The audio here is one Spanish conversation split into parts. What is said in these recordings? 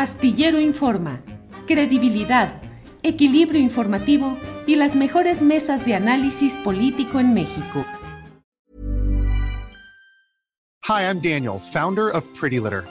Astillero Informa, credibilidad, equilibrio informativo y las mejores mesas de análisis político en México. Hi, I'm Daniel, founder of Pretty Litter.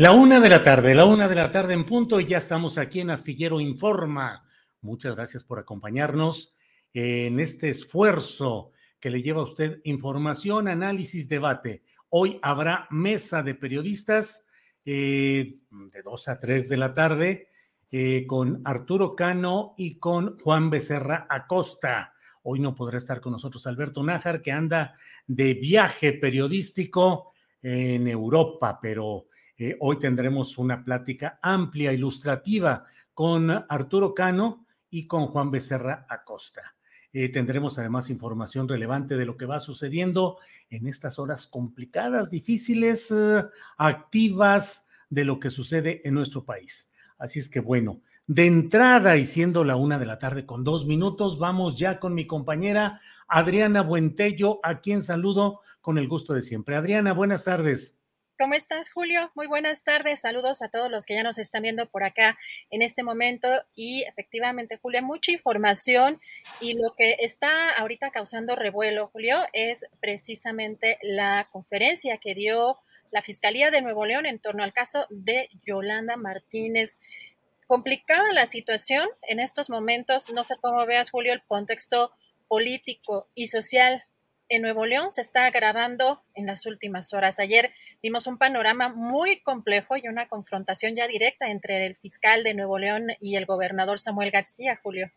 La una de la tarde, la una de la tarde en punto y ya estamos aquí en Astillero Informa. Muchas gracias por acompañarnos en este esfuerzo que le lleva a usted información, análisis, debate. Hoy habrá mesa de periodistas eh, de dos a tres de la tarde eh, con Arturo Cano y con Juan Becerra Acosta. Hoy no podrá estar con nosotros Alberto Nájar, que anda de viaje periodístico en Europa, pero eh, hoy tendremos una plática amplia, ilustrativa, con Arturo Cano y con Juan Becerra Acosta. Eh, tendremos además información relevante de lo que va sucediendo en estas horas complicadas, difíciles, eh, activas de lo que sucede en nuestro país. Así es que bueno, de entrada y siendo la una de la tarde con dos minutos, vamos ya con mi compañera Adriana Buentello, a quien saludo con el gusto de siempre. Adriana, buenas tardes. ¿Cómo estás, Julio? Muy buenas tardes. Saludos a todos los que ya nos están viendo por acá en este momento. Y efectivamente, Julio, mucha información. Y lo que está ahorita causando revuelo, Julio, es precisamente la conferencia que dio la Fiscalía de Nuevo León en torno al caso de Yolanda Martínez. Complicada la situación en estos momentos. No sé cómo veas, Julio, el contexto político y social en Nuevo León se está agravando en las últimas horas. Ayer vimos un panorama muy complejo y una confrontación ya directa entre el fiscal de Nuevo León y el gobernador Samuel García, Julio.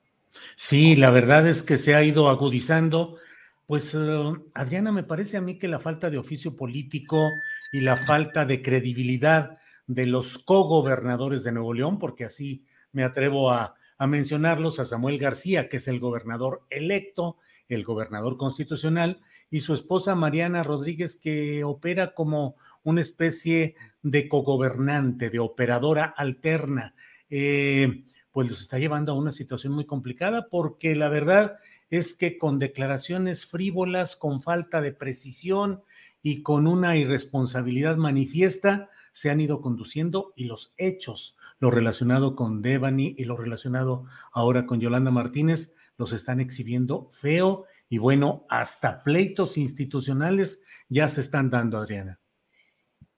Sí, la verdad es que se ha ido agudizando. Pues, uh, Adriana, me parece a mí que la falta de oficio político y la falta de credibilidad de los cogobernadores de Nuevo León, porque así me atrevo a mencionarlos, a Samuel García, que es el gobernador electo, el gobernador constitucional, y su esposa Mariana Rodríguez, que opera como una especie de cogobernante, de operadora alterna. Eh, pues los está llevando a una situación muy complicada porque la verdad es que con declaraciones frívolas, con falta de precisión y con una irresponsabilidad manifiesta, se han ido conduciendo y los hechos, lo relacionado con Devani y lo relacionado ahora con Yolanda Martínez, los están exhibiendo feo y bueno, hasta pleitos institucionales ya se están dando, Adriana.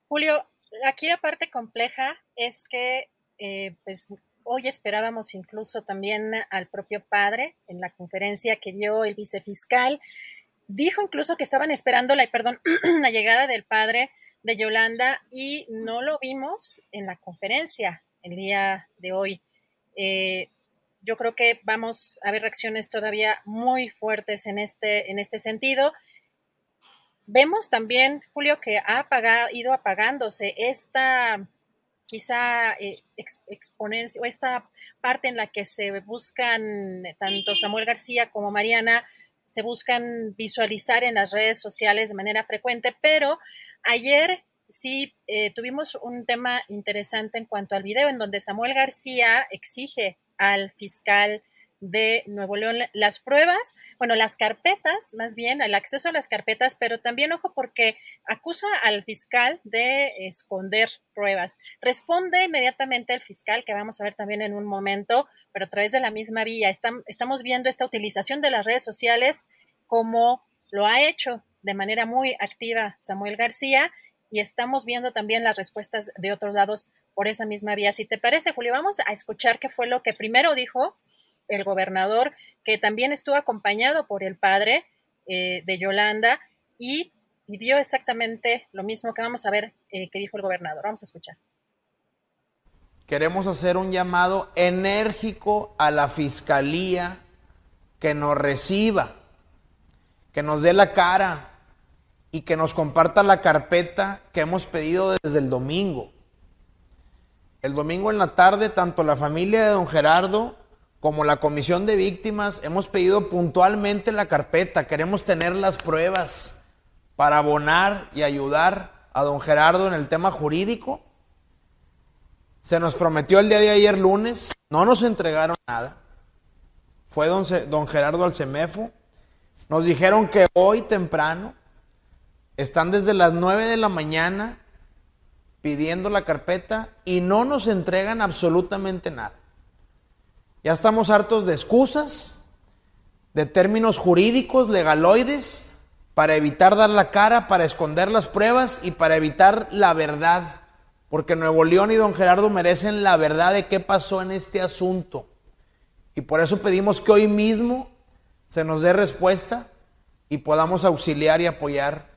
Julio, aquí la parte compleja es que eh, pues hoy esperábamos incluso también al propio padre en la conferencia que dio el vicefiscal. Dijo incluso que estaban esperando la, perdón, la llegada del padre de Yolanda y no lo vimos en la conferencia el día de hoy. Eh, yo creo que vamos a ver reacciones todavía muy fuertes en este, en este sentido. Vemos también, Julio, que ha ido apagándose esta quizá eh, exponencia o esta parte en la que se buscan tanto Samuel García como Mariana se buscan visualizar en las redes sociales de manera frecuente, pero ayer sí eh, tuvimos un tema interesante en cuanto al video en donde Samuel García exige al fiscal de Nuevo León las pruebas, bueno, las carpetas, más bien el acceso a las carpetas, pero también, ojo, porque acusa al fiscal de esconder pruebas. Responde inmediatamente el fiscal, que vamos a ver también en un momento, pero a través de la misma vía. estamos viendo esta utilización de las redes sociales como lo ha hecho de manera muy activa Samuel García y estamos viendo también las respuestas de otros lados por esa misma vía. Si te parece, Julio, vamos a escuchar qué fue lo que primero dijo el gobernador, que también estuvo acompañado por el padre eh, de Yolanda y, dio exactamente lo mismo que vamos a ver eh, que dijo el gobernador. Vamos a escuchar. Queremos hacer un llamado enérgico a la fiscalía que nos reciba, que nos dé la cara y que nos comparta la carpeta que hemos pedido desde el domingo. El domingo en la tarde, tanto la familia de don Gerardo como la comisión de víctimas, hemos pedido puntualmente la carpeta. Queremos tener las pruebas para abonar y ayudar a don Gerardo en el tema jurídico. Se nos prometió el día de ayer lunes, no nos entregaron nada. Fue don, don Gerardo al CEMEFO. Nos dijeron que hoy temprano están desde las 9 de la mañana pidiendo la carpeta y no nos entregan absolutamente nada. Ya estamos hartos de excusas, de términos jurídicos, legaloides, para evitar dar la cara, para esconder las pruebas y para evitar la verdad. Porque Nuevo León y don Gerardo merecen la verdad de qué pasó en este asunto. Y por eso pedimos que hoy mismo se nos dé respuesta y podamos auxiliar y apoyar.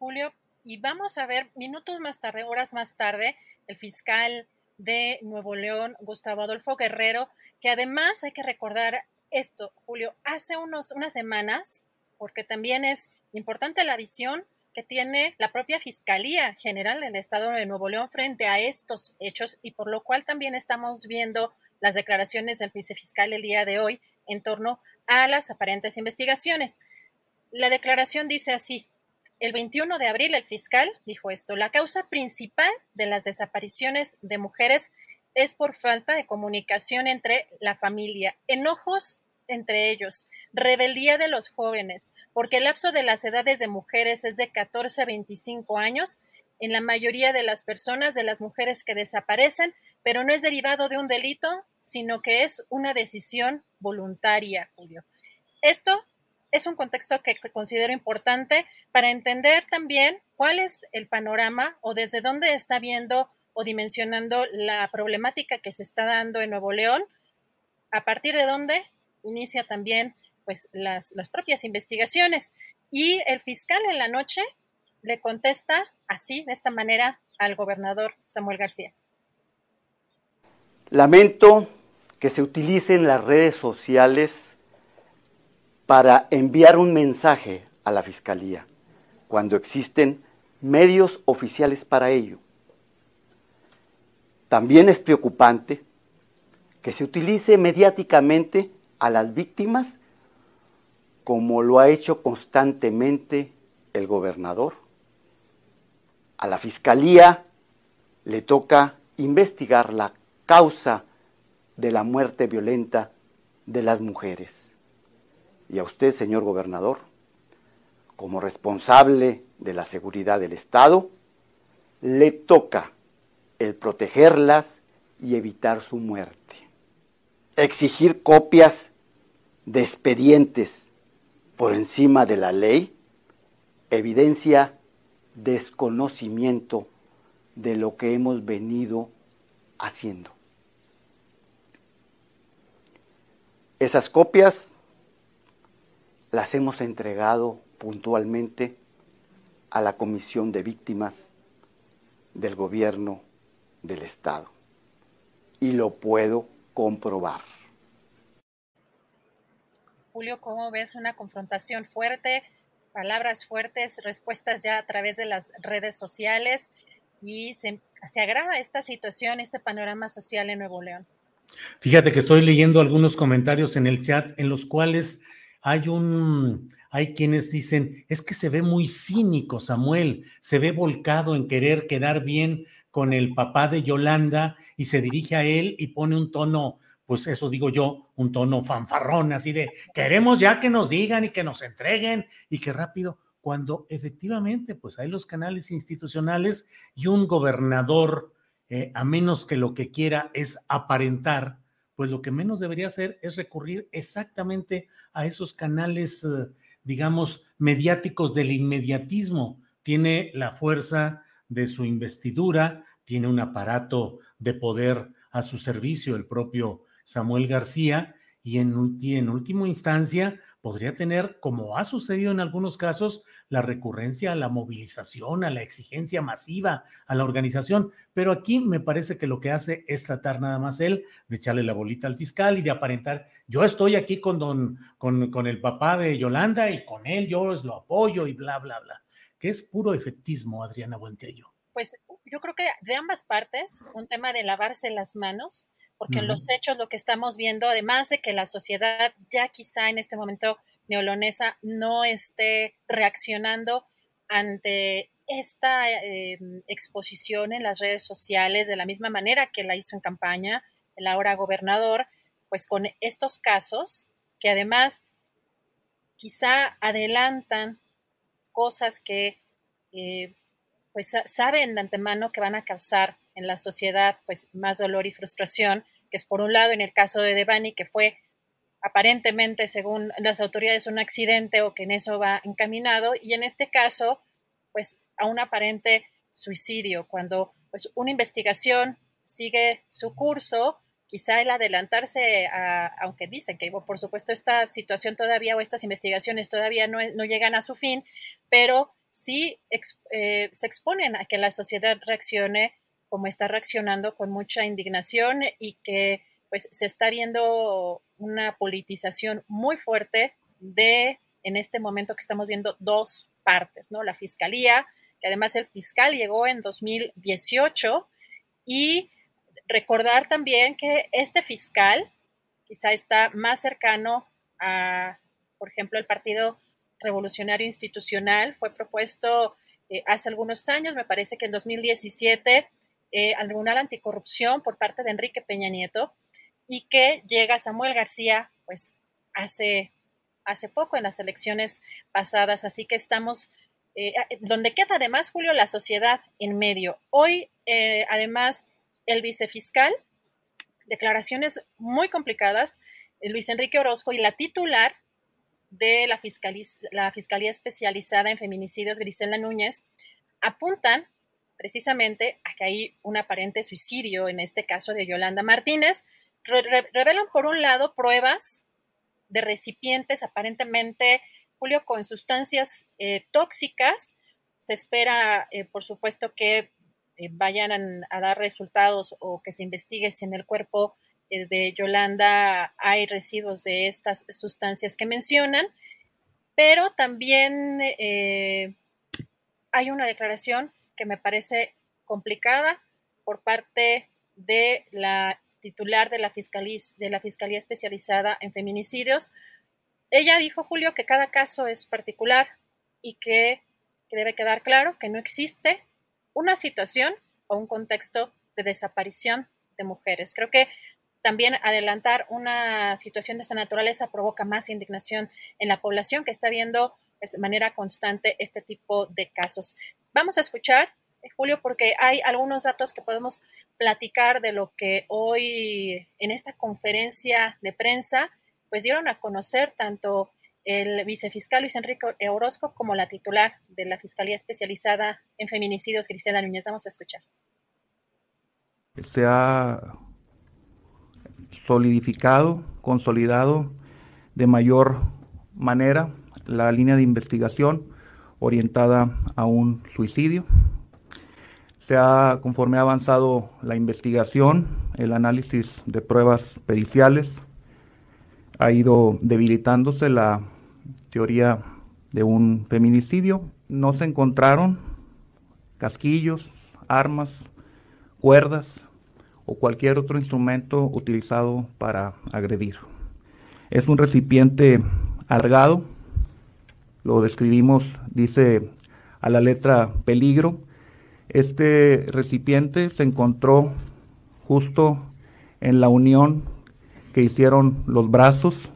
Julio, y vamos a ver minutos más tarde, horas más tarde, el fiscal de Nuevo León, Gustavo Adolfo Guerrero, que además hay que recordar esto, Julio, hace unos, unas semanas, porque también es importante la visión que tiene la propia Fiscalía General del Estado de Nuevo León frente a estos hechos y por lo cual también estamos viendo las declaraciones del vicefiscal el día de hoy en torno a las aparentes investigaciones. La declaración dice así, el 21 de abril el fiscal dijo esto, la causa principal de las desapariciones de mujeres es por falta de comunicación entre la familia, enojos entre ellos, rebeldía de los jóvenes, porque el lapso de las edades de mujeres es de 14 a 25 años en la mayoría de las personas, de las mujeres que desaparecen, pero no es derivado de un delito, sino que es una decisión voluntaria, Julio. Esto es un contexto que considero importante para entender también cuál es el panorama o desde dónde está viendo o dimensionando la problemática que se está dando en Nuevo León, a partir de dónde inicia también pues las, las propias investigaciones. Y el fiscal en la noche le contesta así, de esta manera, al gobernador Samuel García. Lamento que se utilicen las redes sociales para enviar un mensaje a la Fiscalía, cuando existen medios oficiales para ello. También es preocupante que se utilice mediáticamente a las víctimas como lo ha hecho constantemente el gobernador. A la Fiscalía le toca investigar la causa de la muerte violenta de las mujeres y a usted, señor gobernador, como responsable de la seguridad del Estado, le toca el protegerlas y evitar su muerte. Exigir copias de expedientes por encima de la ley evidencia desconocimiento de lo que hemos venido haciendo. Esas copias las hemos entregado puntualmente a la Comisión de Víctimas del Gobierno del Estado. Y lo puedo comprobar. Julio, ¿cómo ves una confrontación fuerte, palabras fuertes, respuestas ya a través de las redes sociales y se, se agrava esta situación, este panorama social en Nuevo León? Fíjate que estoy leyendo algunos comentarios en el chat en los cuales hay un, hay quienes dicen, es que se ve muy cínico Samuel, se ve volcado en querer quedar bien con el papá de Yolanda y se dirige a él y pone un tono, pues eso digo yo, un tono fanfarrón, así de, queremos ya que nos digan y que nos entreguen y que rápido, cuando efectivamente pues hay los canales institucionales y un gobernador, eh, a menos que lo que quiera es aparentar, pues lo que menos debería hacer es recurrir exactamente a esos canales, eh, digamos, mediáticos del inmediatismo. Tiene la fuerza de su investidura, tiene un aparato de poder a su servicio, el propio Samuel García, y en, en última instancia podría tener, como ha sucedido en algunos casos, la recurrencia a la movilización, a la exigencia masiva, a la organización. Pero aquí me parece que lo que hace es tratar nada más él de echarle la bolita al fiscal y de aparentar, yo estoy aquí con, don, con el papá de Yolanda y con él yo lo apoyo y bla, bla, bla. Que es puro efectismo, Adriana Buentello. Pues yo creo que de ambas partes, un tema de lavarse las manos porque en los hechos lo que estamos viendo, además de que la sociedad ya quizá en este momento neolonesa no esté reaccionando ante esta em, exposición en las redes sociales de la misma manera que la hizo en campaña el ahora gobernador, pues con estos casos que además quizá adelantan cosas que eh, pues saben de antemano que van a causar en la sociedad pues más dolor y frustración, que es por un lado en el caso de Devani, que fue aparentemente, según las autoridades, un accidente o que en eso va encaminado, y en este caso, pues a un aparente suicidio, cuando pues una investigación sigue su curso, quizá el adelantarse, aunque dicen que por supuesto esta situación todavía o estas investigaciones todavía no, no llegan a su fin, pero sí eh, se exponen a que la sociedad reaccione como está reaccionando con mucha indignación y que pues se está viendo una politización muy fuerte de, en este momento que estamos viendo, dos partes, ¿no? La fiscalía, que además el fiscal llegó en 2018 y recordar también que este fiscal quizá está más cercano a, por ejemplo, el Partido Revolucionario Institucional, fue propuesto eh, hace algunos años, me parece que en 2017, eh, al Tribunal Anticorrupción por parte de Enrique Peña Nieto, y que llega Samuel García, pues hace, hace poco en las elecciones pasadas, así que estamos, eh, donde queda además, Julio, la sociedad en medio. Hoy, además, el vicefiscal, declaraciones muy complicadas, Luis Enrique Orozco y la titular de la Fiscalía, la Fiscalía Especializada en Feminicidios, Grisela Núñez, apuntan precisamente a que hay un aparente suicidio, en este caso de Yolanda Martínez. revelan, por un lado, pruebas de recipientes aparentemente, Julio, con sustancias eh, tóxicas. Se espera, eh, por supuesto, que eh, vayan a, dar resultados o que se investigue si en el cuerpo de Yolanda hay residuos de estas sustancias que mencionan, pero también eh, hay una declaración que me parece complicada por parte de la titular de la, Fiscalía, de la Fiscalía Especializada en Feminicidios. Ella dijo, Julio, que cada caso es particular y que debe quedar claro que no existe una situación o un contexto de desaparición de mujeres. Creo que también adelantar una situación de esta naturaleza provoca más indignación en la población que está viendo pues, de manera constante este tipo de casos. Vamos a escuchar, eh, Julio, porque hay algunos datos que podemos platicar de lo que hoy en esta conferencia de prensa pues dieron a conocer tanto el vicefiscal Luis Enrique Orozco como la titular de la Fiscalía Especializada en Feminicidios, Grisela Núñez. Vamos a escuchar. Ha solidificado, consolidado de mayor manera la línea de investigación orientada a un suicidio. Se ha, conforme ha avanzado la investigación, el análisis de pruebas periciales, ha ido debilitándose la teoría de un feminicidio. No se encontraron casquillos, armas, cuerdas, o cualquier otro instrumento utilizado para agredir. Es un recipiente alargado, lo describimos, dice a la letra peligro. Este recipiente se encontró justo en la unión que hicieron los brazos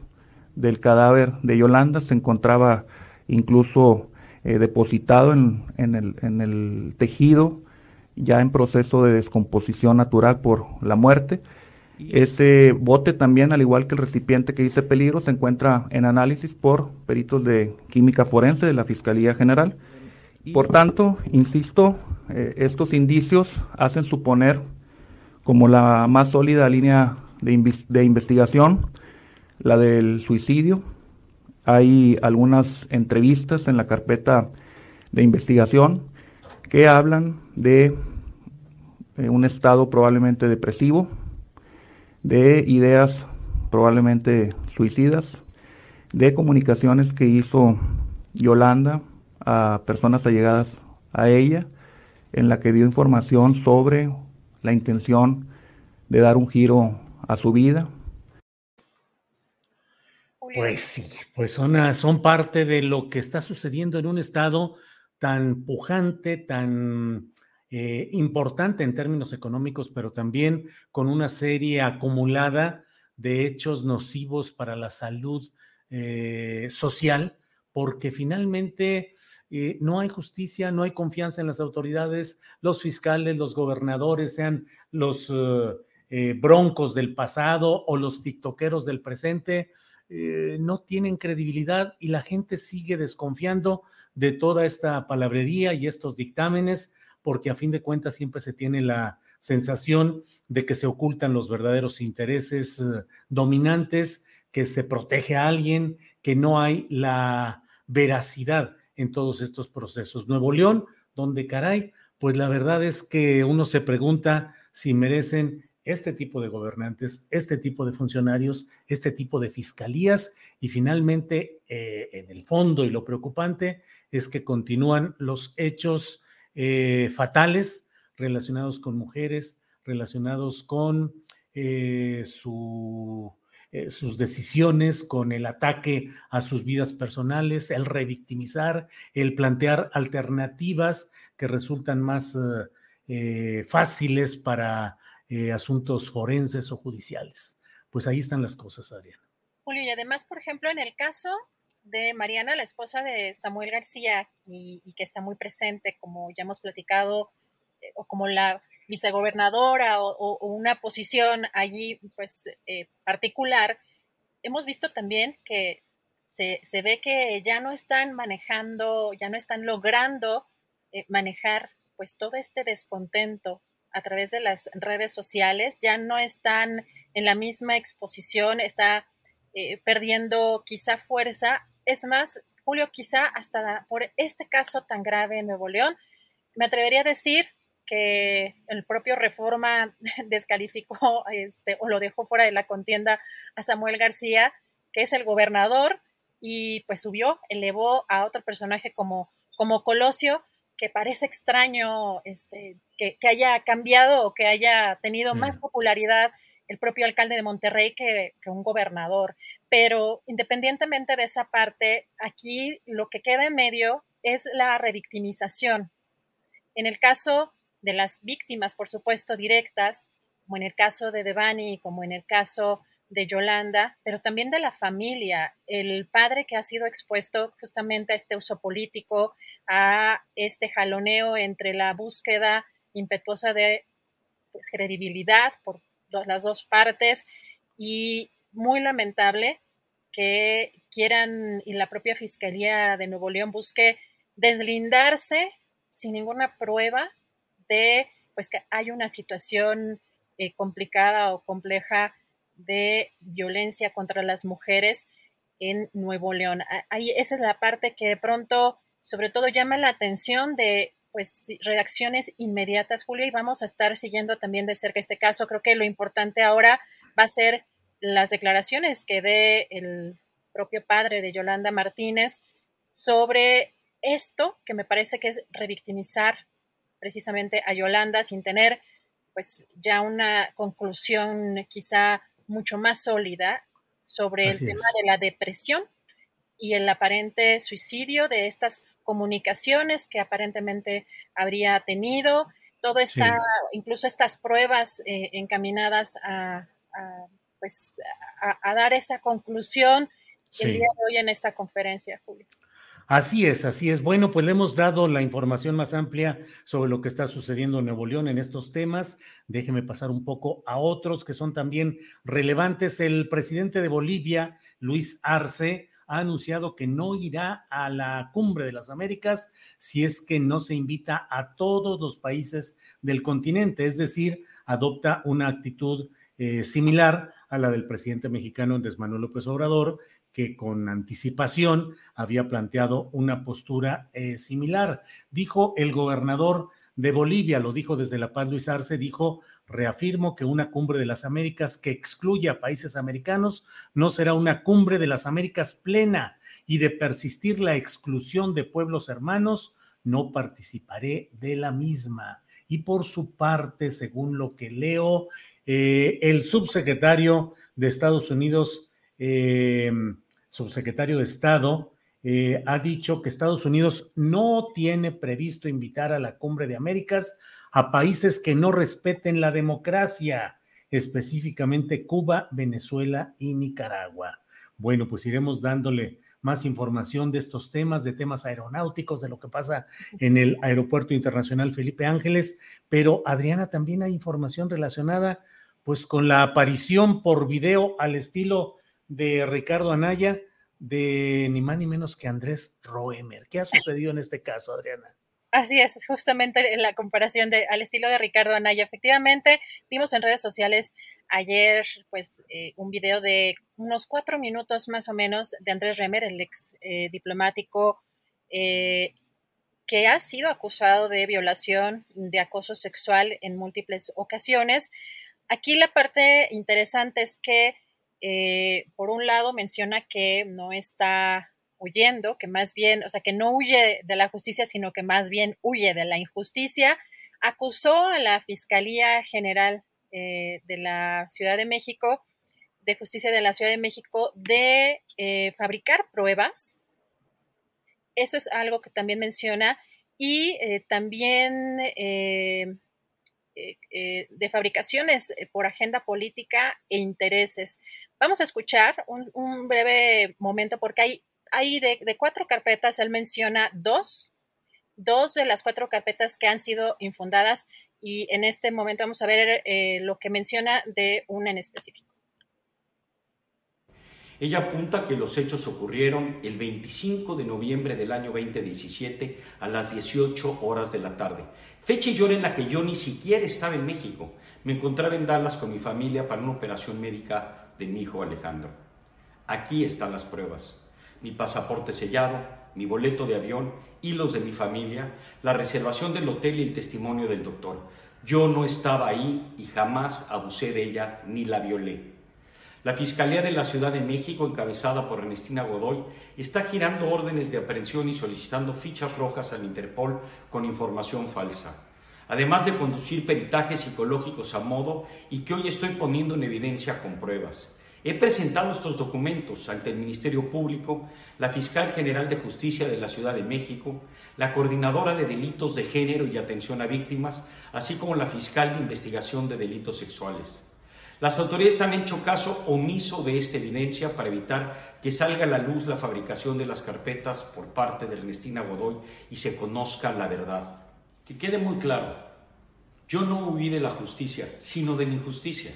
del cadáver de Yolanda, se encontraba incluso eh, depositado en, en el tejido, ya en proceso de descomposición natural por la muerte. Ese bote también, al igual que el recipiente que dice peligro, se encuentra en análisis por peritos de química forense de la Fiscalía General. Por tanto, insisto, eh, estos indicios hacen suponer como la más sólida línea de, de investigación la del suicidio. Hay algunas entrevistas en la carpeta de investigación que hablan de eh, un estado probablemente depresivo, de ideas probablemente suicidas, de comunicaciones que hizo Yolanda a personas allegadas a ella, en la que dio información sobre la intención de dar un giro a su vida. Pues sí, pues son, son parte de lo que está sucediendo en un estado tan pujante, tan eh, importante en términos económicos, pero también con una serie acumulada de hechos nocivos para la salud eh, social, porque finalmente eh, no hay justicia, no hay confianza en las autoridades, los fiscales, los gobernadores, sean los broncos del pasado o los tiktokeros del presente, no tienen credibilidad y la gente sigue desconfiando de toda esta palabrería y estos dictámenes porque a fin de cuentas siempre se tiene la sensación de que se ocultan los verdaderos intereses eh, dominantes, que se protege a alguien, que no hay la veracidad en todos estos procesos. Nuevo León, donde caray, pues la verdad es que uno se pregunta si merecen este tipo de gobernantes, este tipo de funcionarios, este tipo de fiscalías y finalmente, eh, en el fondo y lo preocupante es que continúan los hechos eh, fatales relacionados con mujeres, relacionados con eh, sus decisiones, con el ataque a sus vidas personales, el revictimizar, el plantear alternativas que resultan más fáciles para asuntos forenses o judiciales. Pues ahí están las cosas, Adriana. Julio, y además, por ejemplo, en el caso de Mariana, la esposa de Samuel García, y, que está muy presente, como ya hemos platicado, eh, o como la vicegobernadora o, una posición allí pues eh, particular, hemos visto también que se, ve que ya no están manejando, ya no están logrando eh, manejar pues todo este descontento a través de las redes sociales, ya no están en la misma exposición, está perdiendo quizá fuerza. Es más, Julio, quizá hasta por este caso tan grave en Nuevo León, me atrevería a decir que el propio Reforma descalificó este, o lo dejó fuera de la contienda a Samuel García, que es el gobernador, y pues subió, elevó a otro personaje como, como Colosio, que parece extraño este, que, haya cambiado o que haya tenido más popularidad el propio alcalde de Monterrey que, un gobernador. Pero independientemente de esa parte, aquí lo que queda en medio es la revictimización. En el caso de las víctimas, por supuesto, directas, como en el caso de Devani, como en el caso de Yolanda, pero también de la familia, el padre que ha sido expuesto justamente a este uso político, a este jaloneo entre la búsqueda impetuosa de pues, credibilidad por las dos partes y muy lamentable que quieran y la propia Fiscalía de Nuevo León busque deslindarse sin ninguna prueba de pues que hay una situación eh, complicada o compleja de violencia contra las mujeres en Nuevo León. Ahí esa es la parte que de pronto sobre todo llama la atención de pues redacciones inmediatas, Julio, y vamos a estar siguiendo también de cerca este caso. Creo que lo importante ahora va a ser las declaraciones que dé el propio padre de Yolanda Martínez sobre esto, que me parece que es revictimizar precisamente a Yolanda sin tener pues ya una conclusión quizá mucho más sólida sobre el tema de la depresión y el aparente suicidio de estas comunicaciones que aparentemente habría tenido. Todo está, incluso estas pruebas eh, encaminadas a, pues, a, dar esa conclusión el día de hoy en esta conferencia, Julio. Así es, así es. Bueno, pues le hemos dado la información más amplia sobre lo que está sucediendo en Nuevo León en estos temas. Déjeme pasar un poco a otros que son también relevantes. El presidente de Bolivia, Luis Arce, ha anunciado que no irá a la cumbre de las Américas si es que no se invita a todos los países del continente, es decir, adopta una actitud eh, similar a la del presidente mexicano Andrés Manuel López Obrador, que con anticipación había planteado una postura eh, similar. Dijo el gobernador de Bolivia, lo dijo desde La Paz Luis Arce, dijo, reafirmo que una cumbre de las Américas que excluya a países americanos no será una cumbre de las Américas plena y de persistir la exclusión de pueblos hermanos, no participaré de la misma. Y por su parte, según lo que leo, eh, el subsecretario de Estados Unidos, eh, subsecretario de Estado, eh, ha dicho que Estados Unidos no tiene previsto invitar a la Cumbre de Américas a países que no respeten la democracia, específicamente Cuba, Venezuela y Nicaragua. Bueno, pues iremos dándole más información de estos temas, de temas aeronáuticos, de lo que pasa en el Aeropuerto Internacional Felipe Ángeles, pero Adriana también hay información relacionada pues con la aparición por video al estilo de Ricardo Anaya de ni más ni menos que Andrés Roemer. ¿Qué ha sucedido en este caso, Adriana? Así es, justamente en la comparación de, al estilo de Ricardo Anaya. Efectivamente, vimos en redes sociales ayer pues eh, un video de unos cuatro minutos más o menos de Andrés Roemer, el ex eh, diplomático eh, que ha sido acusado de violación, de acoso sexual en múltiples ocasiones. Aquí la parte interesante es que eh, por un lado menciona que no está huyendo, que más bien, o sea, que no huye de la justicia, sino que más bien huye de la injusticia. Acusó a la Fiscalía General eh, de la Ciudad de México, de Justicia de la Ciudad de México, de eh, fabricar pruebas. Eso es algo que también menciona. Y también de fabricaciones por agenda política e intereses. Vamos a escuchar un, breve momento porque hay, hay de, cuatro carpetas, él menciona dos, dos de las cuatro carpetas que han sido infundadas y en este momento vamos a ver eh, lo que menciona de una en específico. Ella apunta que los hechos ocurrieron el 25 de noviembre del año 2017 a las 18 horas de la tarde, fecha y hora en la que yo ni siquiera estaba en México. Me encontraba en Dallas con mi familia para una operación médica de mi hijo Alejandro. Aquí están las pruebas. Mi pasaporte sellado, mi boleto de avión y los de mi familia, la reservación del hotel y el testimonio del doctor. Yo no estaba ahí y jamás abusé de ella ni la violé. La Fiscalía de la Ciudad de México, encabezada por Ernestina Godoy, está girando órdenes de aprehensión y solicitando fichas rojas al Interpol con información falsa además de conducir peritajes psicológicos a modo y que hoy estoy poniendo en evidencia con pruebas. He presentado estos documentos ante el Ministerio Público, la Fiscal General de Justicia de la Ciudad de México, la Coordinadora de Delitos de Género y Atención a Víctimas, así como la Fiscal de Investigación de Delitos Sexuales. Las autoridades han hecho caso omiso de esta evidencia para evitar que salga a la luz la fabricación de las carpetas por parte de Ernestina Godoy y se conozca la verdad. Que quede muy claro, yo no huí de la justicia, sino de la injusticia.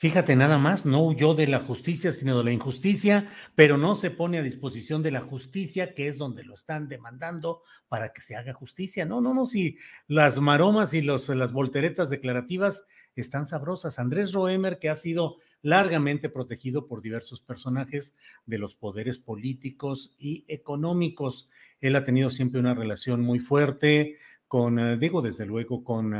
Fíjate nada más, no huyó de la justicia, sino de la injusticia, pero no se pone a disposición de la justicia, que es donde lo están demandando para que se haga justicia. No, no, no, si las maromas y los, las volteretas declarativas están sabrosas. Andrés Roemer, que ha sido largamente protegido por diversos personajes de los poderes políticos y económicos. Él ha tenido siempre una relación muy fuerte con, eh, digo, desde luego, con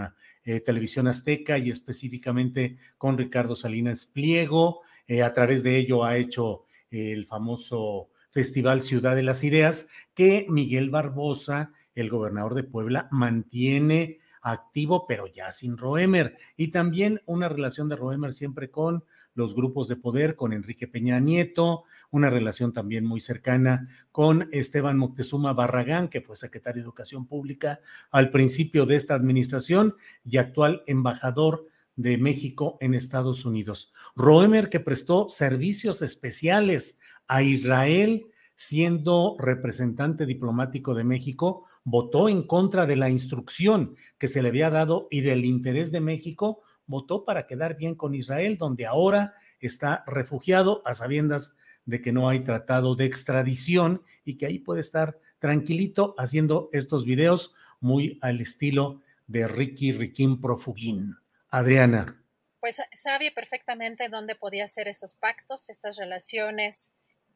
eh, eh, Televisión Azteca y específicamente con Ricardo Salinas Pliego. a través de ello ha hecho el famoso Festival Ciudad de las Ideas, que Miguel Barbosa, el gobernador de Puebla, mantiene activo, pero ya sin Roemer. Y también una relación de Roemer siempre con los grupos de poder, con Enrique Peña Nieto, una relación también muy cercana con Esteban Moctezuma Barragán, que fue secretario de Educación Pública al principio de esta administración y actual embajador de México en Estados Unidos. Roemer que prestó servicios especiales a Israel siendo representante diplomático de México, votó en contra de la instrucción que se le había dado y del interés de México, votó para quedar bien con Israel, donde ahora está refugiado a sabiendas de que no hay tratado de extradición y que ahí puede estar tranquilito haciendo estos videos muy al estilo de Ricky Riquín Profugín. Adriana. Pues sabe perfectamente dónde podía hacer esos pactos, esas relaciones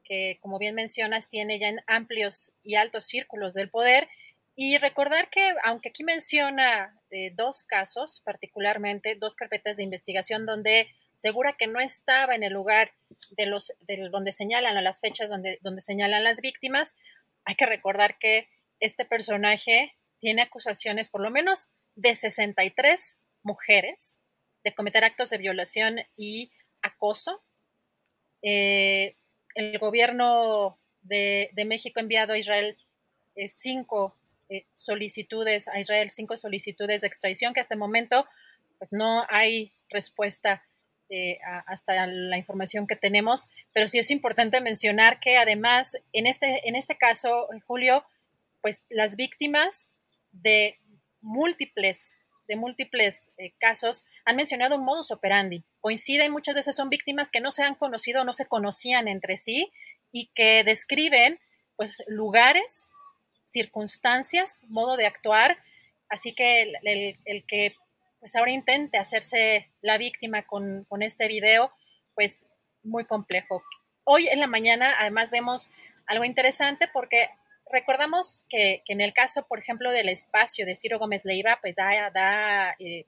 que, como bien mencionas, tiene ya en amplios y altos círculos del poder. Y recordar que, aunque aquí menciona eh, dos casos, particularmente dos carpetas de investigación donde segura que no estaba en el lugar de los de donde señalan las fechas donde, donde señalan las víctimas, hay que recordar que este personaje tiene acusaciones por lo menos de 63 mujeres de cometer actos de violación y acoso. Eh, el gobierno de, México ha enviado a Israel eh, cinco eh, solicitudes, a Israel cinco solicitudes de extradición que hasta el momento pues no hay respuesta eh, hasta la información que tenemos, pero sí es importante mencionar que además en este, en este caso, Julio, pues las víctimas de múltiples de múltiples eh, casos han mencionado un modus operandi. Coinciden, muchas veces son víctimas que no se han conocido o no se conocían entre sí y que describen pues lugares, circunstancias, modo de actuar. Así que el, que pues ahora intente hacerse la víctima con, con este video, pues muy complejo. Hoy en la mañana además vemos algo interesante porque recordamos que, en el caso, por ejemplo, del espacio de Ciro Gómez Leiva, pues da, da eh,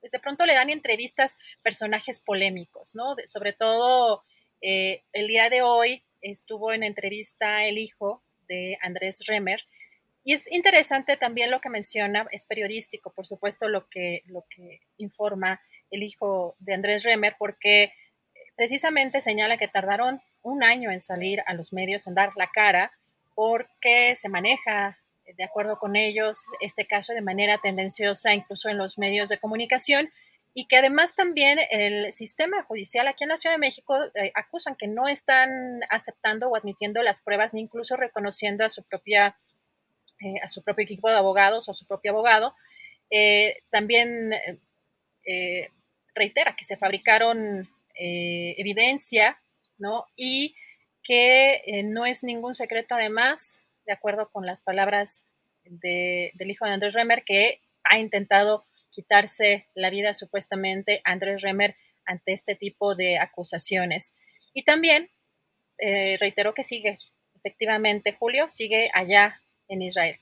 pues de pronto le dan entrevistas personajes polémicos, ¿no? sobre todo eh, el día de hoy estuvo en entrevista el hijo de Andrés Remer. Y es interesante también lo que menciona, es periodístico, por supuesto, lo que, lo que informa el hijo de Andrés Remer, porque precisamente señala que tardaron un año en salir a los medios, en dar la cara, porque se maneja, de acuerdo con ellos, este caso de manera tendenciosa incluso en los medios de comunicación y que además también el sistema judicial aquí en la Ciudad de México eh, acusan que no están aceptando o admitiendo las pruebas ni incluso reconociendo a su propia eh, a su propio equipo de abogados o a su propio abogado. Eh, también reitera que se fabricaron evidencia, ¿no? Y que no es ningún secreto además, de acuerdo con las palabras del hijo de Andrés Remer, que ha intentado quitarse la vida supuestamente Andrés Remer ante este tipo de acusaciones. Y también eh, reiteró que sigue, efectivamente, Julio, sigue allá en Israel.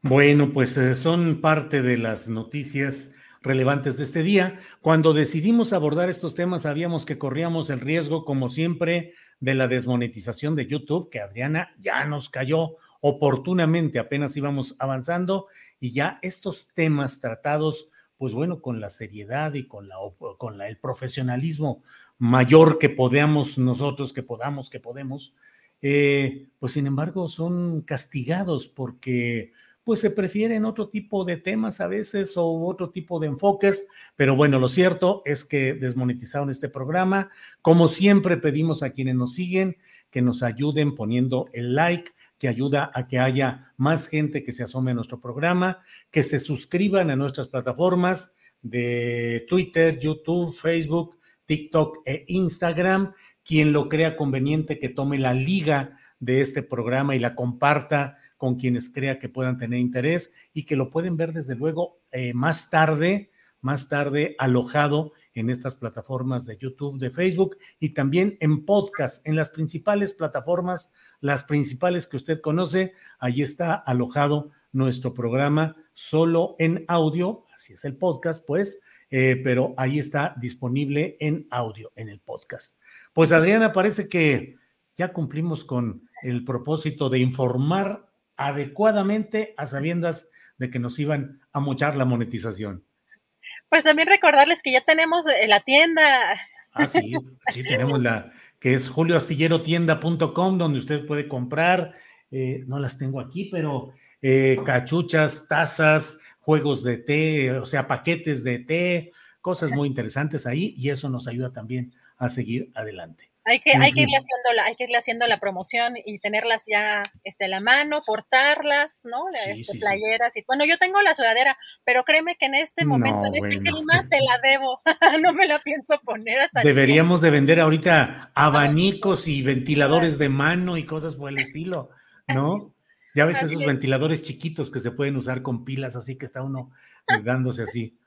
Bueno, pues eh, son parte de las noticias relevantes de este día. Cuando decidimos abordar estos temas, sabíamos que corríamos el riesgo, como siempre, de la desmonetización de YouTube, que Adriana ya nos cayó oportunamente, apenas íbamos avanzando, y ya estos temas tratados, pues bueno, con la seriedad y con, la, con la, el profesionalismo mayor que podamos nosotros, que podamos, que podemos, eh, pues sin embargo son castigados porque pues se prefieren otro tipo de temas a veces o otro tipo de enfoques, pero bueno, lo cierto es que desmonetizaron este programa. Como siempre pedimos a quienes nos siguen que nos ayuden poniendo el like, que ayuda a que haya más gente que se asome a nuestro programa, que se suscriban a nuestras plataformas de Twitter, YouTube, Facebook, TikTok e Instagram. Quien lo crea conveniente que tome la liga de este programa y la comparta con quienes crea que puedan tener interés y que lo pueden ver desde luego eh, más tarde, más tarde alojado en estas plataformas de YouTube, de Facebook y también en podcast, en las principales plataformas, las principales que usted conoce, ahí está alojado nuestro programa solo en audio, así es el podcast, pues, eh, pero ahí está disponible en audio, en el podcast. Pues Adriana, parece que ya cumplimos con el propósito de informar adecuadamente a sabiendas de que nos iban a mochar la monetización. Pues también recordarles que ya tenemos eh, la tienda. Ah, sí, sí tenemos la, que es julioastillerotienda.com, donde usted puede comprar, eh, no las tengo aquí, pero eh, cachuchas, tazas, juegos de té, o sea, paquetes de té, cosas muy interesantes ahí y eso nos ayuda también a seguir adelante. Hay que, hay que, irle haciendo la, hay que irle haciendo la promoción y tenerlas ya este, a la mano, portarlas, ¿no? Este, playeras. Y, bueno, yo tengo la sudadera, pero créeme que en este momento, en este clima, te la debo. no me la pienso poner hasta. Deberíamos de vender ahorita abanicos y ventiladores de mano y cosas por el estilo, ¿no? Ya ves esos ventiladores chiquitos que se pueden usar con pilas, así que está uno dándose así.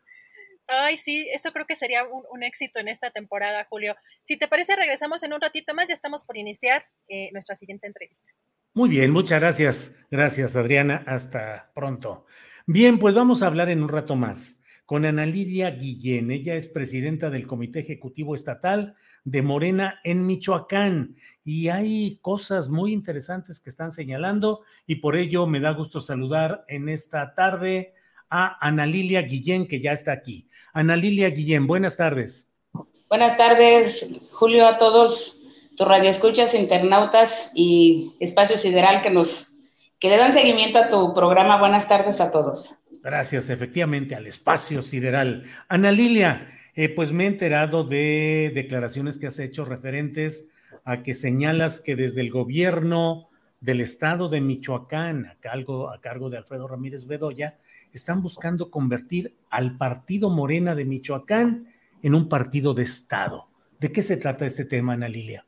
Ay, sí, eso creo que sería un, éxito en esta temporada, Julio. Si te parece, regresamos en un ratito más, ya estamos por iniciar eh, nuestra siguiente entrevista. Muy bien, muchas gracias. Gracias, Adriana. Hasta pronto. Bien, pues vamos a hablar en un rato más con Ana Lidia Guillén. Ella es presidenta del Comité Ejecutivo Estatal de Morena en Michoacán y hay cosas muy interesantes que están señalando y por ello me da gusto saludar en esta tarde a Ana Lilia Guillén, que ya está aquí. Ana Lilia Guillén, buenas tardes. Buenas tardes, Julio, a todos tus radioescuchas, internautas y Espacio Sideral que nos que le dan seguimiento a tu programa. Buenas tardes a todos. Gracias, efectivamente, al Espacio Sideral. Ana Lilia, eh, pues me he enterado de declaraciones que has hecho referentes a que señalas que desde el gobierno del estado de Michoacán, a cargo, a cargo de Alfredo Ramírez Bedoya, están buscando convertir al partido Morena de Michoacán en un partido de Estado. ¿De qué se trata este tema, Ana Lilia?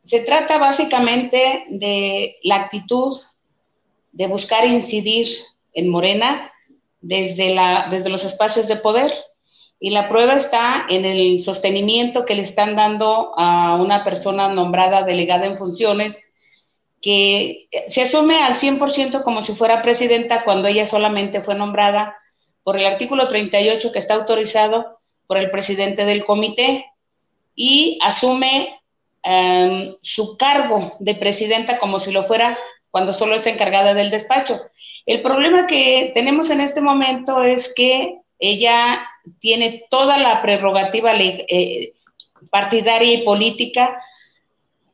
Se trata básicamente de la actitud de buscar incidir en Morena desde, desde los espacios de poder. Y la prueba está en el sostenimiento que le están dando a una persona nombrada delegada en funciones que se asume al 100% como si fuera presidenta cuando ella solamente fue nombrada por el artículo 38 que está autorizado por el presidente del comité y asume em, su cargo de presidenta como si lo fuera cuando solo es encargada del despacho. El problema que tenemos en este momento es que ella tiene toda la prerrogativa eh, partidaria y política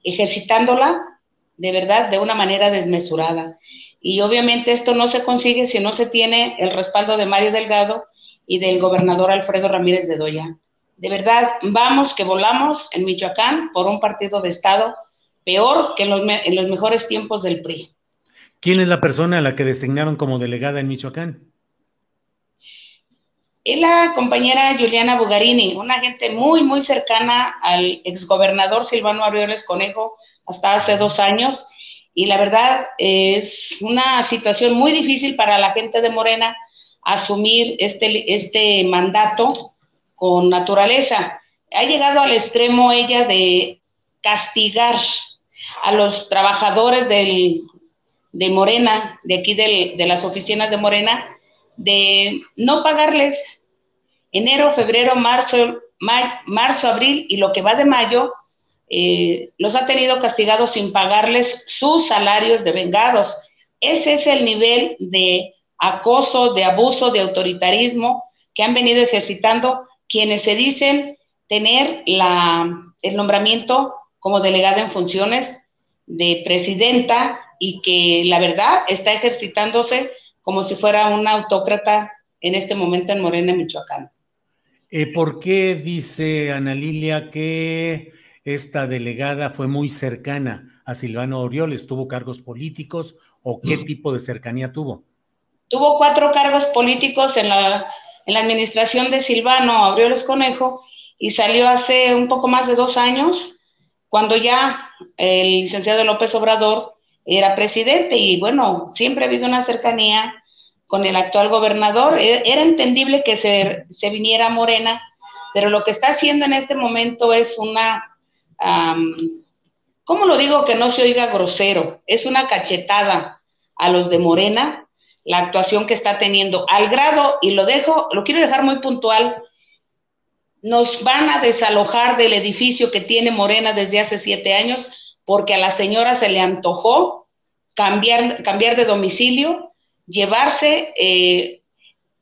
ejercitándola de verdad, de una manera desmesurada. Y obviamente esto no se consigue si no se tiene el respaldo de Mario Delgado y del gobernador Alfredo Ramírez Bedoya. De verdad, vamos que volamos en Michoacán por un partido de Estado peor que en los, en los mejores tiempos del PRI. ¿Quién es la persona a la que designaron como delegada en Michoacán? Es la compañera Juliana Bugarini, una gente muy, muy cercana al exgobernador Silvano Aureoles Conejo, hasta hace dos años y la verdad es una situación muy difícil para la gente de Morena asumir este, este mandato con naturaleza. Ha llegado al extremo ella de castigar a los trabajadores del, de Morena, de aquí de las oficinas de Morena, de no pagarles enero, febrero, marzo, marzo, abril y lo que va de mayo, eh, los ha tenido castigados sin pagarles sus salarios de vengados. Ese es el nivel de acoso, de abuso, de autoritarismo que han venido ejercitando quienes se dicen tener la, el nombramiento como delegada en funciones de presidenta y que la verdad está ejercitándose como si fuera una autócrata en este momento en Morena, Michoacán. Eh, ¿Por qué dice Ana Lilia que esta delegada fue muy cercana a Silvano Orioles, tuvo cargos políticos o qué tipo de cercanía tuvo? Tuvo cuatro cargos políticos en la, en la administración de Silvano Aureoles Conejo y salió hace un poco más de dos años, cuando ya el licenciado López Obrador era presidente y bueno, siempre ha habido una cercanía con el actual gobernador. E, era entendible que se, se viniera Morena, pero lo que está haciendo en este momento es una ¿cómo lo digo que no se oiga grosero? Es una cachetada a los de Morena, la actuación que está teniendo, al grado, y lo dejo, lo quiero dejar muy puntual, nos van a desalojar del edificio que tiene Morena desde hace siete años porque a la señora se le antojó cambiar, cambiar de domicilio llevarse eh,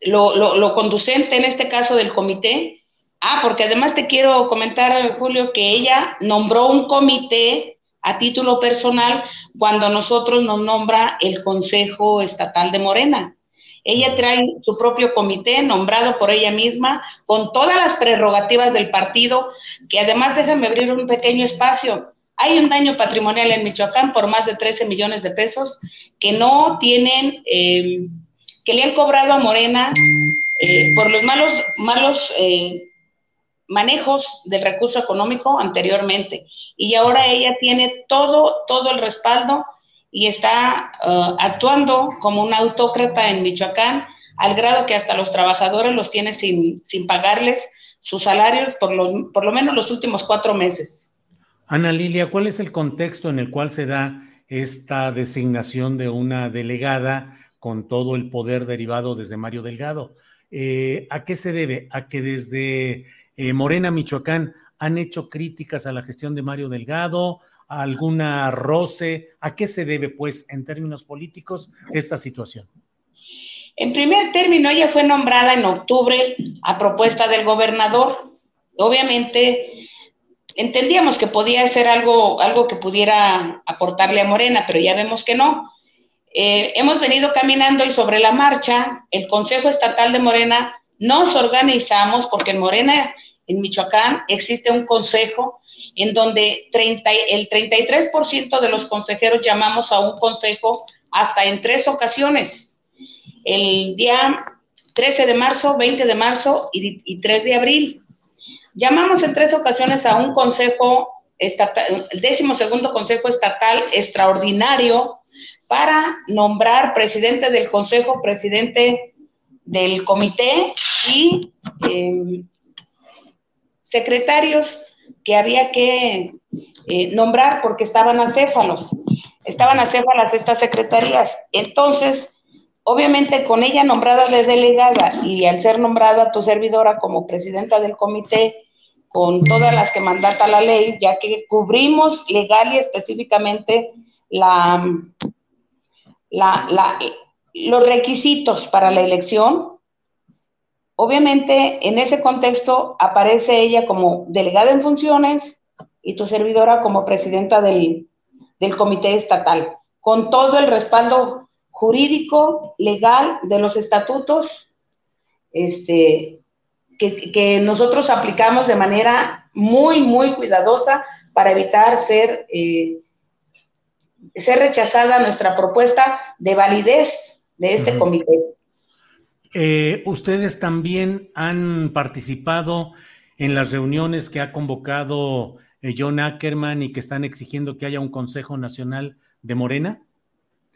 lo, conducente en este caso del comité. Ah, porque además te quiero comentar, Julio, que ella nombró un comité a título personal cuando nosotros nos nombra el Consejo Estatal de Morena. Ella trae su propio comité nombrado por ella misma, con todas las prerrogativas del partido, que además déjame abrir un pequeño espacio. Hay un daño patrimonial en Michoacán por más de 13 millones de pesos que no tienen, eh, que le han cobrado a Morena eh, por los malos, malos eh, manejos del recurso económico anteriormente. Y ahora ella tiene todo, todo el respaldo y está actuando como una autócrata en Michoacán, al grado que hasta los trabajadores los tiene sin, sin pagarles sus salarios por lo, por lo menos los últimos cuatro meses. Ana Lilia, ¿cuál es el contexto en el cual se da esta designación de una delegada con todo el poder derivado desde Mario Delgado? Eh, ¿A qué se debe? ¿A que desde eh, Morena, Michoacán, han hecho críticas a la gestión de Mario Delgado? ¿A alguna roce? ¿A qué se debe, pues, en términos políticos, esta situación? En primer término, ella fue nombrada en octubre a propuesta del gobernador. Obviamente, entendíamos que podía ser algo, algo que pudiera aportarle a Morena, pero ya vemos que no. Eh, hemos venido caminando y sobre la marcha, el Consejo Estatal de Morena nos organizamos, porque en Morena, en Michoacán, existe un consejo en donde 30, el 33% de los consejeros llamamos a un consejo hasta en tres ocasiones. El día 13 de marzo, 20 de marzo y, y 3 de abril. Llamamos en tres ocasiones a un consejo estatal, el décimo segundo consejo estatal extraordinario para nombrar presidente del consejo, presidente del comité y em, secretarios que había que eh, nombrar porque estaban acéfalos. Estaban acéfalas estas secretarías. Entonces, obviamente con ella nombrada de delegada y al ser nombrada tu servidora como presidenta del comité, con todas las que mandata la ley, ya que cubrimos legal y específicamente la, los requisitos para la elección. Obviamente, en ese contexto aparece ella como delegada en funciones y tu servidora como presidenta del, del comité estatal, con todo el respaldo jurídico, legal de los estatutos, este, que, nosotros aplicamos de manera muy, muy cuidadosa para evitar ser, eh, ser rechazada nuestra propuesta de validez de este comité. Eh, ustedes también han participado en las reuniones que ha convocado eh, John Ackerman y que están exigiendo que haya un Consejo Nacional de Morena.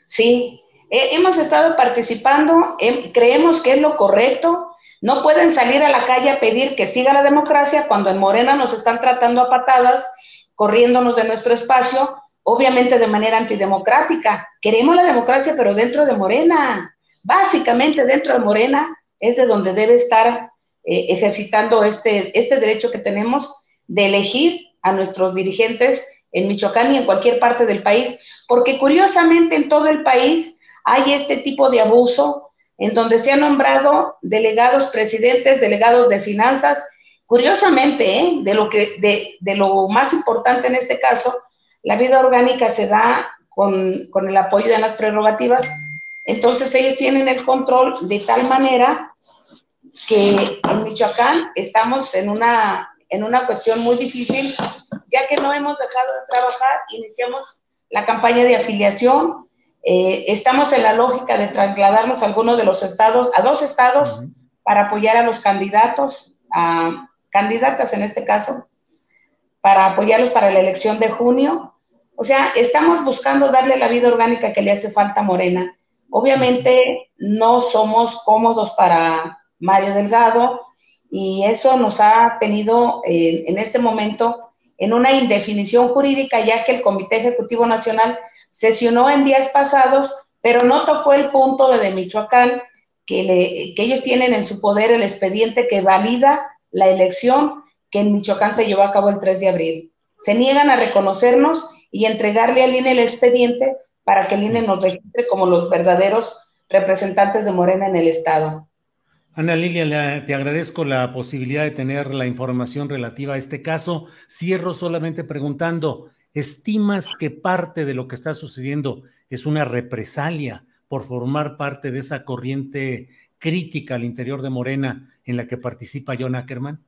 Sí, hemos estado participando, em, creemos que es lo correcto, no pueden salir a la calle a pedir que siga la democracia cuando en Morena nos están tratando a patadas, corriéndonos de nuestro espacio, obviamente de manera antidemocrática. Queremos la democracia, pero dentro de Morena. Básicamente dentro de Morena es de donde debe estar eh, ejercitando este, este derecho que tenemos de elegir a nuestros dirigentes en Michoacán y en cualquier parte del país, porque curiosamente en todo el país hay este tipo de abuso en donde se han nombrado delegados presidentes, delegados de finanzas. Curiosamente, ¿eh? de, lo que, de, de, lo más importante en este caso, la vida orgánica se da con, con el apoyo de las prerrogativas. Entonces ellos tienen el control de tal manera que en Michoacán estamos en una, en una cuestión muy difícil, ya que no hemos dejado de trabajar, iniciamos la campaña de afiliación, eh, estamos en la lógica de trasladarnos a alguno de los estados, a dos estados, para apoyar a los candidatos, a candidatas en este caso, para apoyarlos para la elección de junio. O sea, estamos buscando darle la vida orgánica que le hace falta a Morena. Obviamente no somos cómodos para Mario Delgado y eso nos ha tenido eh, en este momento en una indefinición jurídica, ya que el Comité Ejecutivo Nacional sesionó en días pasados, pero no tocó el punto de Michoacán, que, que ellos tienen en su poder el expediente que valida la elección que en Michoacán se llevó a cabo el 3 de abril. Se niegan a reconocernos y entregarle al INE el expediente para que el INE nos registre como los verdaderos representantes de Morena en el Estado. Ana Lilia, te agradezco la posibilidad de tener la información relativa a este caso. Cierro solamente preguntando, ¿estimas que parte de lo que está sucediendo es una represalia por formar parte de esa corriente crítica al interior de Morena en la que participa John Ackerman?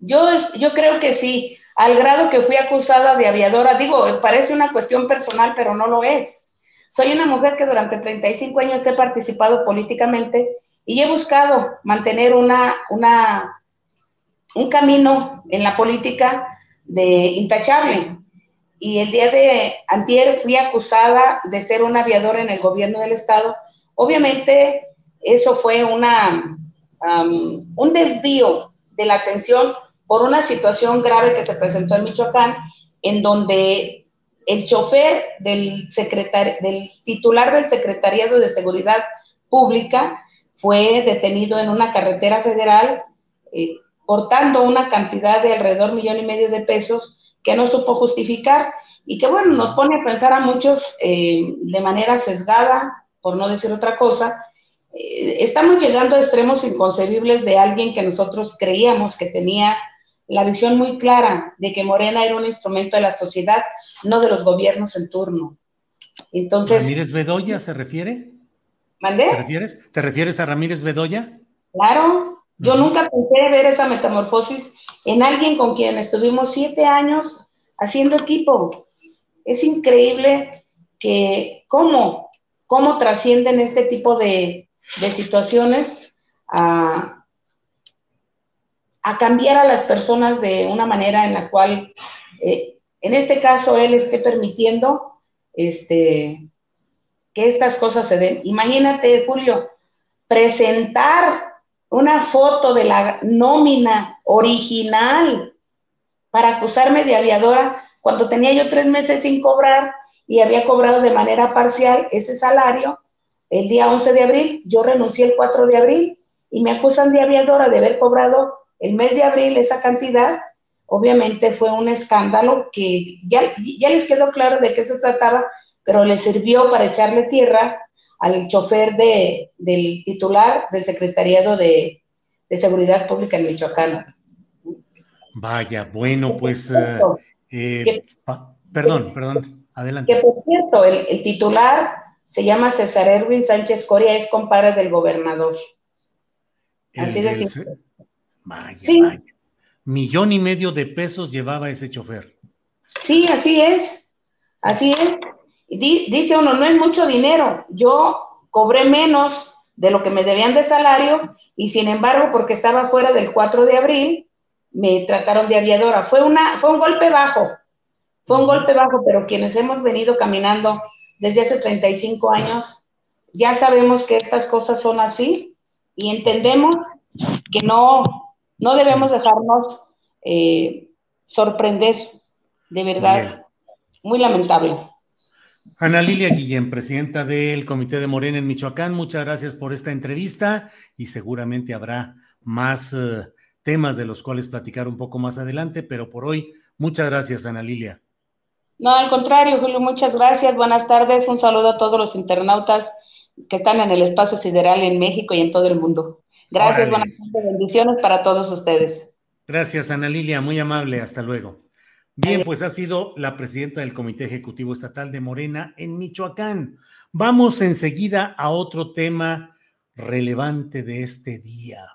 Yo, yo creo que sí, al grado que fui acusada de aviadora. Digo, parece una cuestión personal, pero no lo es. Soy una mujer que durante 35 años he participado políticamente y he buscado mantener una, una, un camino en la política de intachable. Y el día de antier fui acusada de ser una aviadora en el gobierno del estado. Obviamente eso fue una, un desvío de la atención por una situación grave que se presentó en Michoacán, en donde el chofer del, del titular del Secretariado de Seguridad Pública fue detenido en una carretera federal eh, portando una cantidad de alrededor millón y medio de pesos que no supo justificar y que bueno, nos pone a pensar a muchos eh, de manera sesgada, por no decir otra cosa, eh, estamos llegando a extremos inconcebibles de alguien que nosotros creíamos que tenía la visión muy clara de que Morena era un instrumento de la sociedad, no de los gobiernos en turno. Entonces. ¿Ramírez Bedoya se refiere? ¿Mandé? ¿Te refieres? ¿Te refieres a Ramírez Bedoya? Claro, yo nunca pensé ver esa metamorfosis en alguien con quien estuvimos siete años haciendo equipo. Es increíble que cómo, cómo trascienden este tipo de, de situaciones a, a cambiar a las personas de una manera en la cual, eh, en este caso, él esté permitiendo este, que estas cosas se den. Imagínate, Julio, presentar una foto de la nómina original para acusarme de aviadora cuando tenía yo tres meses sin cobrar y había cobrado de manera parcial ese salario el día 11 de abril. Yo renuncié el 4 de abril y me acusan de aviadora de haber cobrado el mes de abril esa cantidad, obviamente fue un escándalo que ya, ya les quedó claro de qué se trataba, pero le sirvió para echarle tierra al chofer de, del titular del Secretariado de, Seguridad Pública en Michoacán. Vaya, bueno, pues... Eh, eh, perdón, perdón, adelante. Que por cierto, el, el, titular se llama César Erwin Sánchez Coria, es compadre del gobernador. Así de simple. Vaya, sí. vaya. Millón y medio de pesos llevaba ese chofer. Sí, así es. Así es. dice uno, no es mucho dinero. Yo cobré menos de lo que me debían de salario y sin embargo, porque estaba fuera del 4 de abril, me trataron de aviadora. Fue, una, fue un golpe bajo, fue un golpe bajo, pero quienes hemos venido caminando desde hace 35 años, ya sabemos que estas cosas son así y entendemos que no, no debemos dejarnos eh, sorprender, de verdad, muy lamentable. Ana Lilia Guillén, presidenta del Comité de Morena en Michoacán, muchas gracias por esta entrevista y seguramente habrá más eh, temas de los cuales platicar un poco más adelante, pero por hoy, muchas gracias, Ana Lilia. No, al contrario, Julio, muchas gracias. Buenas tardes. Un saludo a todos los internautas que están en el espacio sideral en México y en todo el mundo. Gracias, buenas bendiciones para todos ustedes. Gracias, Ana Lilia, muy amable, hasta luego. Bien, pues ha sido la presidenta del Comité Ejecutivo Estatal de Morena en Michoacán. Vamos enseguida a otro tema relevante de este día,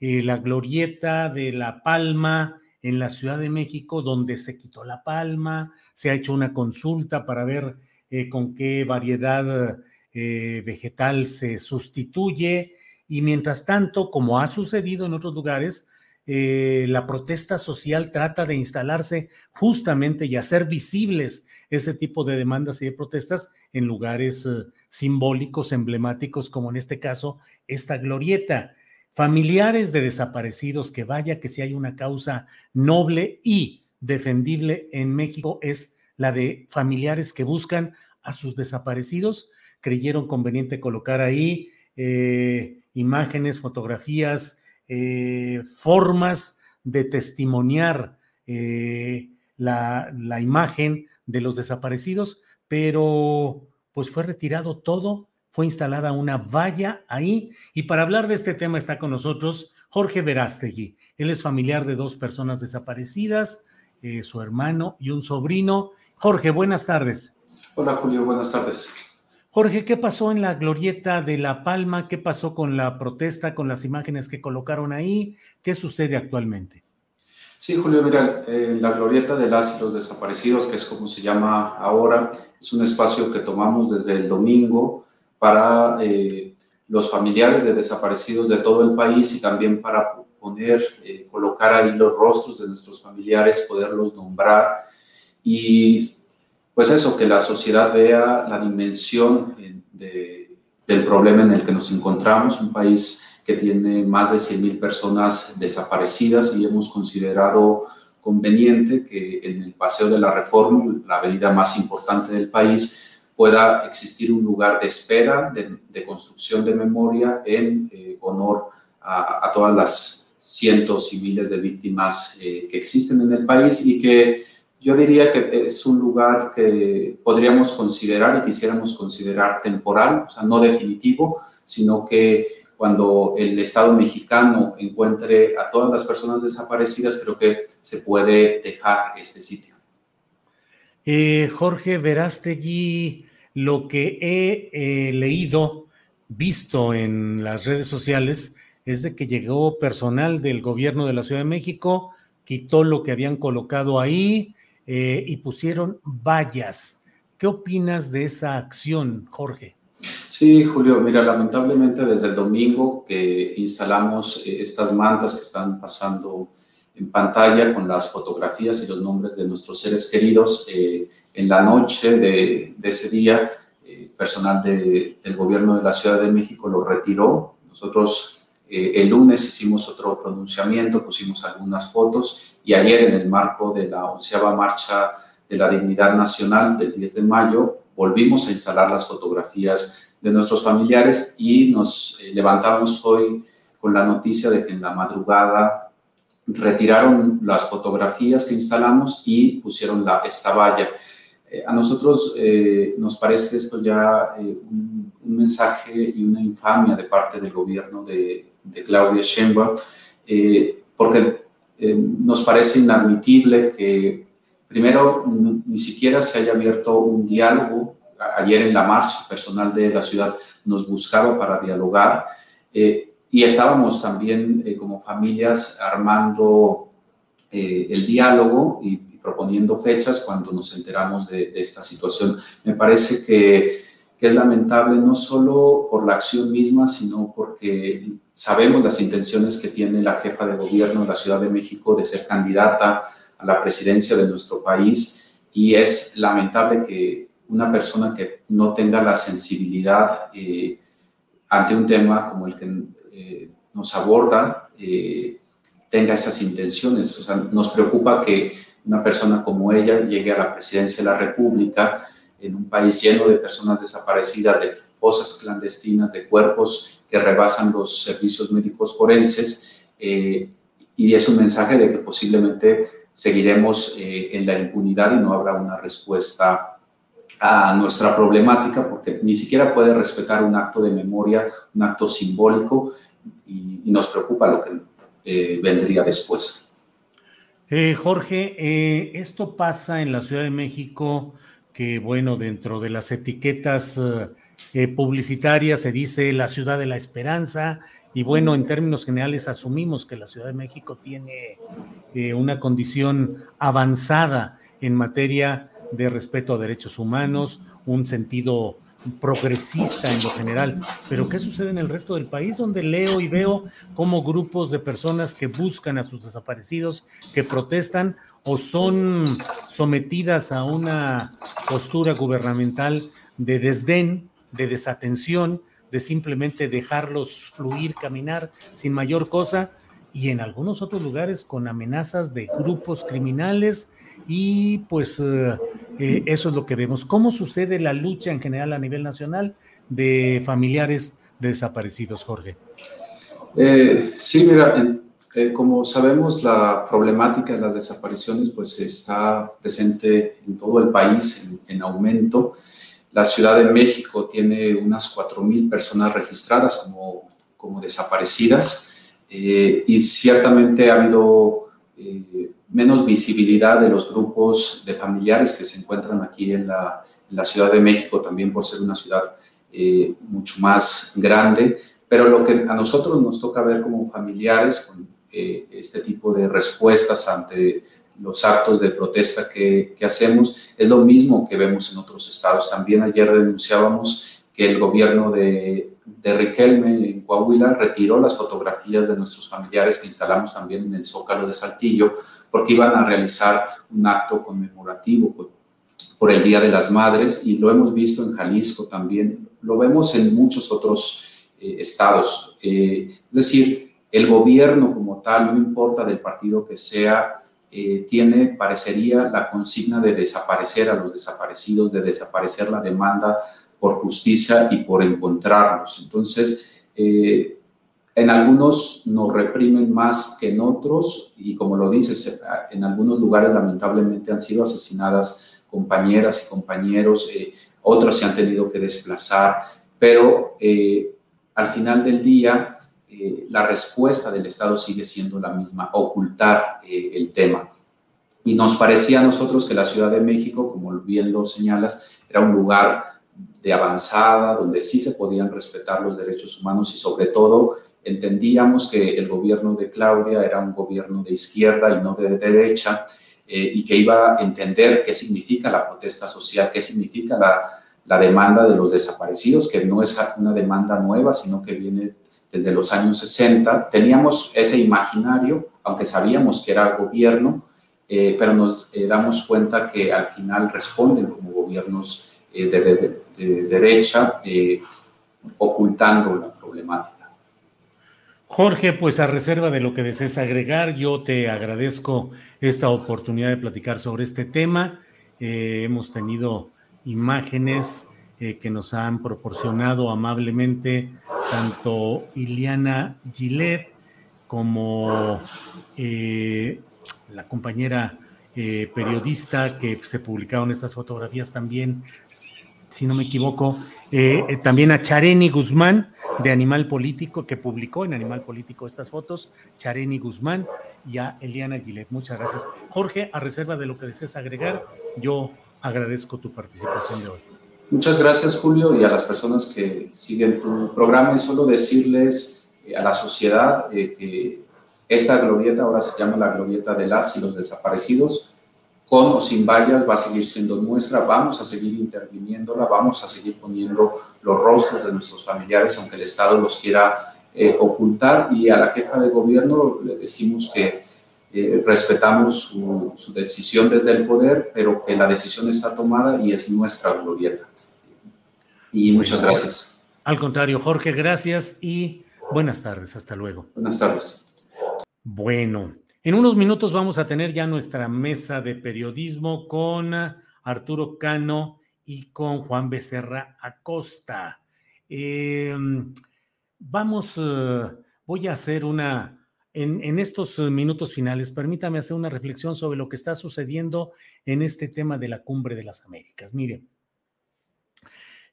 eh, la glorieta de La Palma en la Ciudad de México, donde se quitó la palma, se ha hecho una consulta para ver eh, con qué variedad eh, vegetal se sustituye y mientras tanto, como ha sucedido en otros lugares, eh, la protesta social trata de instalarse justamente y hacer visibles ese tipo de demandas y de protestas en lugares eh, simbólicos, emblemáticos, como en este caso esta glorieta. Familiares de desaparecidos, que vaya que si hay una causa noble y defendible en México es la de familiares que buscan a sus desaparecidos. Creyeron conveniente colocar ahí eh, imágenes, fotografías, eh, formas de testimoniar eh, la, imagen de los desaparecidos, pero pues fue retirado todo fue instalada una valla ahí. Y para hablar de este tema está con nosotros Jorge Verástegui. Él es familiar de dos personas desaparecidas, su hermano y un sobrino. Jorge, buenas tardes. Hola Julio, buenas tardes. Jorge, ¿qué pasó en la glorieta de La Palma? ¿Qué pasó con la protesta, con las imágenes que colocaron ahí? ¿Qué sucede actualmente? Sí, Julio, mira, eh, la glorieta de las y los desaparecidos, que es como se llama ahora, es un espacio que tomamos desde el domingo para eh, los familiares de desaparecidos de todo el país y también para poner, eh, colocar ahí los rostros de nuestros familiares, poderlos nombrar y pues eso, que la sociedad vea la dimensión del problema en el que nos encontramos, un país que tiene más de 100.000 personas desaparecidas y hemos considerado conveniente que en el Paseo de la Reforma, la avenida más importante del país, pueda existir un lugar de espera, de, construcción de memoria en eh, honor a, todas las cientos y miles de víctimas eh, que existen en el país y que yo diría que es un lugar que podríamos considerar y quisiéramos considerar temporal, o sea, no definitivo, sino que cuando el Estado mexicano encuentre a todas las personas desaparecidas, creo que se puede dejar este sitio. Eh, Jorge Verástegui, lo que he eh, leído, visto en las redes sociales, es de que llegó personal del gobierno de la Ciudad de México, quitó lo que habían colocado ahí eh, y pusieron vallas. ¿Qué opinas de esa acción, Jorge? Sí, Julio, mira, lamentablemente desde el domingo que instalamos eh, estas mantas que están pasando en pantalla con las fotografías y los nombres de nuestros seres queridos, eh, en la noche de, ese día, eh, personal del gobierno de la Ciudad de México lo retiró. Nosotros el lunes hicimos otro pronunciamiento, pusimos algunas fotos y ayer en el marco de la onceava marcha de la dignidad nacional del 10 de mayo, volvimos a instalar las fotografías de nuestros familiares y nos eh, levantamos hoy con la noticia de que en la madrugada retiraron las fotografías que instalamos y pusieron la, esta valla. Eh, a nosotros eh, nos parece esto ya un, mensaje y una infamia de parte del gobierno de, de Claudia Sheinbaum, porque nos parece inadmitible que Primero, ni siquiera se haya abierto un diálogo. Ayer en la marcha personal de la ciudad nos buscaba para dialogar eh, y estábamos también eh, como familias armando eh, el diálogo y, proponiendo fechas cuando nos enteramos de, esta situación. Me parece que, que, es lamentable no solo por la acción misma, sino porque sabemos las intenciones que tiene la jefa de gobierno de la Ciudad de México de ser candidata a la presidencia de nuestro país y es lamentable que una persona que no tenga la sensibilidad eh, ante un tema como el que eh, nos aborda eh, tenga esas intenciones. O sea, nos preocupa que una persona como ella llegue a la presidencia de la República en un país lleno de personas desaparecidas, de fosas clandestinas, de cuerpos que rebasan los servicios médicos forenses. y es un mensaje de que posiblemente seguiremos eh, en la impunidad y no habrá una respuesta a nuestra problemática porque ni siquiera puede respetar un acto de memoria, un acto simbólico y, nos preocupa lo que eh, vendría después. Eh, Jorge, esto pasa en la Ciudad de México que, bueno, dentro de las etiquetas publicitarias se dice la ciudad de la esperanza y bueno, en términos generales asumimos que la Ciudad de México tiene eh, una condición avanzada en materia de respeto a derechos humanos, un sentido progresista en lo general. Pero ¿qué sucede en el resto del país donde leo y veo cómo grupos de personas que buscan a sus desaparecidos, que protestan o son sometidas a una postura gubernamental de desdén, de desatención, de simplemente dejarlos fluir, caminar sin mayor cosa, y en algunos otros lugares con amenazas de grupos criminales, y pues eh, eh, eso es lo que vemos. ¿Cómo sucede la lucha en general a nivel nacional de familiares de desaparecidos, Jorge? Eh, sí, mira, como sabemos, la problemática de las desapariciones pues está presente en todo el país en, en aumento. la Ciudad de México tiene unas 4.000 personas registradas como, como desaparecidas eh, y ciertamente ha habido eh, menos visibilidad de los grupos de familiares que se encuentran aquí en la, Ciudad de México, también por ser una ciudad eh, mucho más grande, pero lo que a nosotros nos toca ver como familiares con este tipo de respuestas ante los actos de protesta que, hacemos, es lo mismo que vemos en otros estados. También ayer denunciábamos que el gobierno de, de Riquelme en Coahuila retiró las fotografías de nuestros familiares que instalamos también en el Zócalo de Saltillo, porque iban a realizar un acto conmemorativo por el Día de las Madres y lo hemos visto en Jalisco también, lo vemos en muchos otros eh, estados. Eh, es decir, el gobierno como tal, no importa del partido que sea, eh, tiene, parecería, la consigna de desaparecer a los desaparecidos, de desaparecer la demanda por justicia y por encontrarlos. Entonces, eh, en algunos nos reprimen más que en otros y como lo dices, en algunos lugares lamentablemente han sido asesinadas compañeras y compañeros, eh, otros se han tenido que desplazar, pero al final del día eh, la respuesta del Estado sigue siendo la misma, ocultar eh, el tema. Y nos parecía a nosotros que la Ciudad de México, como bien lo señalas, era un lugar de avanzada, donde sí se podían respetar los derechos humanos y sobre todo entendíamos que el gobierno de Claudia era un gobierno de izquierda y no de derecha eh, y que iba a entender qué significa la protesta social, qué significa la, la demanda de los desaparecidos, que no es una demanda nueva, sino que viene desde los años 60. Teníamos ese imaginario, aunque sabíamos que era gobierno, eh, pero nos eh, damos cuenta que al final responden como gobiernos eh, de, derecha, ocultando la problemática. Jorge, pues a reserva de lo que desees agregar, yo te agradezco esta oportunidad de platicar sobre este tema. hemos tenido imágenes que nos han proporcionado amablemente tanto Iliana Gillet como eh, la compañera eh, periodista que se publicaron estas fotografías también, si no me equivoco, eh, también a Chareni Guzmán de Animal Político, que publicó en Animal Político estas fotos, Chareni Guzmán y a Eliana Gillet. Muchas gracias. Jorge, a reserva de lo que desees agregar, yo agradezco tu participación de hoy. Muchas gracias, Julio, y a las personas que siguen tu programa. Es solo decirles eh, a la sociedad eh, que esta glorieta ahora se llama la glorieta de las y los desaparecidos. Con o sin vallas va a seguir siendo nuestra, vamos a seguir interviniéndola, vamos a seguir poniendo los rostros de nuestros familiares, aunque el Estado los quiera eh, ocultar. Y a la jefa de gobierno le decimos que respetamos su, su, decisión desde el poder, pero que la decisión está tomada y es nuestra glorieta. Y muchas gracias. Al contrario, Jorge, gracias y buenas tardes. Hasta luego. Buenas tardes. Bueno, en unos minutos vamos a tener ya nuestra mesa de periodismo con Arturo Cano y con Juan Becerra Acosta. Em, vamos, eh, voy a hacer una, en, en, estos minutos finales, permítame hacer una reflexión sobre lo que está sucediendo en este tema de la cumbre de las Américas. Mire,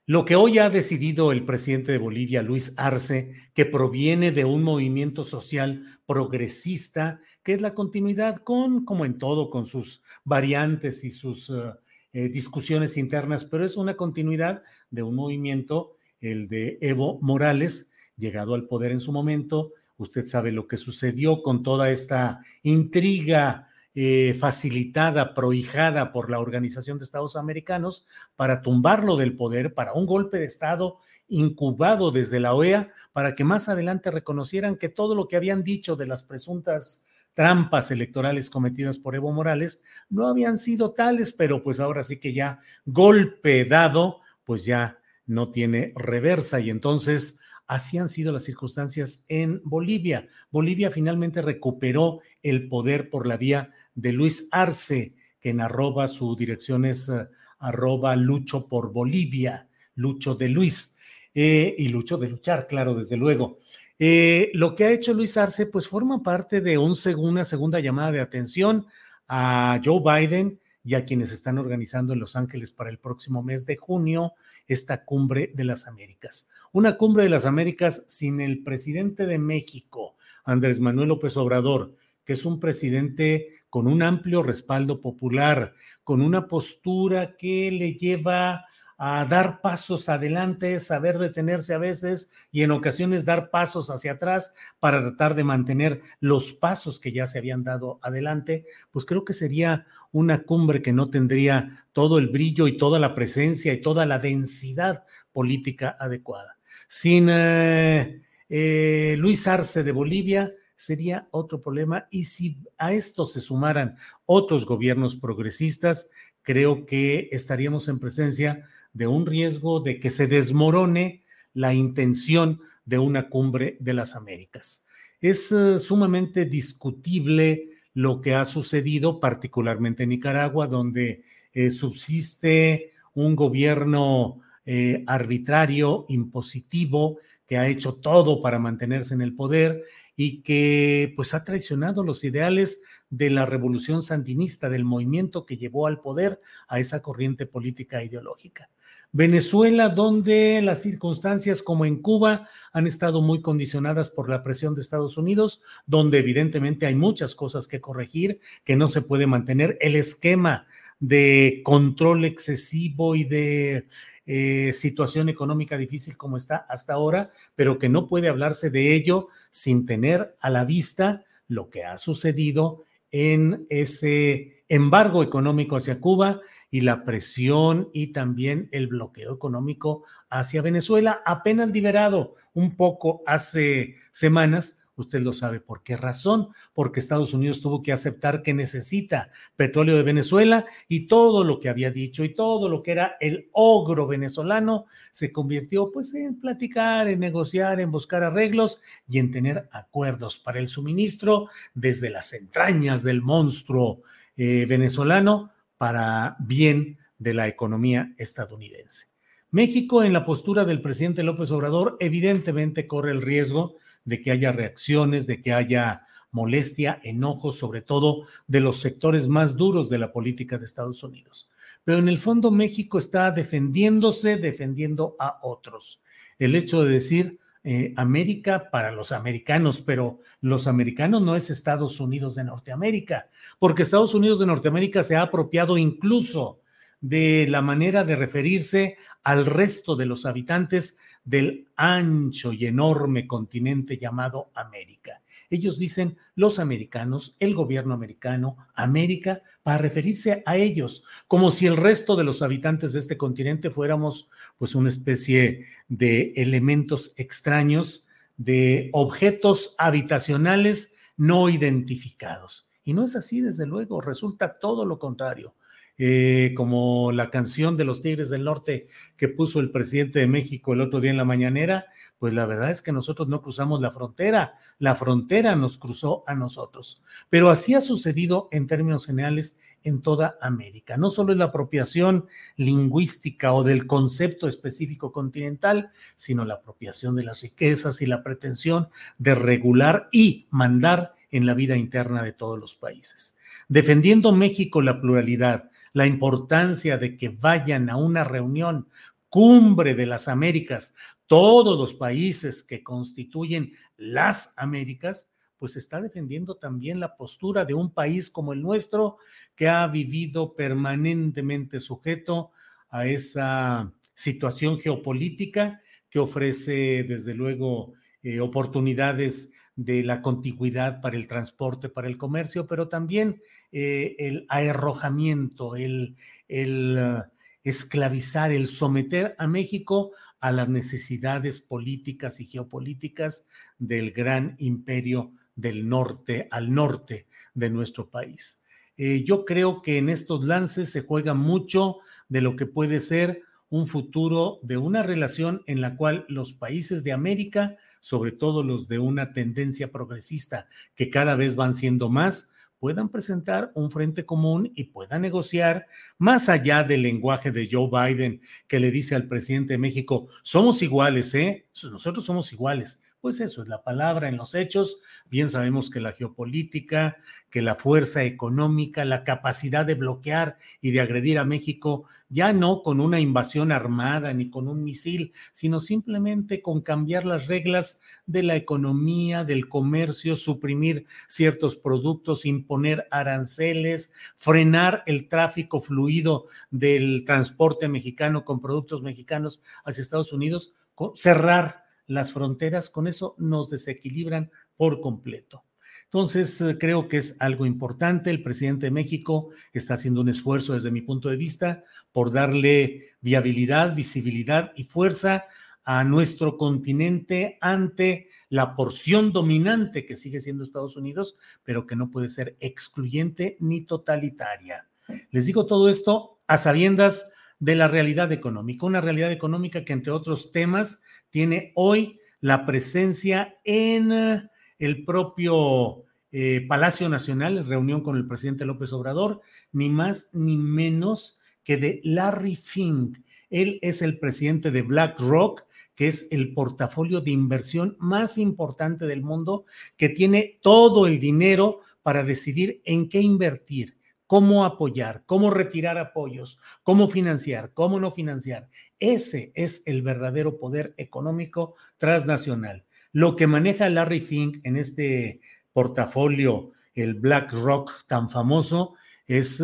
lo que hoy ha decidido el presidente de Bolivia, Luis Arce, que proviene de un movimiento social progresista, que es la continuidad con, como en todo, con sus variantes y sus eh, eh, discusiones internas, pero es una continuidad de un movimiento, el de Evo Morales, llegado al poder en su momento. Usted sabe lo que sucedió con toda esta intriga eh, facilitada, prohijada por la Organización de Estados Americanos para tumbarlo del poder, para un golpe de Estado incubado desde la OEA, para que más adelante reconocieran que todo lo que habían dicho de las presuntas trampas electorales cometidas por Evo Morales no habían sido tales, pero pues ahora sí que ya golpe dado, pues ya no tiene reversa y entonces Así han sido las circunstancias en Bolivia. Bolivia finalmente recuperó el poder por la vía de Luis Arce, que en arroba su dirección es eh, arroba lucho por Bolivia, lucho de Luis, eh, y lucho de luchar, claro, desde luego. Eh, lo que ha hecho Luis Arce, pues forma parte de un, una segunda llamada de atención a Joe Biden y a quienes están organizando en Los Ángeles para el próximo mes de junio esta cumbre de las Américas. Una cumbre de las Américas sin el presidente de México, Andrés Manuel López Obrador, que es un presidente con un amplio respaldo popular, con una postura que le lleva a dar pasos adelante, saber detenerse a veces y en ocasiones dar pasos hacia atrás para tratar de mantener los pasos que ya se habían dado adelante, pues creo que sería una cumbre que no tendría todo el brillo y toda la presencia y toda la densidad política adecuada. Sin eh, eh, Luis Arce de Bolivia, sería otro problema. Y si a esto se sumaran otros gobiernos progresistas, creo que estaríamos en presencia de un riesgo de que se desmorone la intención de una cumbre de las Américas. Es eh, sumamente discutible lo que ha sucedido, particularmente en Nicaragua, donde eh, subsiste un gobierno eh, arbitrario, impositivo, que ha hecho todo para mantenerse en el poder y que pues ha traicionado los ideales de la revolución sandinista, del movimiento que llevó al poder a esa corriente política e ideológica. Venezuela, donde las circunstancias como en Cuba han estado muy condicionadas por la presión de Estados Unidos, donde evidentemente hay muchas cosas que corregir, que no se puede mantener el esquema de control excesivo y de eh, situación económica difícil como está hasta ahora, pero que no puede hablarse de ello sin tener a la vista lo que ha sucedido en ese embargo económico hacia Cuba y la presión y también el bloqueo económico hacia Venezuela, apenas liberado un poco hace semanas Usted lo sabe por qué razón, porque Estados Unidos tuvo que aceptar que necesita petróleo de Venezuela y todo lo que había dicho y todo lo que era el ogro venezolano se convirtió pues en platicar, en negociar, en buscar arreglos y en tener acuerdos para el suministro desde las entrañas del monstruo eh, venezolano para bien de la economía estadounidense. México, en la postura del presidente López Obrador, evidentemente corre el riesgo de que haya reacciones, de que haya molestia, enojo, sobre todo de los sectores más duros de la política de Estados Unidos. Pero en el fondo México está defendiéndose, defendiendo a otros. El hecho de decir eh, América para los americanos, pero los americanos no es Estados Unidos de Norteamérica, porque Estados Unidos de Norteamérica se ha apropiado incluso de la manera de referirse al resto de los habitantes del ancho y enorme continente llamado América. Ellos dicen los americanos, el gobierno americano, América, para referirse a ellos, como si el resto de los habitantes de este continente fuéramos pues una especie de elementos extraños, de objetos habitacionales no identificados. Y no es así, desde luego, resulta todo lo contrario. Eh, como la canción de los Tigres del Norte que puso el presidente de México el otro día en la mañanera, pues la verdad es que nosotros no cruzamos la frontera, la frontera nos cruzó a nosotros. Pero así ha sucedido en términos generales en toda América. No solo es la apropiación lingüística o del concepto específico continental, sino la apropiación de las riquezas y la pretensión de regular y mandar en la vida interna de todos los países. Defendiendo México la pluralidad, la importancia de que vayan a una reunión cumbre de las Américas, todos los países que constituyen las Américas, pues está defendiendo también la postura de un país como el nuestro, que ha vivido permanentemente sujeto a esa situación geopolítica que ofrece, desde luego, eh, oportunidades de la contigüidad para el transporte, para el comercio, pero también eh, el aerrojamiento, el, el esclavizar, el someter a México a las necesidades políticas y geopolíticas del gran imperio del norte, al norte de nuestro país. Eh, yo creo que en estos lances se juega mucho de lo que puede ser un futuro de una relación en la cual los países de América sobre todo los de una tendencia progresista que cada vez van siendo más, puedan presentar un frente común y puedan negociar más allá del lenguaje de Joe Biden que le dice al presidente de México, somos iguales, ¿eh? Nosotros somos iguales. Pues eso es la palabra en los hechos. Bien sabemos que la geopolítica, que la fuerza económica, la capacidad de bloquear y de agredir a México, ya no con una invasión armada ni con un misil, sino simplemente con cambiar las reglas de la economía, del comercio, suprimir ciertos productos, imponer aranceles, frenar el tráfico fluido del transporte mexicano con productos mexicanos hacia Estados Unidos, cerrar las fronteras, con eso nos desequilibran por completo. Entonces, eh, creo que es algo importante. El presidente de México está haciendo un esfuerzo desde mi punto de vista por darle viabilidad, visibilidad y fuerza a nuestro continente ante la porción dominante que sigue siendo Estados Unidos, pero que no puede ser excluyente ni totalitaria. Les digo todo esto a sabiendas de la realidad económica, una realidad económica que entre otros temas tiene hoy la presencia en eh, el propio eh, Palacio Nacional, reunión con el presidente López Obrador, ni más ni menos que de Larry Fink. Él es el presidente de BlackRock, que es el portafolio de inversión más importante del mundo, que tiene todo el dinero para decidir en qué invertir cómo apoyar, cómo retirar apoyos, cómo financiar, cómo no financiar. Ese es el verdadero poder económico transnacional. Lo que maneja Larry Fink en este portafolio, el BlackRock tan famoso, es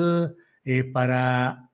eh, para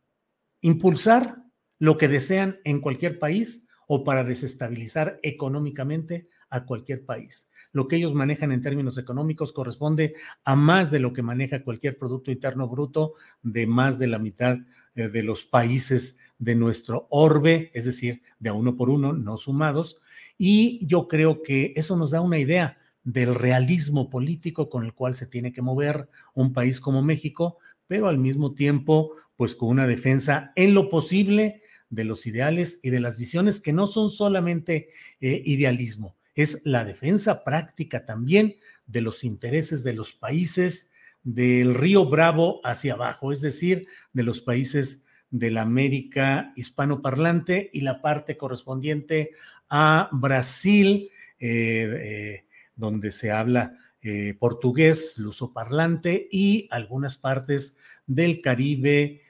impulsar lo que desean en cualquier país o para desestabilizar económicamente a cualquier país lo que ellos manejan en términos económicos corresponde a más de lo que maneja cualquier Producto Interno Bruto de más de la mitad eh, de los países de nuestro orbe, es decir, de a uno por uno, no sumados. Y yo creo que eso nos da una idea del realismo político con el cual se tiene que mover un país como México, pero al mismo tiempo, pues con una defensa en lo posible de los ideales y de las visiones que no son solamente eh, idealismo, es la defensa práctica también de los intereses de los países del río Bravo hacia abajo, es decir, de los países de la América hispanoparlante y la parte correspondiente a Brasil, eh, eh, donde se habla eh, portugués, lusoparlante, y algunas partes del Caribe,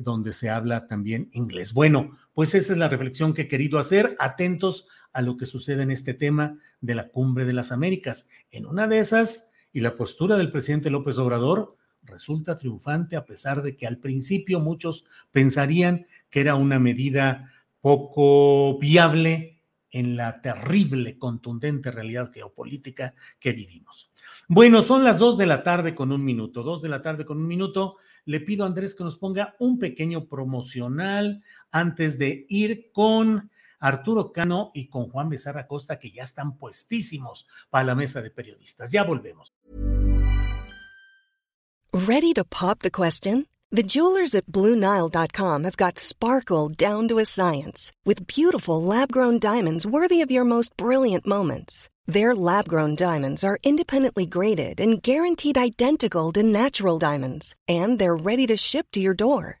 donde se habla también inglés. Bueno, pues esa es la reflexión que he querido hacer. Atentos a lo que sucede en este tema de la cumbre de las Américas. En una de esas, y la postura del presidente López Obrador resulta triunfante a pesar de que al principio muchos pensarían que era una medida poco viable en la terrible, contundente realidad geopolítica que vivimos. Bueno, son las dos de la tarde con un minuto, dos de la tarde con un minuto. Le pido a Andrés que nos ponga un pequeño promocional antes de ir con Arturo Cano y con Juan Becerra Costa, que ya están puestísimos para la mesa de periodistas. Ya volvemos. Ready to pop the question? The jewelers at BlueNile.com have got sparkle down to a science with beautiful lab-grown diamonds worthy of your most brilliant moments. Their lab-grown diamonds are independently graded and guaranteed identical to natural diamonds, and they're ready to ship to your door.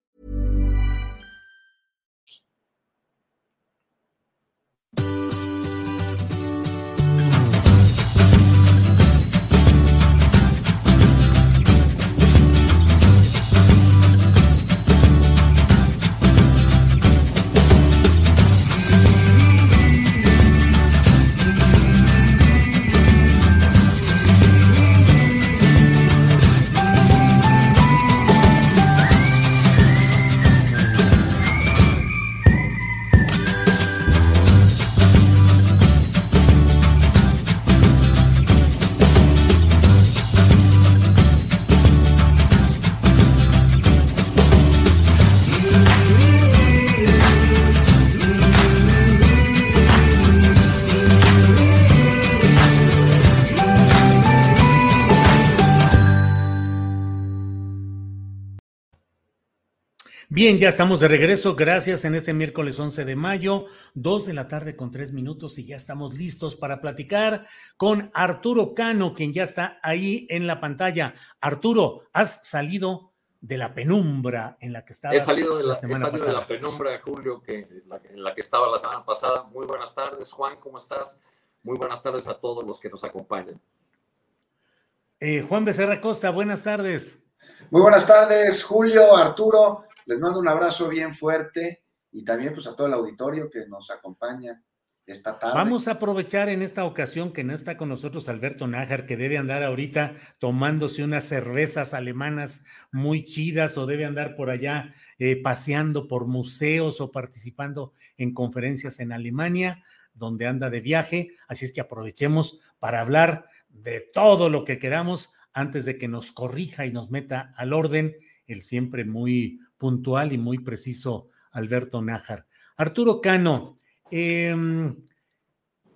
Bien, ya estamos de regreso. Gracias en este miércoles 11 de mayo, 2 de la tarde con tres minutos y ya estamos listos para platicar con Arturo Cano, quien ya está ahí en la pantalla. Arturo, has salido de la penumbra en la que estabas he salido de la, semana he salido pasada. de la penumbra, Julio, que, la- en la que estaba la semana pasada. Muy buenas tardes, Juan, ¿cómo estás? Muy buenas tardes a todos los que nos acompañan. Eh, Juan Becerra Costa, buenas tardes. Muy buenas tardes, Julio, Arturo. Les mando un abrazo bien fuerte y también pues a todo el auditorio que nos acompaña esta tarde. Vamos a aprovechar en esta ocasión que no está con nosotros Alberto Nájar, que debe andar ahorita tomándose unas cervezas alemanas muy chidas o debe andar por allá eh, paseando por museos o participando en conferencias en Alemania, donde anda de viaje. Así es que aprovechemos para hablar de todo lo que queramos antes de que nos corrija y nos meta al orden el siempre muy puntual y muy preciso Alberto Nájar. Arturo Cano, em,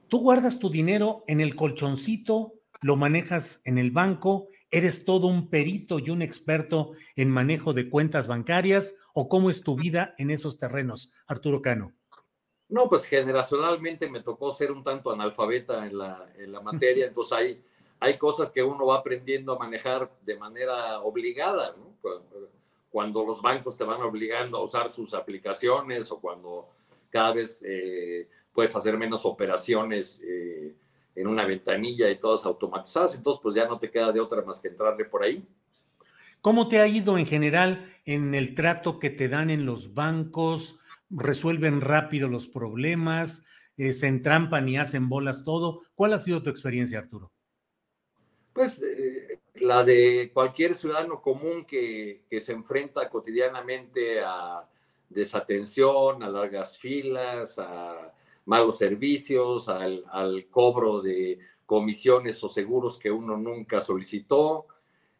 tú guardas tu dinero en el colchoncito, lo manejas en el banco, eres todo un perito y un experto en manejo de cuentas bancarias o cómo es tu vida en esos terrenos, Arturo Cano. No, pues generacionalmente me tocó ser un tanto analfabeta en la, en la materia, entonces hay, hay cosas que uno va aprendiendo a manejar de manera obligada, ¿no? Cu- Cuando los bancos te van obligando a usar sus aplicaciones o cuando cada vez eh, puedes hacer menos operaciones eh, en una ventanilla y todas automatizadas, entonces pues ya no te queda de otra más que entrarle por ahí. ¿Cómo te ha ido en general en el trato que te dan en los bancos? ¿Resuelven rápido los problemas? Eh, ¿Se entrampan y hacen bolas todo? ¿Cuál ha sido tu experiencia, Arturo? Pues la de cualquier ciudadano común que, que se enfrenta cotidianamente a desatención, a largas filas, a malos servicios, al, cobro de comisiones o seguros que uno nunca solicitó.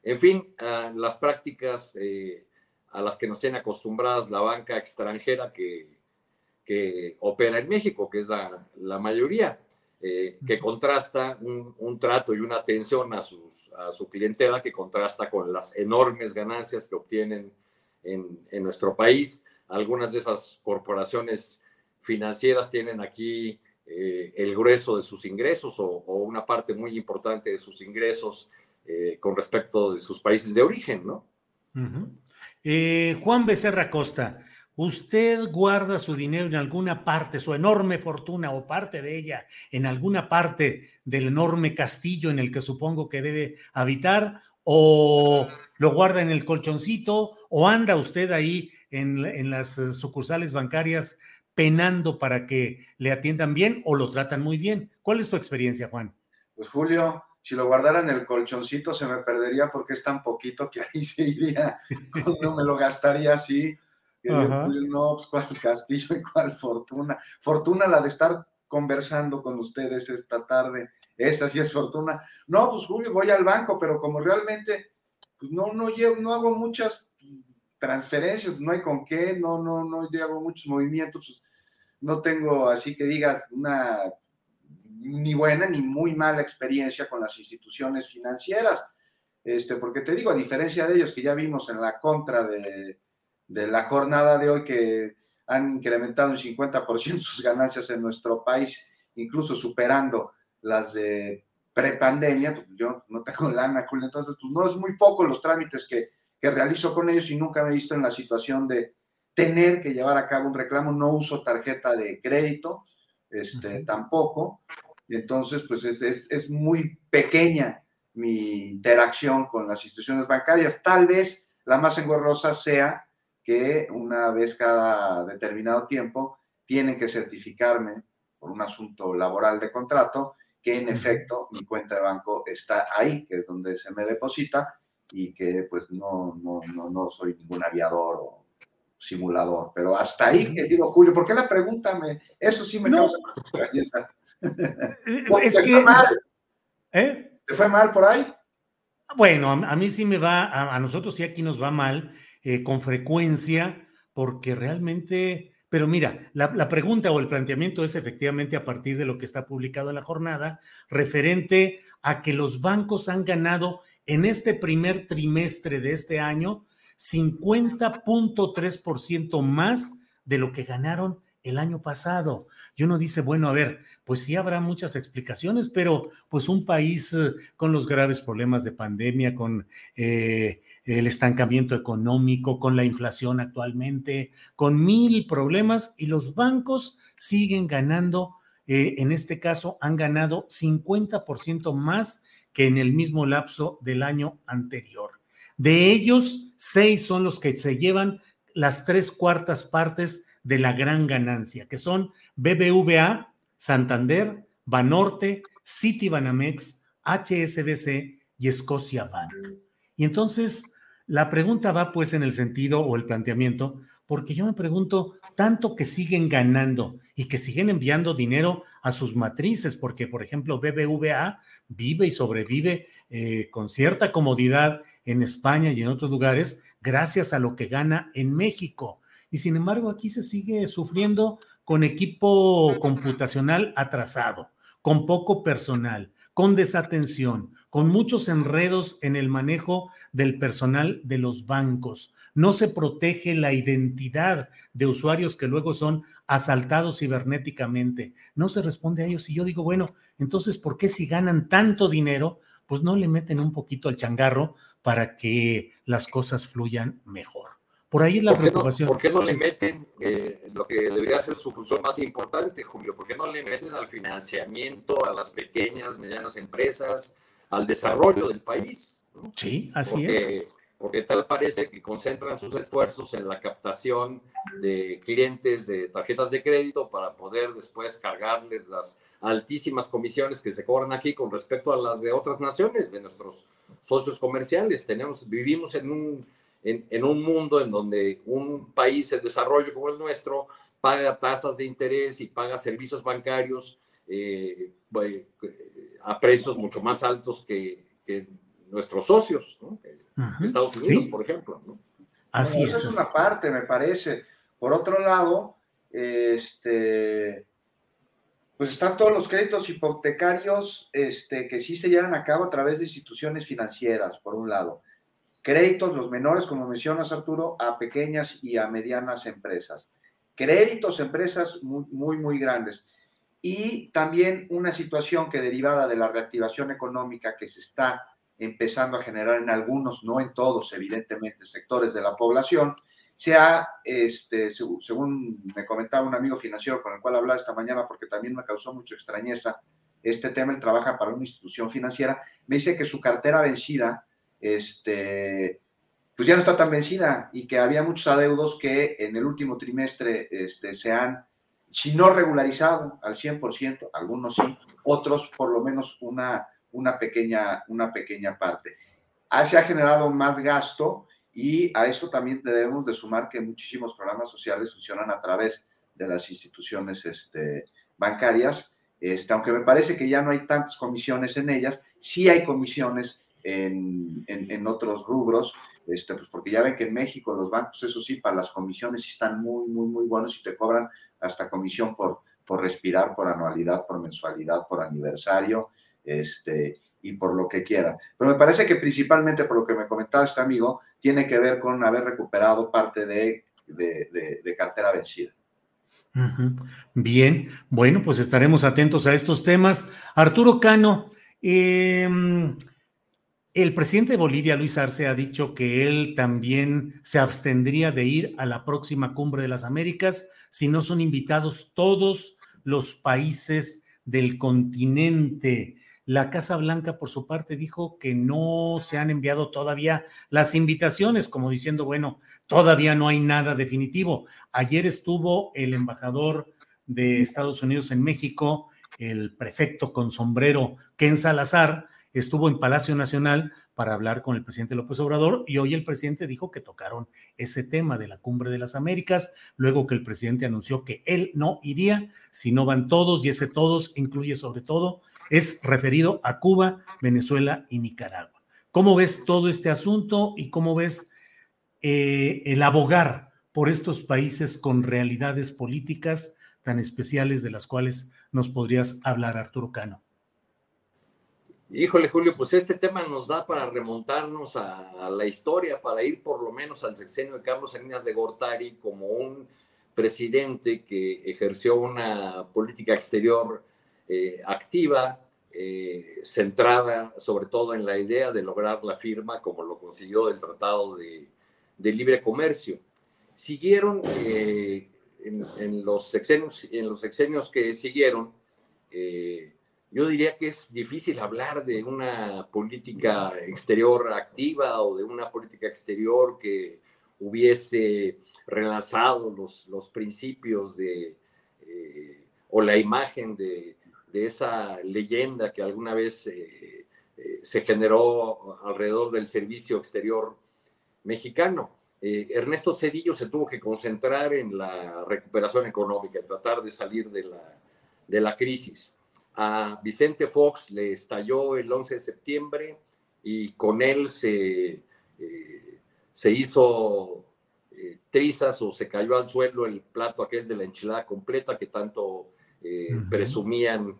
En fin, las prácticas eh, a las que nos tiene acostumbradas la banca extranjera que, que opera en México, que es la, la mayoría, eh, que contrasta un, un trato y una atención a, sus, a su clientela que contrasta con las enormes ganancias que obtienen en, en nuestro país. Algunas de esas corporaciones financieras tienen aquí eh, el grueso de sus ingresos o, o, una parte muy importante de sus ingresos eh, con respecto de sus países de origen, ¿no? Uh -huh. Juan Becerra Costa, ¿usted guarda su dinero en alguna parte, su enorme fortuna o parte de ella, en alguna parte del enorme castillo en el que supongo que debe habitar? ¿O lo guarda en el colchoncito? ¿O anda usted ahí en, en las eh, sucursales bancarias penando para que le atiendan bien o lo tratan muy bien? ¿Cuál es tu experiencia, Juan? Pues Julio, si lo guardara en el colchoncito se me perdería porque es tan poquito que ahí se iría, no me lo gastaría así. Ajá. No, pues cuál castillo y cuál fortuna. Fortuna la de estar conversando con ustedes esta tarde. Esta sí es fortuna. No, pues Julio, voy al banco, pero como realmente pues no, no, llevo, no hago muchas transferencias, no hay con qué, no, no, no llevo muchos movimientos, pues, no tengo así que digas una ni buena ni muy mala experiencia con las instituciones financieras. Este, porque te digo, a diferencia de ellos que ya vimos en la contra de, de la jornada de hoy que han incrementado un 50% sus ganancias en nuestro país, incluso superando las de prepandemia, pues yo no tengo lana, entonces pues no es muy poco los trámites que, que realizo con ellos y nunca me he visto en la situación de tener que llevar a cabo un reclamo, no uso tarjeta de crédito, este, uh -huh. tampoco, y entonces pues es, es, es muy pequeña mi interacción con las instituciones bancarias, tal vez la más engorrosa sea que una vez cada determinado tiempo tienen que certificarme por un asunto laboral de contrato que en efecto mi cuenta de banco está ahí, que es donde se me deposita y que pues no, no, no, no soy ningún aviador o simulador. Pero hasta ahí, querido Julio, ¿por qué la pregunta me, eso sí me no. causa extrañeza? es que... mal. ¿Eh? ¿Te fue mal por ahí? Bueno, a, mí sí me va, a, a, nosotros sí aquí nos va mal eh, con frecuencia, porque realmente, pero mira, la, la, pregunta o el planteamiento es efectivamente a partir de lo que está publicado en la jornada, referente a que los bancos han ganado en este primer trimestre de este año 50.3% más de lo que ganaron el año pasado. Y uno dice, bueno, a ver, pues sí habrá muchas explicaciones, pero pues un país eh, con los graves problemas de pandemia, con eh, el estancamiento económico, con la inflación actualmente, con mil problemas y los bancos siguen ganando, eh, en este caso han ganado 50% más que en el mismo lapso del año anterior. De ellos, seis son los que se llevan las tres cuartas partes de la gran ganancia, que son BBVA, Santander, Banorte, Citibanamex, HSBC y Scotia Bank. Y entonces la pregunta va pues en el sentido o el planteamiento, porque yo me pregunto, tanto que siguen ganando y que siguen enviando dinero a sus matrices, porque por ejemplo BBVA vive y sobrevive eh, con cierta comodidad en España y en otros lugares gracias a lo que gana en México y sin embargo aquí se sigue sufriendo con equipo computacional atrasado, con poco personal, con desatención, con muchos enredos en el manejo del personal de los bancos. No se protege la identidad de usuarios que luego son asaltados cibernéticamente. No se responde a ellos. Y yo digo, bueno, entonces, ¿por qué si ganan tanto dinero, pues no le meten un poquito al changarro para que las cosas fluyan mejor? Por ahí es la preocupación. ¿Por qué no le meten eh, lo que debería ser su función más importante, Julio? ¿Por qué no le meten al financiamiento a las pequeñas, medianas empresas, al desarrollo del país? Sí, así es. Porque tal parece que concentran sus esfuerzos en la captación de clientes de tarjetas de crédito para poder después cargarles las altísimas comisiones que se cobran aquí con respecto a las de otras naciones, de nuestros socios comerciales. Tenemos, vivimos en un en, un mundo en donde un país en desarrollo como el nuestro paga tasas de interés y paga servicios bancarios eh, a precios mucho más altos que, nuestros socios, Estados Unidos, por ejemplo. Así es. es una parte, me parece. Por otro lado, este, pues están todos los créditos hipotecarios este, que sí se llevan a cabo a través de instituciones financieras, por un lado. Créditos, los menores, como mencionas Arturo, a pequeñas y a medianas empresas. Créditos empresas muy, muy, muy grandes. Y también una situación que derivada de la reactivación económica que se está empezando a generar en algunos, no en todos, evidentemente, sectores de la población, se ha, este, según me comentaba un amigo financiero con el cual hablaba esta mañana, porque también me causó mucha extrañeza este tema, él trabaja para una institución financiera, me dice que su cartera vencida este, pues ya no está tan vencida y que había muchos adeudos que en el último trimestre este, se han, si no regularizado al 100%, algunos sí, otros por lo menos una, una, pequeña, una pequeña parte. Ah, se ha generado más gasto y a eso también debemos de sumar que muchísimos programas sociales funcionan a través de las instituciones este, bancarias, este, aunque me parece que ya no hay tantas comisiones en ellas, sí hay comisiones en, otros rubros, este, pues porque ya ven que en México los bancos, eso sí, para las comisiones están muy, muy, muy buenos y te cobran hasta comisión por, por respirar, por anualidad, por mensualidad, por aniversario, este, y por lo que quieran. Pero me parece que principalmente por lo que me comentaba este amigo, tiene que ver con haber recuperado parte de, de, cartera vencida. Bien, bueno, pues estaremos atentos a estos temas. Arturo Cano, eh, el presidente de Bolivia, Luis Arce, ha dicho que él también se abstendría de ir a la próxima cumbre de las Américas si no son invitados todos los países del continente. La Casa Blanca, por su parte, dijo que no se han enviado todavía las invitaciones, como diciendo, bueno, todavía no hay nada definitivo. Ayer estuvo el embajador de Estados Unidos en México, el prefecto con sombrero Ken Salazar, estuvo en Palacio Nacional para hablar con el presidente López Obrador y hoy el presidente dijo que tocaron ese tema de la cumbre de las Américas, luego que el presidente anunció que él no iría si no van todos y ese todos incluye sobre todo, es referido a Cuba, Venezuela y Nicaragua. ¿Cómo ves todo este asunto y cómo ves eh, el abogar por estos países con realidades políticas tan especiales de las cuales nos podrías hablar, Arturo Cano? Híjole, Julio, pues este tema nos da para remontarnos a, la historia, para ir por lo menos al sexenio de Carlos Salinas de Gortari como un presidente que ejerció una política exterior eh, activa, eh, centrada sobre todo en la idea de lograr la firma, como lo consiguió el Tratado de, Libre Comercio. Siguieron eh, en, los sexenios, en los sexenios que siguieron, yo diría que es difícil hablar de una política exterior activa o de una política exterior que hubiese relanzado los, los principios de, eh, o la imagen de, de, esa leyenda que alguna vez eh, eh, se generó alrededor del servicio exterior mexicano. Ernesto Cedillo se tuvo que concentrar en la recuperación económica, tratar de salir de la, de la crisis. A Vicente Fox le estalló el 11 de septiembre y con él se, eh, se hizo eh, trizas o se cayó al suelo el plato aquel de la enchilada completa que tanto eh, presumían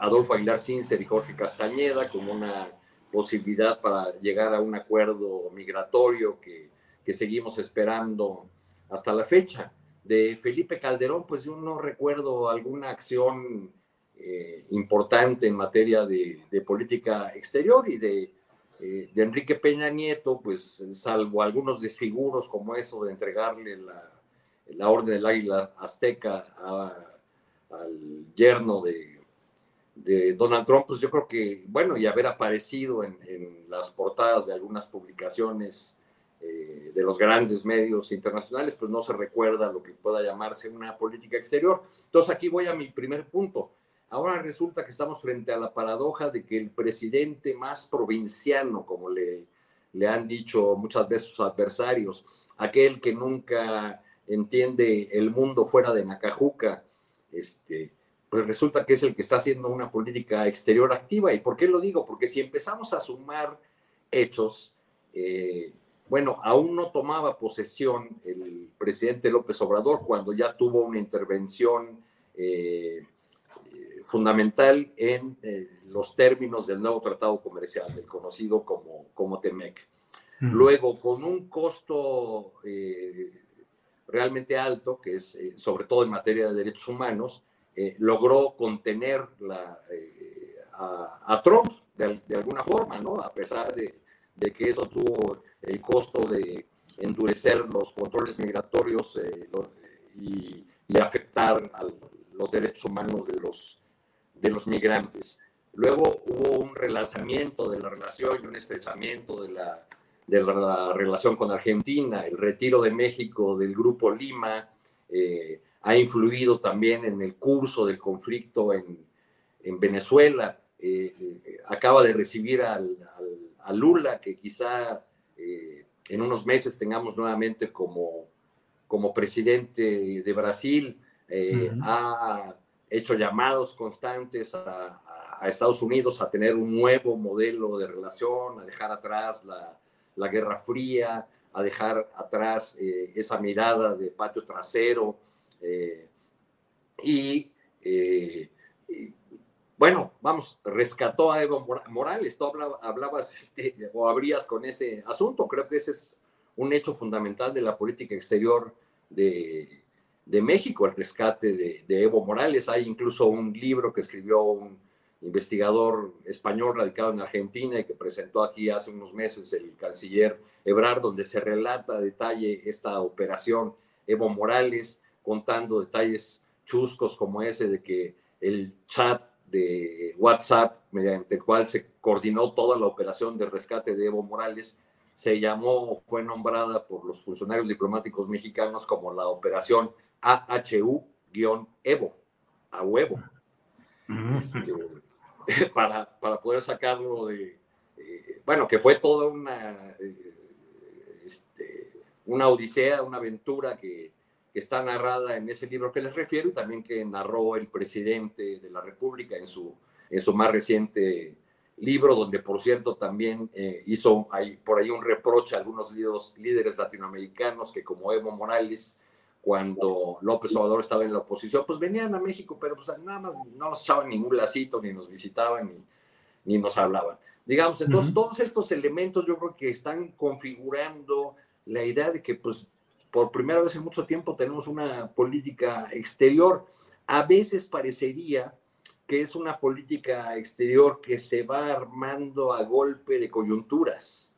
Adolfo Aguilar Cincer y Jorge Castañeda como una posibilidad para llegar a un acuerdo migratorio que, que seguimos esperando hasta la fecha. De Felipe Calderón, pues yo no recuerdo alguna acción eh, importante en materia de, política exterior y de, eh, de, Enrique Peña Nieto, pues salvo algunos desfiguros como eso de entregarle la, la Orden del Águila Azteca al yerno de, de, Donald Trump, pues yo creo que, bueno, y haber aparecido en, las portadas de algunas publicaciones eh, de los grandes medios internacionales, pues no se recuerda lo que pueda llamarse una política exterior. Entonces aquí voy a mi primer punto. Ahora resulta que estamos frente a la paradoja de que el presidente más provinciano, como le, le han dicho muchas veces sus adversarios, aquel que nunca entiende el mundo fuera de Nacajuca, este, pues resulta que es el que está haciendo una política exterior activa. ¿Y por qué lo digo? Porque si empezamos a sumar hechos, eh, bueno, aún no tomaba posesión el presidente López Obrador cuando ya tuvo una intervención eh, fundamental en eh, los términos del nuevo tratado comercial, del conocido como, como TEMEC. Luego, con un costo eh, realmente alto, que es eh, sobre todo en materia de derechos humanos, logró contener la, a, Trump de, alguna forma, ¿no? A pesar de, de, que eso tuvo el costo de endurecer los controles migratorios y, y, afectar a los derechos humanos de los, de los migrantes. Luego hubo un relanzamiento de la relación y un estrechamiento de la, de la relación con Argentina. El retiro de México del Grupo Lima eh, ha influido también en el curso del conflicto en, en Venezuela. Eh, eh, acaba de recibir al, a Lula, que quizá en unos meses tengamos nuevamente como, como presidente de Brasil. Ha hecho llamados constantes a, Estados Unidos a tener un nuevo modelo de relación, a dejar atrás la, Guerra Fría, a dejar atrás eh, esa mirada de patio trasero. Eh, eh, y, bueno, vamos, rescató a Evo Morales. Tú hablabas este, o habrías con ese asunto. Creo que ese es un hecho fundamental de la política exterior de, de México, el rescate de, Evo Morales. Hay incluso un libro que escribió un investigador español radicado en Argentina y que presentó aquí hace unos meses el canciller Ebrard, donde se relata a detalle esta operación Evo Morales, contando detalles chuscos como ese de que el chat de WhatsApp, mediante el cual se coordinó toda la operación de rescate de Evo Morales, se llamó, fue nombrada por los funcionarios diplomáticos mexicanos como la operación AHU-Evo, a huevo, este, para, para, poder sacarlo de, eh, bueno, que fue toda una, eh, este, una odisea, una aventura que, que, está narrada en ese libro que les refiero y también que narró el presidente de la República en su, en su más reciente libro, donde por cierto también eh, hizo por ahí un reproche a algunos líderes, líderes latinoamericanos que como Evo Morales cuando López Obrador estaba en la oposición, pues venían a México, pero pues nada más no nos echaban ningún lacito, ni nos visitaban, ni nos hablaban. Digamos, entonces todos estos elementos yo creo que están configurando la idea de que pues por primera vez en mucho tiempo tenemos una política exterior. A veces parecería que es una política exterior que se va armando a golpe de coyunturas,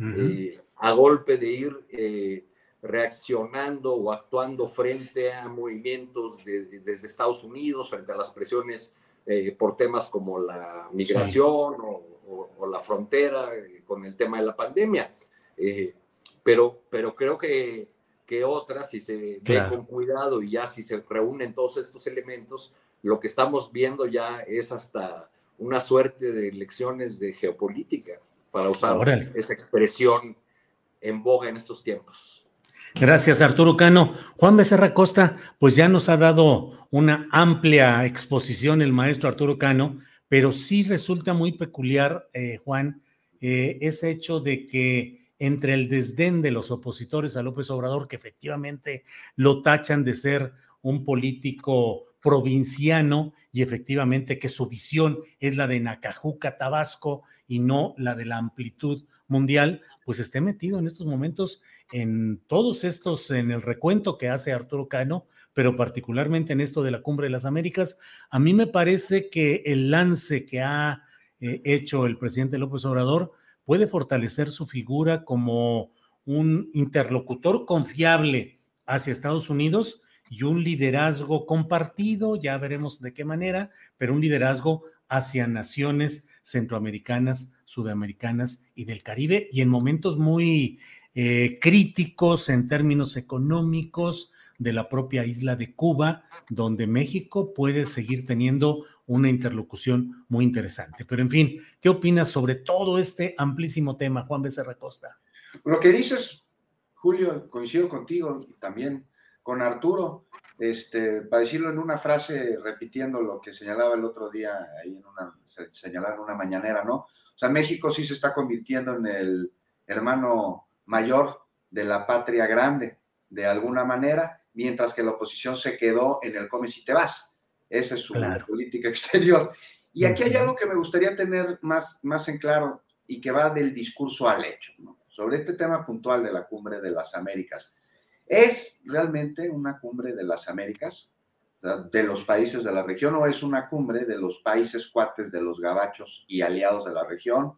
eh, a golpe de ir eh, reaccionando o actuando frente a movimientos desde Estados Unidos, frente a las presiones eh, por temas como la migración o, la frontera, con el tema de la pandemia. pero, pero creo que, que otras, si se ve con cuidado y ya si se reúnen todos estos elementos, lo que estamos viendo ya es hasta una suerte de lecciones de geopolítica, para usar esa expresión en boga en estos tiempos. Gracias, Arturo Cano. Juan Becerra Costa, pues ya nos ha dado una amplia exposición el maestro Arturo Cano, pero sí resulta muy peculiar, eh, Juan, eh, ese hecho de que entre el desdén de los opositores a López Obrador, que efectivamente lo tachan de ser un político provinciano y efectivamente que su visión es la de Nacajuca, Tabasco y no la de la amplitud mundial, pues esté metido en estos momentos en todos estos, en el recuento que hace Arturo Cano, pero particularmente en esto de la Cumbre de las Américas, a mí me parece que el lance que ha eh, hecho el presidente López Obrador puede fortalecer su figura como un interlocutor confiable hacia Estados Unidos y un liderazgo compartido, ya veremos de qué manera, pero un liderazgo hacia naciones centroamericanas, sudamericanas y del Caribe, y en momentos muy eh, críticos en términos económicos de la propia isla de Cuba, donde México puede seguir teniendo una interlocución muy interesante. Pero en fin, ¿qué opinas sobre todo este amplísimo tema, Juan Becerra Costa? Lo que dices, Julio, coincido contigo y también con Arturo, este, para decirlo en una frase, repitiendo lo que señalaba el otro día, ahí en una, una mañanera, ¿no? O sea, México sí se está convirtiendo en el hermano mayor de la patria grande, de alguna manera, mientras que la oposición se quedó en el come si te vas. Esa es su política exterior. Y aquí hay algo que me gustaría tener más, más en claro y que va del discurso al hecho, ¿no? Sobre este tema puntual de la cumbre de las Américas. ¿Es realmente una cumbre de las Américas, de los países de la región, o es una cumbre de los países cuates de los gabachos y aliados de la región?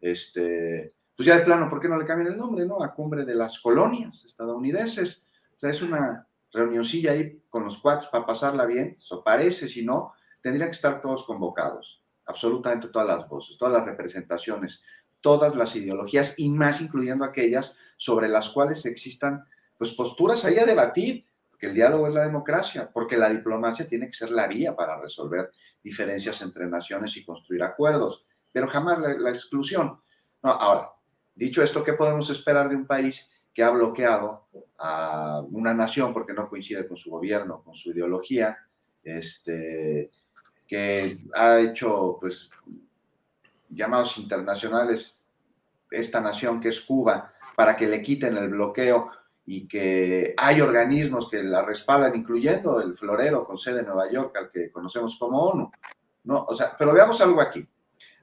Este, pues ya de plano, ¿por qué no le cambian el nombre, no? A cumbre de las colonias estadounidenses. O sea, es una reunioncilla ahí con los cuates para pasarla bien, eso parece, si no, tendrían que estar todos convocados, absolutamente todas las voces, todas las representaciones, todas las ideologías y más incluyendo aquellas sobre las cuales existan pues posturas ahí a debatir, porque el diálogo es la democracia, porque la diplomacia tiene que ser la vía para resolver diferencias entre naciones y construir acuerdos, pero jamás la, exclusión. No, ahora, dicho esto, ¿qué podemos esperar de un país que ha bloqueado a una nación porque no coincide con su gobierno, con su ideología, este, que ha hecho pues llamados internacionales esta nación que es Cuba para que le quiten el bloqueo y que hay organismos que la respaldan, incluyendo el Florero con sede en Nueva York, al que conocemos como ONU. No, o sea, pero veamos algo aquí.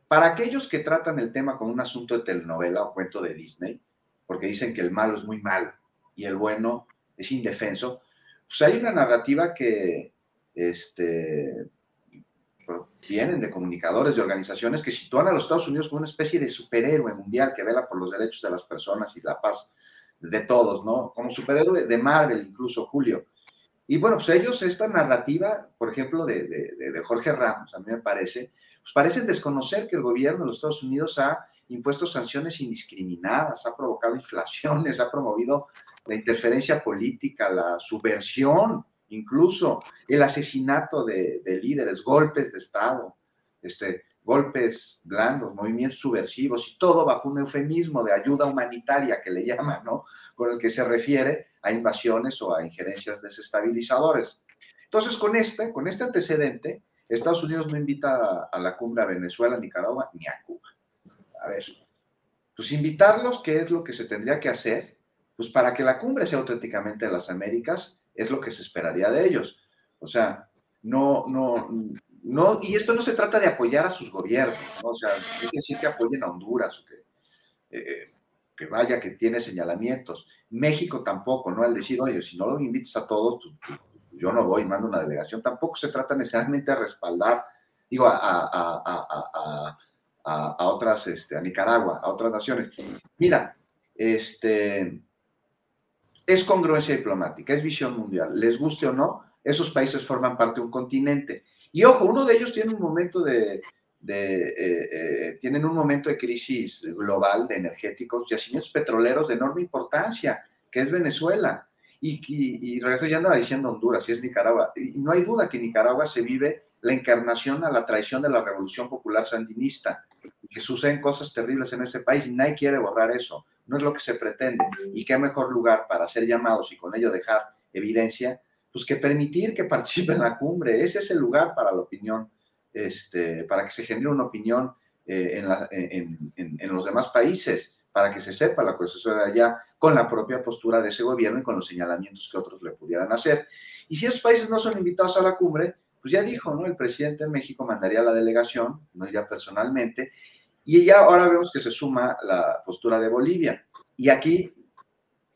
Para aquellos que tratan el tema como un asunto de telenovela o cuento de Disney, porque dicen que el malo es muy malo y el bueno es indefenso, pues hay una narrativa que este, vienen de comunicadores, de organizaciones que sitúan a los Estados Unidos como una especie de superhéroe mundial que vela por los derechos de las personas y la paz de todos, ¿no? Como superhéroe de Marvel, incluso Julio. Y bueno, pues ellos, esta narrativa, por ejemplo, de, de, Jorge Ramos, a mí me parece, pues parecen desconocer que el gobierno de los Estados Unidos ha impuesto sanciones indiscriminadas, ha provocado inflaciones, ha promovido la interferencia política, la subversión, incluso el asesinato de, de líderes, golpes de Estado, este, golpes blandos, movimientos subversivos y todo bajo un eufemismo de ayuda humanitaria que le llaman, ¿no? Con el que se refiere a invasiones o a injerencias desestabilizadores. Entonces, con este, con este antecedente, Estados Unidos no invita a, la cumbre a Venezuela, Nicaragua ni a Cuba. A ver, pues invitarlos, ¿qué es lo que se tendría que hacer? Pues para que la cumbre sea auténticamente de las Américas, es lo que se esperaría de ellos. O sea, no, no, no, y esto no se trata de apoyar a sus gobiernos, ¿no? o sea, no que decir que apoyen a Honduras o que, eh, que vaya, que tiene señalamientos. México tampoco, ¿no? Al decir, oye, si no lo invitas a todos, pues, pues, yo no voy, mando una delegación. Tampoco se trata necesariamente de respaldar, digo, a, a, a, a otras, este, a Nicaragua, a otras naciones. Mira, este, es congruencia diplomática, es visión mundial. Les guste o no, esos países forman parte de un continente. Y ojo, uno de ellos tiene un momento de, eh, eh, tienen un momento de crisis global de energéticos, yacimientos petroleros de enorme importancia, que es Venezuela. Y, y, regreso ya andaba diciendo Honduras, y es Nicaragua. Y no hay duda que Nicaragua se vive la encarnación a la traición de la revolución popular sandinista, que suceden cosas terribles en ese país y nadie quiere borrar eso. No es lo que se pretende. Y qué mejor lugar para ser llamados y con ello dejar evidencia, pues que permitir que participe en la cumbre. Ese es el lugar para la opinión este, para que se genere una opinión eh, en, los demás países, para que se sepa la cuestión de allá con la propia postura de ese gobierno y con los señalamientos que otros le pudieran hacer. Y si esos países no son invitados a la cumbre, pues ya dijo, ¿no? El presidente de México mandaría la delegación, no iría personalmente, y ya ahora vemos que se suma la postura de Bolivia. Y aquí,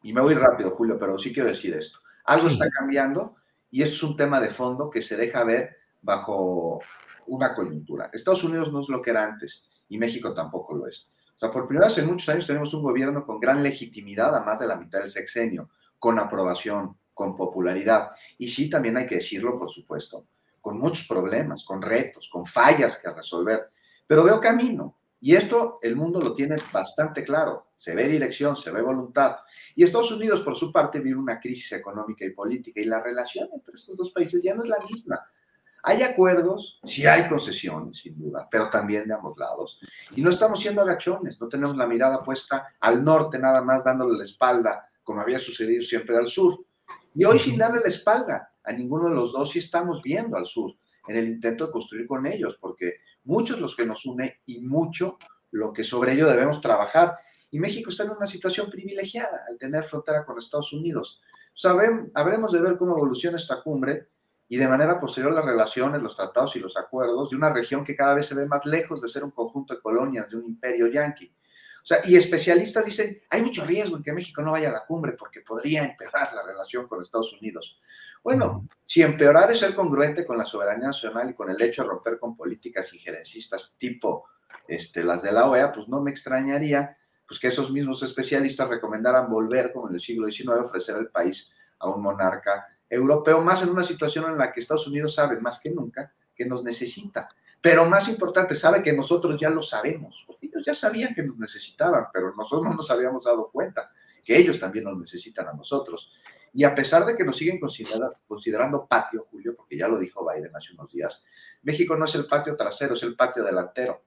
y me voy rápido, Julio, pero sí quiero decir esto, algo está cambiando y esto es un tema de fondo que se deja ver bajo una coyuntura. Estados Unidos no es lo que era antes y México tampoco lo es. O sea, por primera vez en muchos años tenemos un gobierno con gran legitimidad a más de la mitad del sexenio, con aprobación, con popularidad. Y sí, también hay que decirlo, por supuesto, con muchos problemas, con retos, con fallas que resolver. Pero veo camino. Y esto el mundo lo tiene bastante claro. Se ve dirección, se ve voluntad. Y Estados Unidos, por su parte, vive una crisis económica y política. Y la relación entre estos dos países ya no es la misma. Hay acuerdos, sí hay concesiones, sin duda, pero también de ambos lados. Y no estamos siendo agachones, no tenemos la mirada puesta al norte nada más dándole la espalda, como había sucedido siempre al sur. Y hoy sin darle la espalda a ninguno de los dos, sí estamos viendo al sur en el intento de construir con ellos, porque muchos los que nos une y mucho lo que sobre ello debemos trabajar. Y México está en una situación privilegiada al tener frontera con Estados Unidos. Saben, habremos de ver cómo evoluciona esta cumbre y de manera posterior las relaciones, los tratados y los acuerdos de una región que cada vez se ve más lejos de ser un conjunto de colonias de un imperio yanqui. O sea, y especialistas dicen, hay mucho riesgo en que México no vaya a la cumbre porque podría empeorar la relación con Estados Unidos. Bueno, si empeorar es ser congruente con la soberanía nacional y con el hecho de romper con políticas injerencistas tipo este, las de la OEA, pues no me extrañaría pues que esos mismos especialistas recomendaran volver, como en el siglo XIX, ofrecer al país a un monarca europeo, más en una situación en la que Estados Unidos sabe más que nunca que nos necesita. Pero más importante, sabe que nosotros ya lo sabemos. Ellos ya sabían que nos necesitaban, pero nosotros no nos habíamos dado cuenta que ellos también nos necesitan a nosotros. Y a pesar de que nos siguen considerando patio, Julio, porque ya lo dijo Biden hace unos días, México no es el patio trasero, es el patio delantero,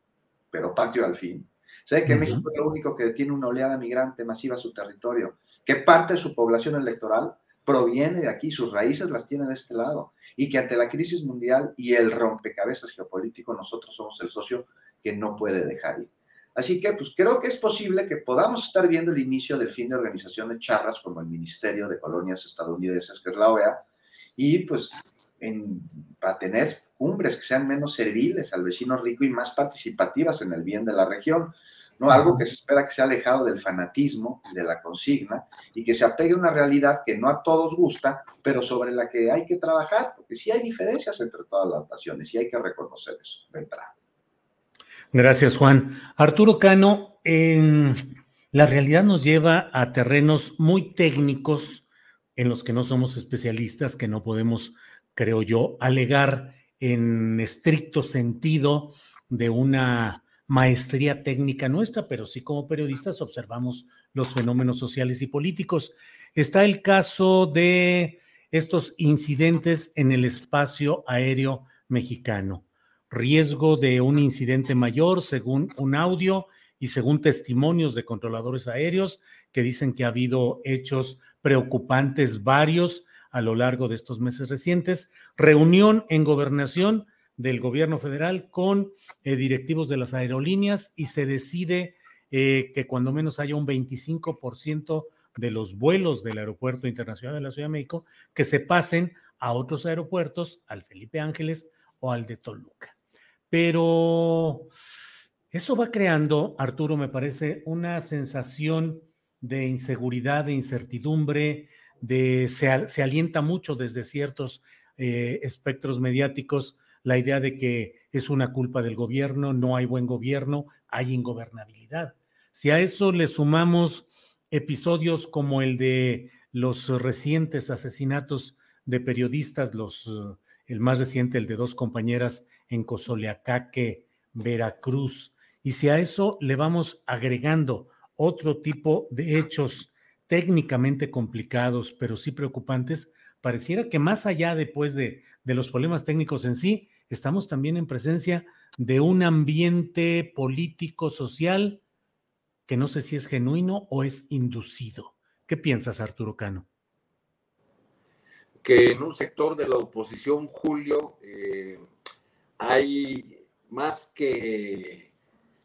pero patio al fin. Sabe que México es lo único que tiene una oleada migrante masiva a su territorio, que parte de su población electoral proviene de aquí, sus raíces las tiene de este lado, y que ante la crisis mundial y el rompecabezas geopolítico, nosotros somos el socio que no puede dejar ir. Así que, pues creo que es posible que podamos estar viendo el inicio del fin de organizaciones charras como el Ministerio de Colonias Estadounidenses, que es la OEA, y pues para tener cumbres que sean menos serviles al vecino rico y más participativas en el bien de la región. ¿no? Algo que se espera que sea alejado del fanatismo y de la consigna y que se apegue a una realidad que no a todos gusta, pero sobre la que hay que trabajar, porque sí hay diferencias entre todas las naciones y hay que reconocer eso de entrada. Gracias, Juan. Arturo Cano, la realidad nos lleva a terrenos muy técnicos en los que no somos especialistas, que no podemos, creo yo, alegar en estricto sentido de una maestría técnica nuestra, pero sí como periodistas observamos los fenómenos sociales y políticos. Está el caso de estos incidentes en el espacio aéreo mexicano. Riesgo de un incidente mayor según un audio y según testimonios de controladores aéreos que dicen que ha habido hechos preocupantes varios a lo largo de estos meses recientes. Reunión en gobernación del gobierno federal con eh, directivos de las aerolíneas y se decide eh, que cuando menos haya un 25% de los vuelos del Aeropuerto Internacional de la Ciudad de México que se pasen a otros aeropuertos, al Felipe Ángeles o al de Toluca. Pero eso va creando, Arturo, me parece, una sensación de inseguridad, de incertidumbre, de se, se alienta mucho desde ciertos eh, espectros mediáticos la idea de que es una culpa del gobierno, no hay buen gobierno, hay ingobernabilidad. Si a eso le sumamos episodios como el de los recientes asesinatos de periodistas, eh, el más reciente, el de dos compañeras en Cozoleacaque, Veracruz, y si a eso le vamos agregando otro tipo de hechos técnicamente complicados, pero sí preocupantes, pareciera que más allá después de, de los problemas técnicos en sí, estamos también en presencia de un ambiente político, social, que no sé si es genuino o es inducido. ¿Qué piensas, Arturo Cano? Que en un sector de la oposición, Julio, eh, hay más que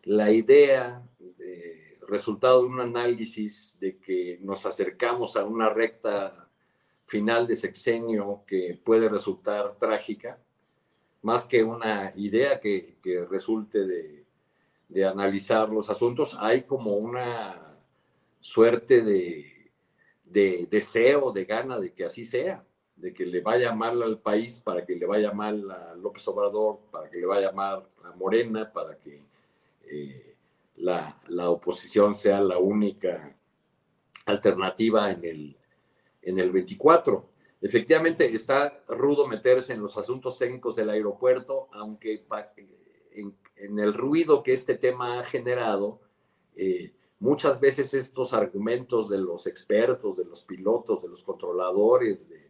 la idea, de, resultado de un análisis de que nos acercamos a una recta final de sexenio que puede resultar trágica, más que una idea que, resulte de, analizar los asuntos, hay como una suerte de, de, deseo, de gana de que así sea, de que le vaya mal al país, para que le vaya mal a López Obrador, para que le vaya mal a Morena, para que eh, la, la, oposición sea la única alternativa en el, en el 24. Efectivamente, está rudo meterse en los asuntos técnicos del aeropuerto, aunque en, el ruido que este tema ha generado, eh, muchas veces estos argumentos de los expertos, de los pilotos, de los controladores, de,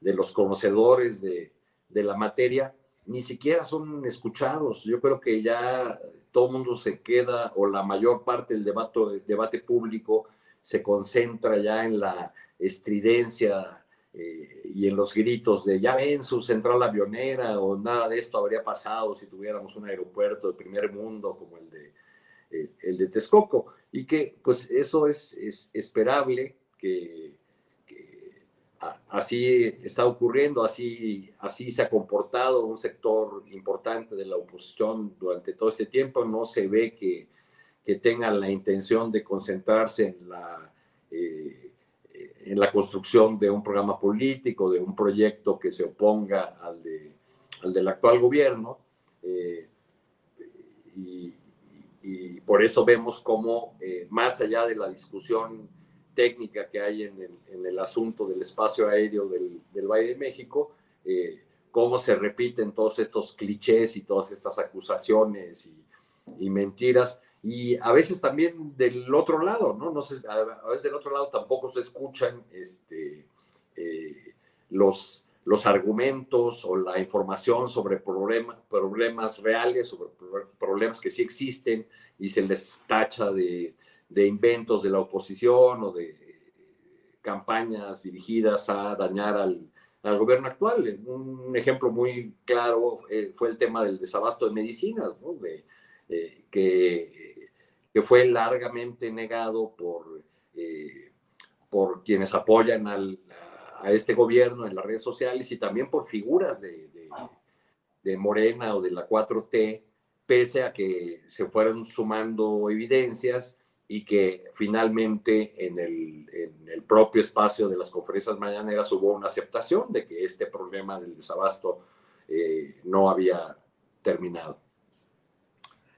los conocedores de, la materia, ni siquiera son escuchados. Yo creo que ya todo el mundo se queda, o la mayor parte del debate, debate público se concentra ya en la estridencia eh, y en los gritos de ya ven su central avionera o nada de esto habría pasado si tuviéramos un aeropuerto de primer mundo como el de, el de Texcoco. Y que pues eso es, es esperable que, así está ocurriendo, así, así se ha comportado un sector importante de la oposición durante todo este tiempo. No se ve que, que tengan la intención de concentrarse en la... Eh, en la construcción de un programa político, de un proyecto que se oponga al, de, al del actual gobierno. Eh, y, por eso vemos cómo, eh, más allá de la discusión técnica que hay en el, en el asunto del espacio aéreo del, del Valle de México, eh, cómo se repiten todos estos clichés y todas estas acusaciones y, y mentiras y a veces también del otro lado, ¿no? no a veces del otro lado tampoco se escuchan este, eh, los, los argumentos o la información sobre problemas reales, sobre problemas que sí existen y se les tacha de, de inventos de la oposición o de campañas dirigidas a dañar al, al gobierno actual. Un ejemplo muy claro eh, fue el tema del desabasto de medicinas, ¿no? de, eh, que que fue largamente negado por, eh, por quienes apoyan al, a, este gobierno en las redes sociales y también por figuras de, de, Morena o de la 4T, pese a que se fueron sumando evidencias y que finalmente en el, en el, propio espacio de las conferencias mañaneras hubo una aceptación de que este problema del desabasto eh, no había terminado.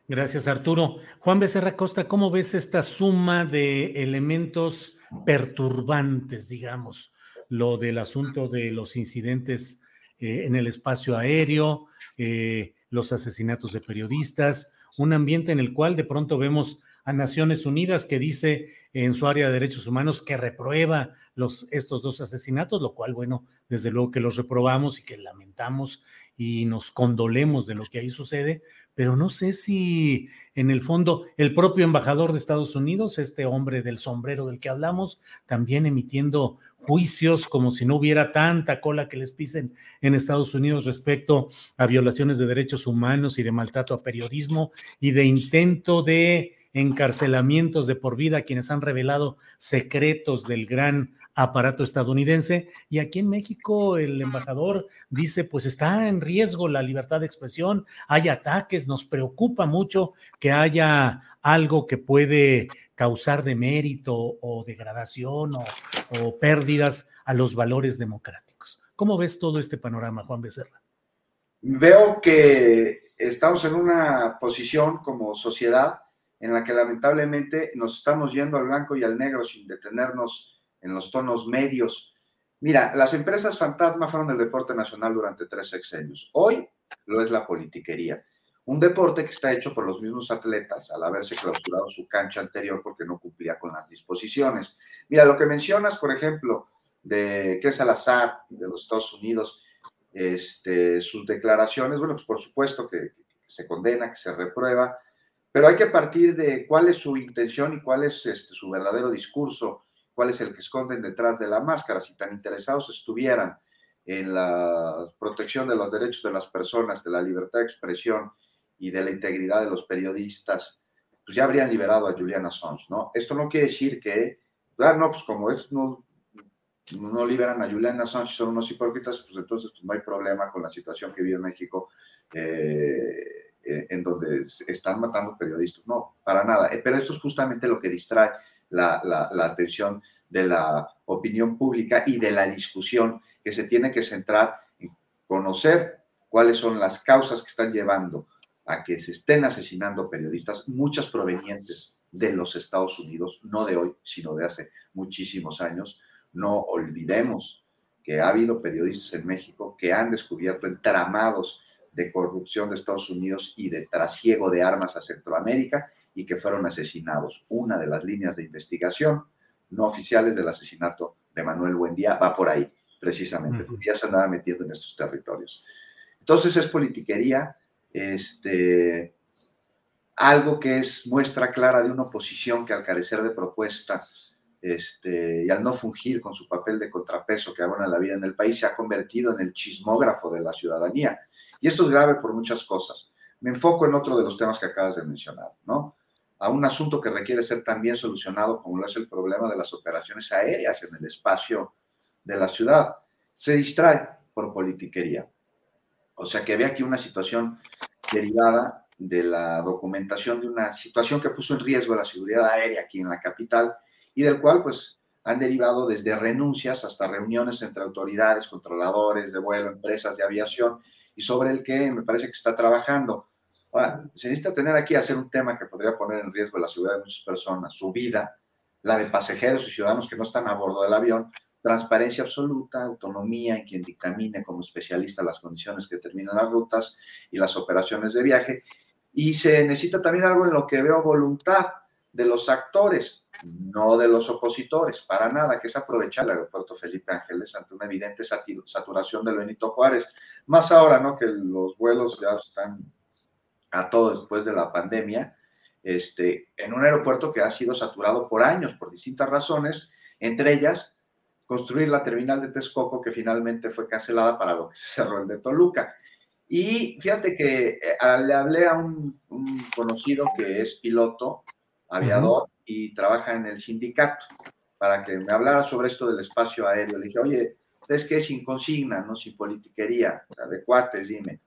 Gracias, Arturo. Juan Becerra Costa, ¿cómo ves esta suma de elementos perturbantes, digamos? Lo del asunto de los incidentes eh, en el espacio aéreo, eh, los asesinatos de periodistas, un ambiente en el cual de pronto vemos a Naciones Unidas que dice en su área de derechos humanos que reprueba los, estos dos asesinatos, lo cual, bueno, desde luego que los reprobamos y que lamentamos y nos condolemos de lo que ahí sucede, pero no sé si en el fondo el propio embajador de Estados Unidos, este hombre del sombrero del que hablamos, también emitiendo juicios como si no hubiera tanta cola que les pisen en Estados Unidos respecto a violaciones de derechos humanos y de maltrato a periodismo y de intento de encarcelamientos de por vida a quienes han revelado secretos del gran aparato estadounidense. Y aquí en México el embajador dice, pues está en riesgo la libertad de expresión, hay ataques, nos preocupa mucho que haya algo que puede causar demérito o degradación o, o pérdidas a los valores democráticos. ¿Cómo ves todo este panorama, Juan Becerra? Veo que estamos en una posición como sociedad en la que lamentablemente nos estamos yendo al blanco y al negro sin detenernos en los tonos medios. Mira, las empresas fantasma fueron el deporte nacional durante tres sexenios. Hoy lo es la politiquería. Un deporte que está hecho por los mismos atletas al haberse clausurado su cancha anterior porque no cumplía con las disposiciones. Mira, lo que mencionas, por ejemplo, de que Salazar de los Estados Unidos, este, sus declaraciones, bueno, pues por supuesto que se condena, que se reprueba, pero hay que partir de cuál es su intención y cuál es este, su verdadero discurso, cuál es el que esconden detrás de la máscara. Si tan interesados estuvieran en la protección de los derechos de las personas, de la libertad de expresión y de la integridad de los periodistas, pues ya habrían liberado a Julian Assange, ¿no? Esto no quiere decir que, ah, no, pues como es, no, no liberan a Julian Assange, son unos hipócritas, pues entonces pues no hay problema con la situación que vive México. Eh, eh, en donde están matando periodistas. No, para nada. Eh, pero esto es justamente lo que distrae la, la, atención de la opinión pública y de la discusión que se tiene que centrar en conocer cuáles son las causas que están llevando a que se estén asesinando periodistas, muchas provenientes de los Estados Unidos, no de hoy, sino de hace muchísimos años. No olvidemos que ha habido periodistas en México que han descubierto entramados de corrupción de Estados Unidos y de trasiego de armas a Centroamérica y que fueron asesinados. Una de las líneas de investigación no oficiales del asesinato de Manuel Buendía va por ahí, precisamente, porque ya se andaba metiendo en estos territorios. Entonces es politiquería, este, algo que es muestra clara de una oposición que al carecer de propuesta este, y al no fungir con su papel de contrapeso que abona la vida en el país, se ha convertido en el chismógrafo de la ciudadanía y esto es grave por muchas cosas. Me enfoco en otro de los temas que acabas de mencionar, ¿no? A un asunto que requiere ser también solucionado, como lo es el problema de las operaciones aéreas en el espacio de la ciudad. Se distrae por politiquería. O sea que había aquí una situación derivada de la documentación de una situación que puso en riesgo la seguridad aérea aquí en la capital y del cual pues han derivado desde renuncias hasta reuniones entre autoridades, controladores de vuelo, empresas de aviación y sobre el que me parece que está trabajando. Ahora, se necesita tener aquí hacer un tema que podría poner en riesgo la seguridad de muchas personas, su vida, la de pasajeros y ciudadanos que no están a bordo del avión, transparencia absoluta, autonomía en quien dictamine como especialista las condiciones que determinan las rutas y las operaciones de viaje. Y se necesita también algo en lo que veo voluntad de los actores, no de los opositores, para nada, que es aprovechar el aeropuerto Felipe Ángeles ante una evidente saturación del Benito Juárez. Más ahora, ¿no? Que los vuelos ya están a todo después de la pandemia, este, en un aeropuerto que ha sido saturado por años, por distintas razones, entre ellas construir la terminal de Texcoco, que finalmente fue cancelada para lo que se cerró el de Toluca. Y fíjate que eh, le hablé a un, conocido que es piloto, aviador, y trabaja en el sindicato, para que me hablara sobre esto del espacio aéreo. Le dije, oye, ¿es que sin consigna, no sin politiquería, de cuates, dime.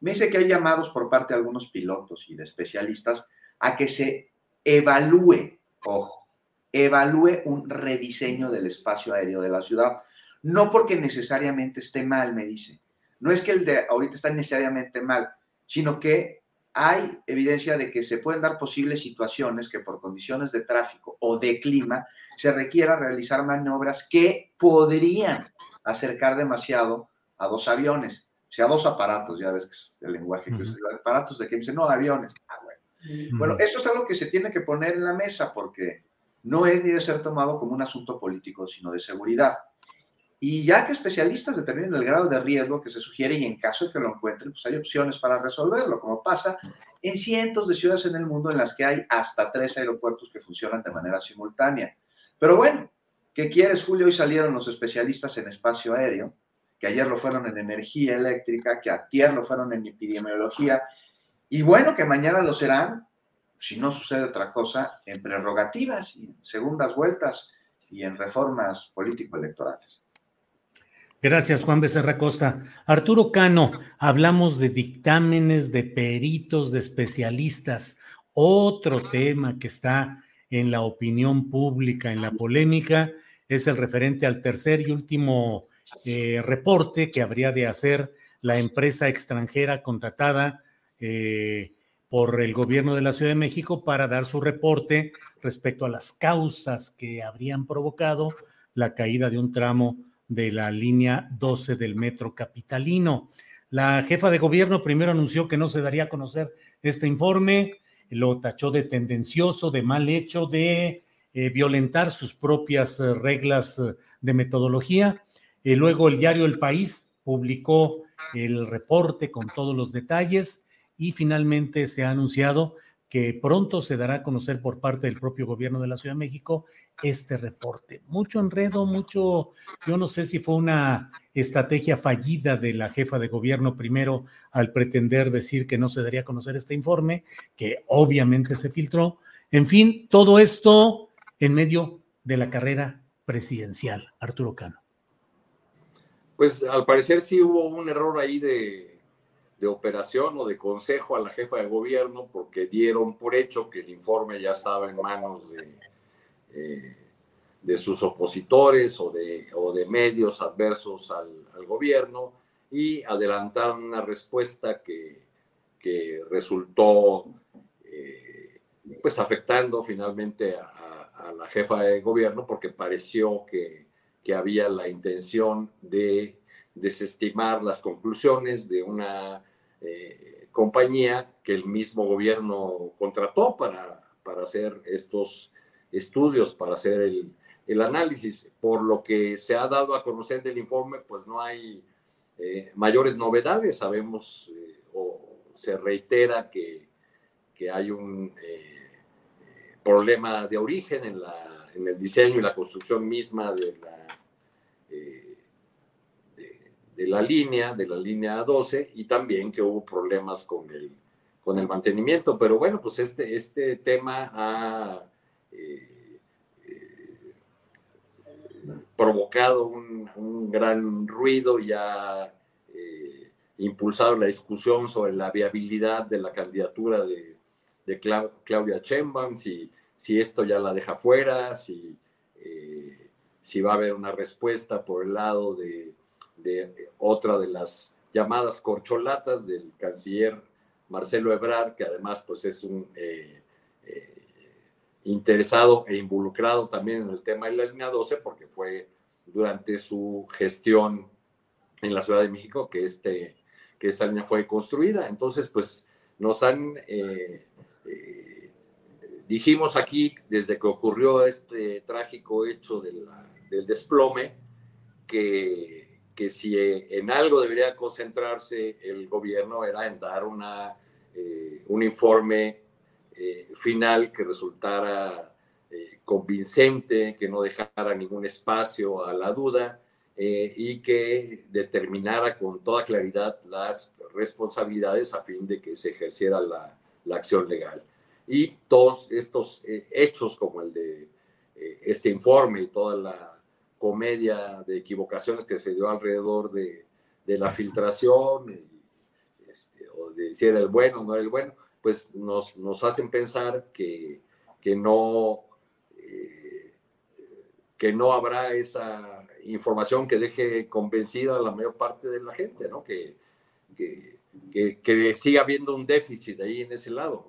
Me dice que hay llamados por parte de algunos pilotos y de especialistas a que se evalúe, ojo, evalúe un rediseño del espacio aéreo de la ciudad. No porque necesariamente esté mal, me dice. No es que el de ahorita está necesariamente mal, sino que hay evidencia de que se pueden dar posibles situaciones que por condiciones de tráfico o de clima se requiera realizar maniobras que podrían acercar demasiado a dos aviones, o sea, dos aparatos, ya ves que es el lenguaje que usa, aparatos de que dicen, no, aviones. Ah, bueno. Bueno, esto es algo que se tiene que poner en la mesa porque no es ni de ser tomado como un asunto político, sino de seguridad. Y ya que especialistas determinen el grado de riesgo que se sugiere y en caso de que lo encuentren, pues hay opciones para resolverlo, como pasa en cientos de ciudades en el mundo en las que hay hasta tres aeropuertos que funcionan de manera simultánea. Pero bueno, ¿qué quieres, Julio? Hoy salieron los especialistas en espacio aéreo, que ayer lo fueron en energía eléctrica, que ayer lo fueron en epidemiología, y bueno, que mañana lo serán si no sucede otra cosa, en prerrogativas y en segundas vueltas y en reformas político-electorales. Gracias, Juan Becerra Costa. Arturo Cano, hablamos de dictámenes de peritos, de especialistas. Otro tema que está en la opinión pública, en la polémica, es el referente al tercer y último eh, reporte que habría de hacer la empresa extranjera contratada eh, por el gobierno de la Ciudad de México para dar su reporte respecto a las causas que habrían provocado la caída de un tramo de la línea 12 del metro capitalino. La jefa de gobierno primero anunció que no se daría a conocer este informe, lo tachó de tendencioso, de mal hecho, de eh, violentar sus propias eh, reglas eh, de metodología. luego el diario El País publicó el reporte con todos los detalles y finalmente se ha anunciado que pronto se dará a conocer por parte del propio gobierno de la Ciudad de México este reporte. Mucho enredo, mucho, yo no sé si fue una estrategia fallida de la jefa de gobierno primero al pretender decir que no se daría a conocer este informe, que obviamente se filtró. En fin, todo esto en medio de la carrera presidencial. Arturo Cano. Pues al parecer sí hubo un error ahí de, de operación o de consejo a la jefa de gobierno porque dieron por hecho que el informe ya estaba en manos de, eh, de sus opositores o de, o de medios adversos al, gobierno y adelantaron una respuesta que, que resultó eh, pues afectando finalmente a, a, la jefa de gobierno porque pareció que, que había la intención de desestimar las conclusiones de una eh, compañía que el mismo gobierno contrató para, para hacer estos estudios, para hacer el, el, análisis. Por lo que se ha dado a conocer del informe, pues no hay eh, mayores novedades. Sabemos eh, o se reitera que, que hay un problema de origen en, la, en el diseño y la construcción misma de la de la línea, de la línea 12, y también que hubo problemas con el, con el mantenimiento. Pero bueno, pues este, este tema ha eh, eh, provocado un, gran ruido y ha eh, impulsado la discusión sobre la viabilidad de la candidatura de, de Claudia Sheinbaum, si, si esto ya la deja fuera, si, si va a haber una respuesta por el lado de de otra de las llamadas corcholatas del canciller Marcelo Ebrard, que además pues es un eh, eh, interesado e involucrado también en el tema de la línea 12, porque fue durante su gestión en la Ciudad de México que, este, que esta línea fue construida. Entonces, pues nos han, eh, dijimos aquí, desde que ocurrió este trágico hecho del desplome, que que si en algo debería concentrarse el gobierno era en dar una, eh, un informe eh, final que resultara eh, convincente, que no dejara ningún espacio a la duda y que determinara con toda claridad las responsabilidades a fin de que se ejerciera la, la acción legal. Y todos estos hechos como el de este informe y toda la comedia de equivocaciones que se dio alrededor de, de la filtración, este, o de si era el bueno o no era el bueno, pues nos, nos hacen pensar que, que no, eh, que no habrá esa información que deje convencida a la mayor parte de la gente, ¿no? Que, que, que, siga habiendo un déficit ahí en ese lado.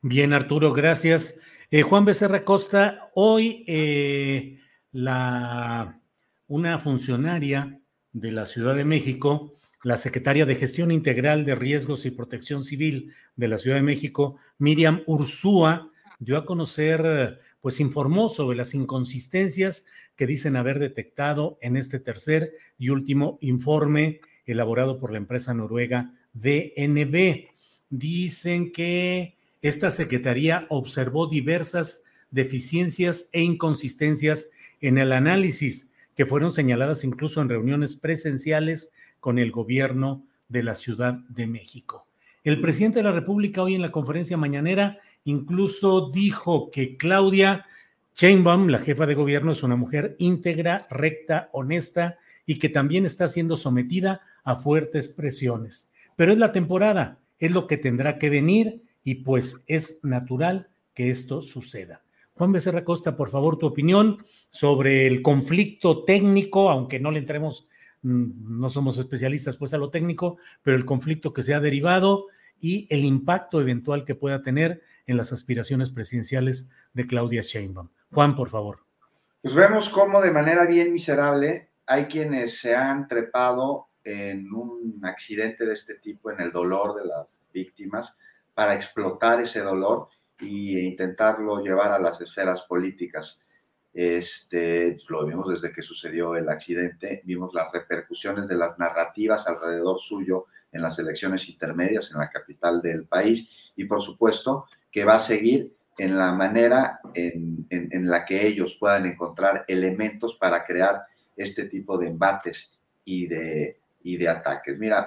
Bien, Arturo, gracias. Eh, Juan Becerra Costa, hoy eh, la, una funcionaria de la Ciudad de México, la secretaria de Gestión Integral de Riesgos y Protección Civil de la Ciudad de México, Miriam Ursúa, dio a conocer, pues informó sobre las inconsistencias que dicen haber detectado en este tercer y último informe elaborado por la empresa noruega DNB. Dicen que esta secretaría observó diversas deficiencias e inconsistencias en el análisis que fueron señaladas incluso en reuniones presenciales con el gobierno de la Ciudad de México. El presidente de la República hoy en la conferencia mañanera incluso dijo que Claudia Sheinbaum, la jefa de gobierno, es una mujer íntegra, recta, honesta y que también está siendo sometida a fuertes presiones. Pero es la temporada, es lo que tendrá que venir y pues es natural que esto suceda. Juan Becerra Costa, por favor, tu opinión sobre el conflicto técnico, aunque no le entremos, mm, no somos especialistas pues a lo técnico, pero el conflicto que se ha derivado y el impacto eventual que pueda tener en las aspiraciones presidenciales de Claudia Sheinbaum. Juan, por favor. Pues vemos cómo de manera bien miserable hay quienes se han trepado en un accidente de este tipo, en el dolor de las víctimas, para explotar ese dolor e intentarlo llevar a las esferas políticas. Este, lo vimos desde que sucedió el accidente, vimos las repercusiones de las narrativas alrededor suyo en las elecciones intermedias en la capital del país y por supuesto que va a seguir en la manera en, la que ellos puedan encontrar elementos para crear este tipo de embates y de, y de ataques. Mira,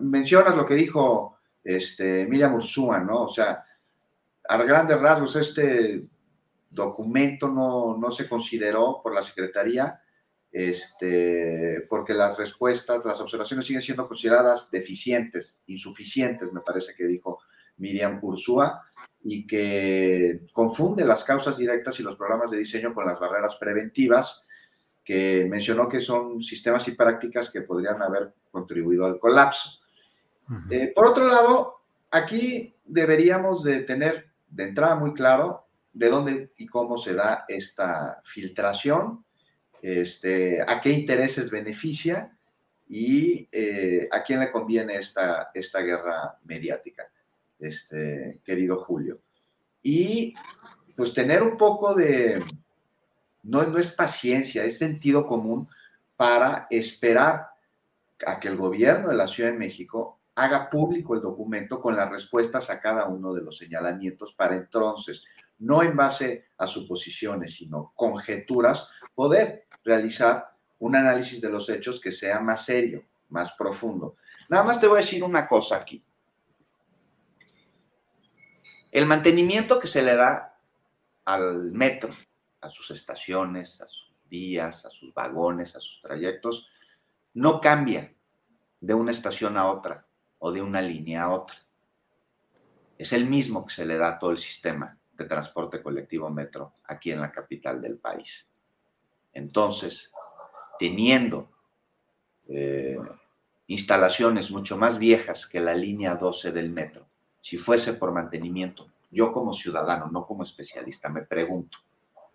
mencionas lo que dijo este, Miriam Ursúa, ¿no? O sea, a grandes rasgos este documento no, no se consideró por la Secretaría este, porque las respuestas, las observaciones siguen siendo consideradas deficientes, insuficientes, me parece que dijo Miriam Ursúa, y que confunde las causas directas y los programas de diseño con las barreras preventivas, que mencionó que son sistemas y prácticas que podrían haber contribuido al colapso. Eh, por otro lado, aquí deberíamos de tener de entrada muy claro de dónde y cómo se da esta filtración, este, a qué intereses beneficia y eh, a quién le conviene esta, esta guerra mediática, este, querido Julio. Y pues tener un poco de, no, no es paciencia, es sentido común para esperar a que el gobierno de la Ciudad de México haga público el documento con las respuestas a cada uno de los señalamientos para entonces, no en base a suposiciones, sino conjeturas, poder realizar un análisis de los hechos que sea más serio, más profundo. Nada más te voy a decir una cosa aquí. El mantenimiento que se le da al metro, a sus estaciones, a sus vías, a sus vagones, a sus trayectos, no cambia de una estación a otra o de una línea a otra. Es el mismo que se le da a todo el sistema de transporte colectivo metro aquí en la capital del país. Entonces, teniendo eh, instalaciones mucho más viejas que la línea 12 del metro, si fuese por mantenimiento, yo como ciudadano, no como especialista, me pregunto,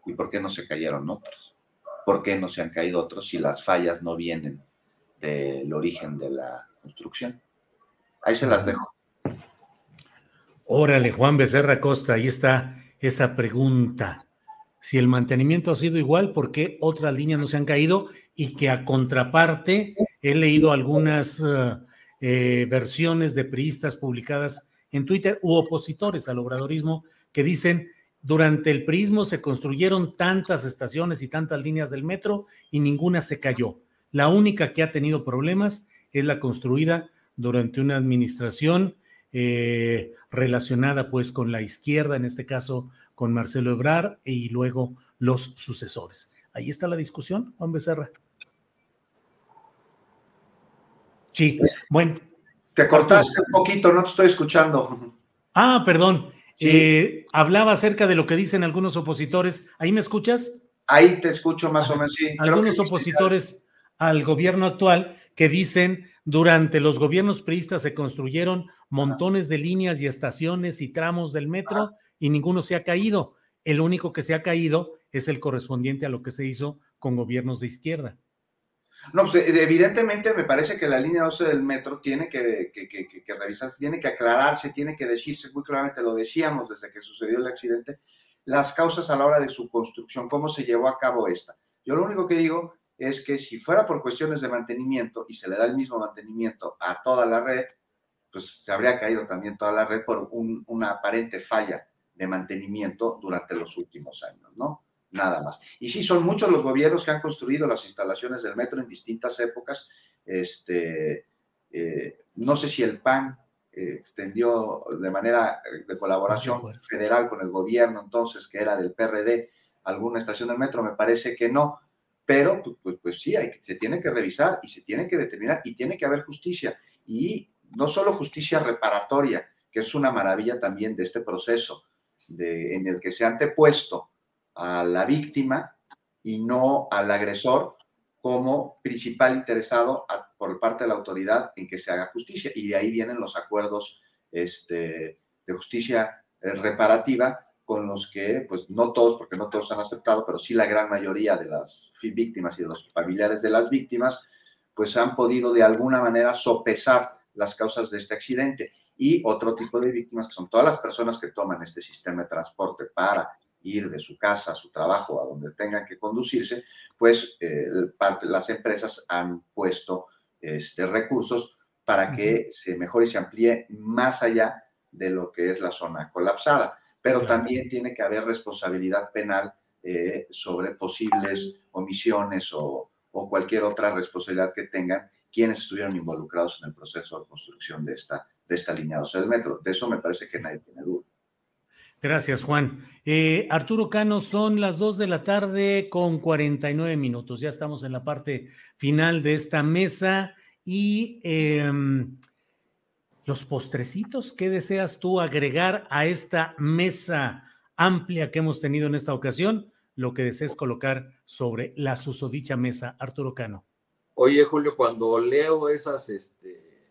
¿y por qué no se cayeron otros? ¿Por qué no se han caído otros si las fallas no vienen del origen de la construcción? Ahí se las dejo. Órale, Juan Becerra Costa, ahí está esa pregunta. Si el mantenimiento ha sido igual, ¿por qué otras líneas no se han caído? Y que a contraparte he leído algunas eh, eh, versiones de priistas publicadas en Twitter u opositores al obradorismo que dicen durante el prismo se construyeron tantas estaciones y tantas líneas del metro y ninguna se cayó. La única que ha tenido problemas es la construida durante una administración eh, relacionada pues con la izquierda, en este caso con Marcelo Ebrar y luego los sucesores. Ahí está la discusión, Juan Becerra. Sí, bueno. Te cortaste un poquito, no te estoy escuchando. Ah, perdón. Eh, hablaba acerca de lo que dicen algunos opositores. ¿Ahí me escuchas? Ahí te escucho más o menos, sí. Algunos opositores al gobierno actual que dicen durante los gobiernos priistas se construyeron montones de líneas y estaciones y tramos del metro y ninguno se ha caído. El único que se ha caído es el correspondiente a lo que se hizo con gobiernos de izquierda. No, pues evidentemente me parece que la línea 12 del metro tiene que, que, revisarse, tiene que aclararse, tiene que decirse muy claramente, lo decíamos desde que sucedió el accidente, las causas a la hora de su construcción, cómo se llevó a cabo esta. Yo lo único que digo es que si fuera por cuestiones de mantenimiento y se le da el mismo mantenimiento a toda la red, pues se habría caído también toda la red por una aparente falla de mantenimiento durante los últimos años, ¿no? Nada más. Y sí, son muchos los gobiernos que han construido las instalaciones del metro en distintas épocas. Este, eh, no sé si el PAN extendió de manera de colaboración federal con el gobierno entonces, que era del PRD, alguna estación del metro, me parece que no, pero pues, pues, pues sí, hay, se tiene que revisar y se tiene que determinar y tiene que haber justicia. Y no solo justicia reparatoria, que es una maravilla también de este proceso en el que se ha antepuesto a la víctima y no al agresor como principal interesado por parte de la autoridad en que se haga justicia. Y de ahí vienen los acuerdos este, de justicia eh, reparativa con los que, pues no todos, porque no todos han aceptado, pero sí la gran mayoría de las víctimas y de los familiares de las víctimas, pues han podido de alguna manera sopesar las causas de este accidente. Y otro tipo de víctimas, que son todas las personas que toman este sistema de transporte para ir de su casa a su trabajo, a donde tengan que conducirse, pues eh, las empresas han puesto este, recursos para que se mejore y se amplíe más allá de lo que es la zona colapsada. Pero también tiene que haber responsabilidad penal eh, sobre posibles omisiones o, o cualquier otra responsabilidad que tengan quienes estuvieron involucrados en el proceso de construcción de esta, de esta línea 12 del metro. De eso me parece que nadie tiene duda. Gracias, Juan. Eh, Arturo Cano, son las 2 de la tarde con 49 minutos. Ya estamos en la parte final de esta mesa y em, los postrecitos, ¿qué deseas tú agregar a esta mesa amplia que hemos tenido en esta ocasión? Lo que desees colocar sobre la susodicha mesa, Arturo Cano. Oye, Julio, cuando leo esas este,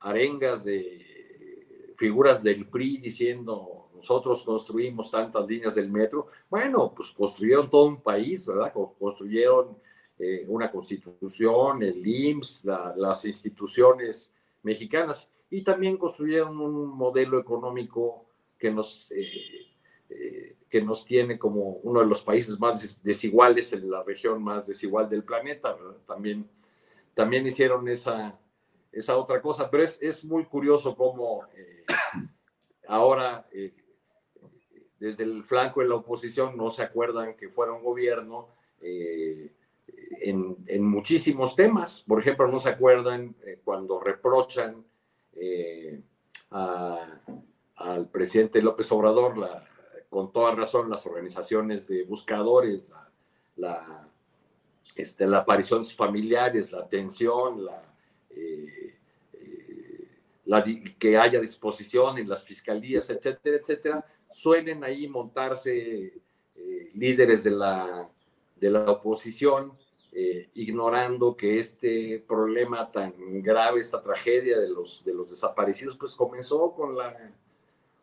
arengas de figuras del PRI diciendo nosotros construimos tantas líneas del metro, bueno, pues construyeron todo un país, ¿verdad? Construyeron eh, una constitución, el IMSS, las instituciones mexicanas y también construyeron un modelo económico que nos, eh, eh, que nos tiene como uno de los países más desiguales, en la región más desigual del planeta. También también hicieron esa, esa otra cosa, pero es, es muy curioso cómo eh, ahora desde el flanco de la oposición no se acuerdan que fueron gobierno eh, en, en, muchísimos temas. Por ejemplo, no se acuerdan cuando reprochan al presidente López Obrador, con toda razón, las organizaciones de buscadores, la este, la aparición de sus familiares, la atención, la, eh, eh, que haya disposición en las fiscalías, etcétera, etcétera, suelen ahí montarse eh, líderes de la, de la oposición, ignorando que este problema tan grave, esta tragedia de los, de los desaparecidos, pues comenzó con la,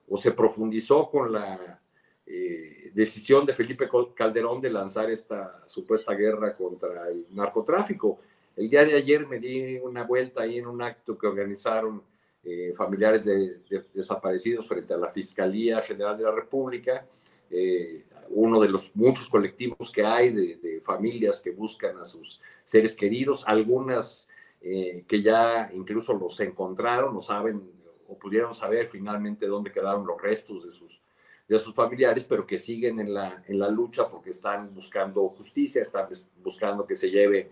o se profundizó con la eh, decisión de Felipe Calderón de lanzar esta supuesta guerra contra el narcotráfico. El día de ayer me di una vuelta ahí en un acto que organizaron eh, familiares de, desaparecidos frente a la Fiscalía General de la República, eh, uno de los muchos colectivos que hay de, familias que buscan a sus seres queridos, algunas que ya incluso los encontraron, no saben o pudieron saber finalmente dónde quedaron los restos de sus de sus familiares, pero que siguen en la, en la lucha porque están buscando justicia, están buscando que se lleve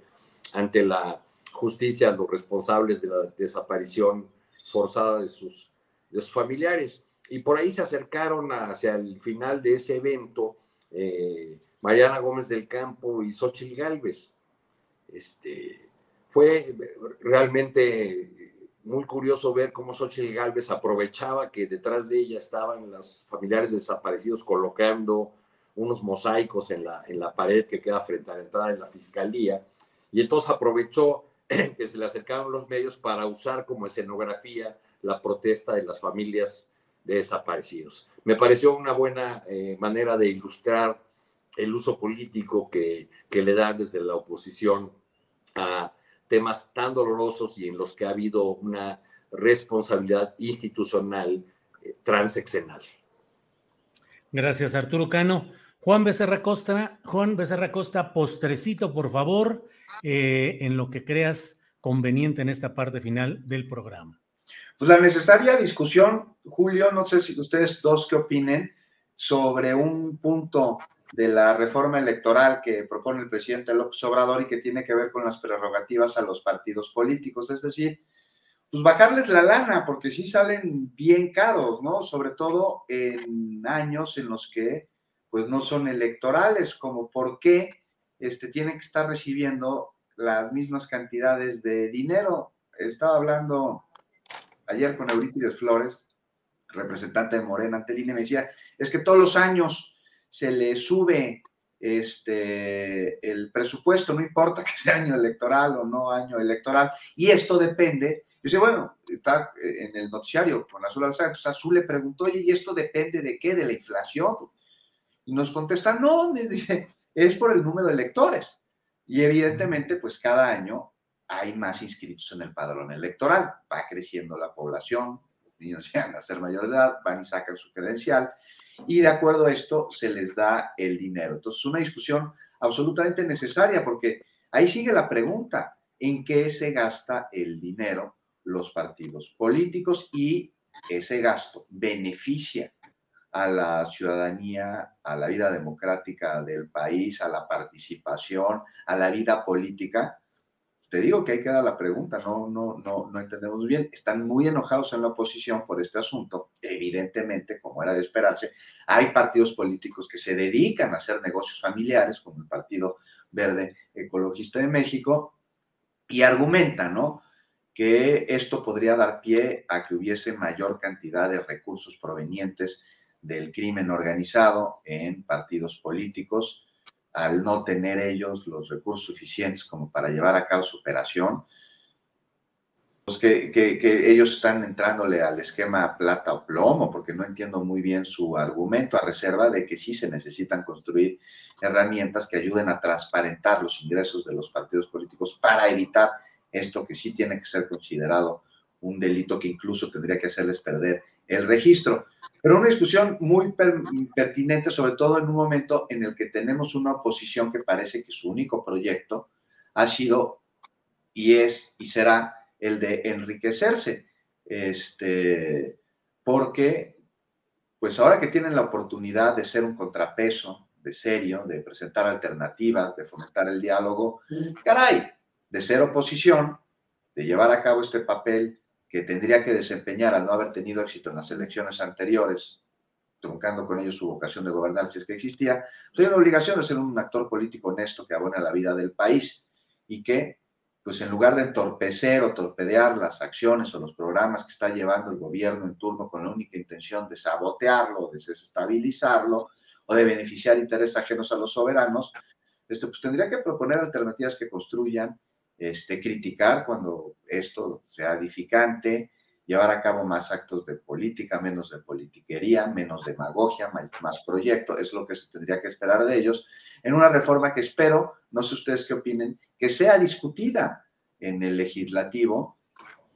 ante la justicia a los responsables de la desaparición forzada de sus, de sus familiares. Y por ahí se acercaron hacia el final de ese evento eh, Mariana Gómez del Campo y Xochitl Galvez. Este, fue realmente muy curioso ver cómo Xochitl Galvez aprovechaba que detrás de ella estaban las familiares desaparecidos colocando unos mosaicos en la, en la pared que queda frente a la entrada de la fiscalía, y entonces aprovechó que se le acercaron los medios para usar como escenografía la protesta de las familias desaparecidos. Me pareció una buena eh, manera de ilustrar el uso político que, que le dan desde la oposición a temas tan dolorosos y en los que ha habido una responsabilidad institucional eh, transeccional. Gracias, Arturo Cano. Juan Becerra Costa, Juan Becerra Costa, postrecito, por favor, eh, en lo que creas conveniente en esta parte final del programa. Pues la necesaria discusión, Julio, no sé si ustedes dos qué opinen sobre un punto de la reforma electoral que propone el presidente López Obrador y que tiene que ver con las prerrogativas a los partidos políticos. Es decir, pues bajarles la lana, porque sí salen bien caros, ¿no? Sobre todo en años en los que pues no son electorales, como por qué este, tienen que estar recibiendo las mismas cantidades de dinero. Estaba hablando ayer con Eurípides Flores, representante de Morena ante el INE, me decía, es que todos los años se le sube este, el presupuesto, no importa que sea año electoral o no año electoral, y esto depende. Yo sé, bueno, está en el noticiario con Azul Alzada, entonces Azul le preguntó, oye, ¿y esto depende de qué? ¿De la inflación? Y nos contesta, no, me dice, es por el número de electores. Y evidentemente, pues cada año hay más inscritos en el padrón electoral, va creciendo la población, los niños llegan a ser mayores de edad, van y sacan su credencial, y de acuerdo a esto se les da el dinero. Entonces, es una discusión absolutamente necesaria porque ahí sigue la pregunta, ¿en qué se gasta el dinero los partidos políticos y ese gasto beneficia a la ciudadanía, a la vida democrática del país, a la participación, a la vida política? Te digo que ahí queda la pregunta, no, no, no, no entendemos bien. Están muy enojados en la oposición por este asunto. Evidentemente, como era de esperarse, hay partidos políticos que se dedican a hacer negocios familiares, como el Partido Verde Ecologista de México, y argumentan, ¿no? que esto podría dar pie a que hubiese mayor cantidad de recursos provenientes del crimen organizado en partidos políticos, al no tener ellos los recursos suficientes como para llevar a cabo su operación, pues que, ellos están entrándole al esquema plata o plomo, porque no entiendo muy bien su argumento, a reserva de que sí se necesitan construir herramientas que ayuden a transparentar los ingresos de los partidos políticos para evitar esto que sí tiene que ser considerado un delito que incluso tendría que hacerles perder el registro. Pero una discusión muy pertinente, sobre todo en un momento en el que tenemos una oposición que parece que su único proyecto ha sido y es y será el de enriquecerse. Este, porque, pues ahora que tienen la oportunidad de ser un contrapeso, de serio, de presentar alternativas, de fomentar el diálogo, caray, de ser oposición, de llevar a cabo este papel que tendría que desempeñar al no haber tenido éxito en las elecciones anteriores, truncando con ello su vocación de gobernar si es que existía, pues hay una obligación de ser un actor político honesto que abone la vida del país y que, pues en lugar de entorpecer o torpedear las acciones o los programas que está llevando el gobierno en turno con la única intención de sabotearlo, de desestabilizarlo o de beneficiar intereses ajenos a los soberanos, este, pues tendría que proponer alternativas que construyan este, criticar cuando esto sea edificante, llevar a cabo más actos de política, menos de politiquería, menos demagogia, más, proyecto, es lo que se tendría que esperar de ellos, en una reforma que espero, no sé ustedes qué opinen, que sea discutida en el legislativo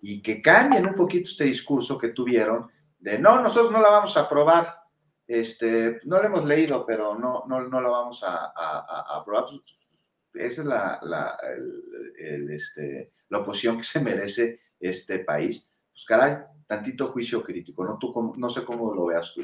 y que cambien un poquito este discurso que tuvieron de no, nosotros no la vamos a aprobar, este, no la hemos leído, pero no, no, no la vamos a, a aprobar esa es la, la, este, la oposición que se merece este país. Pues caray, tantito juicio crítico, ¿no? Tú, no sé cómo lo veas tú.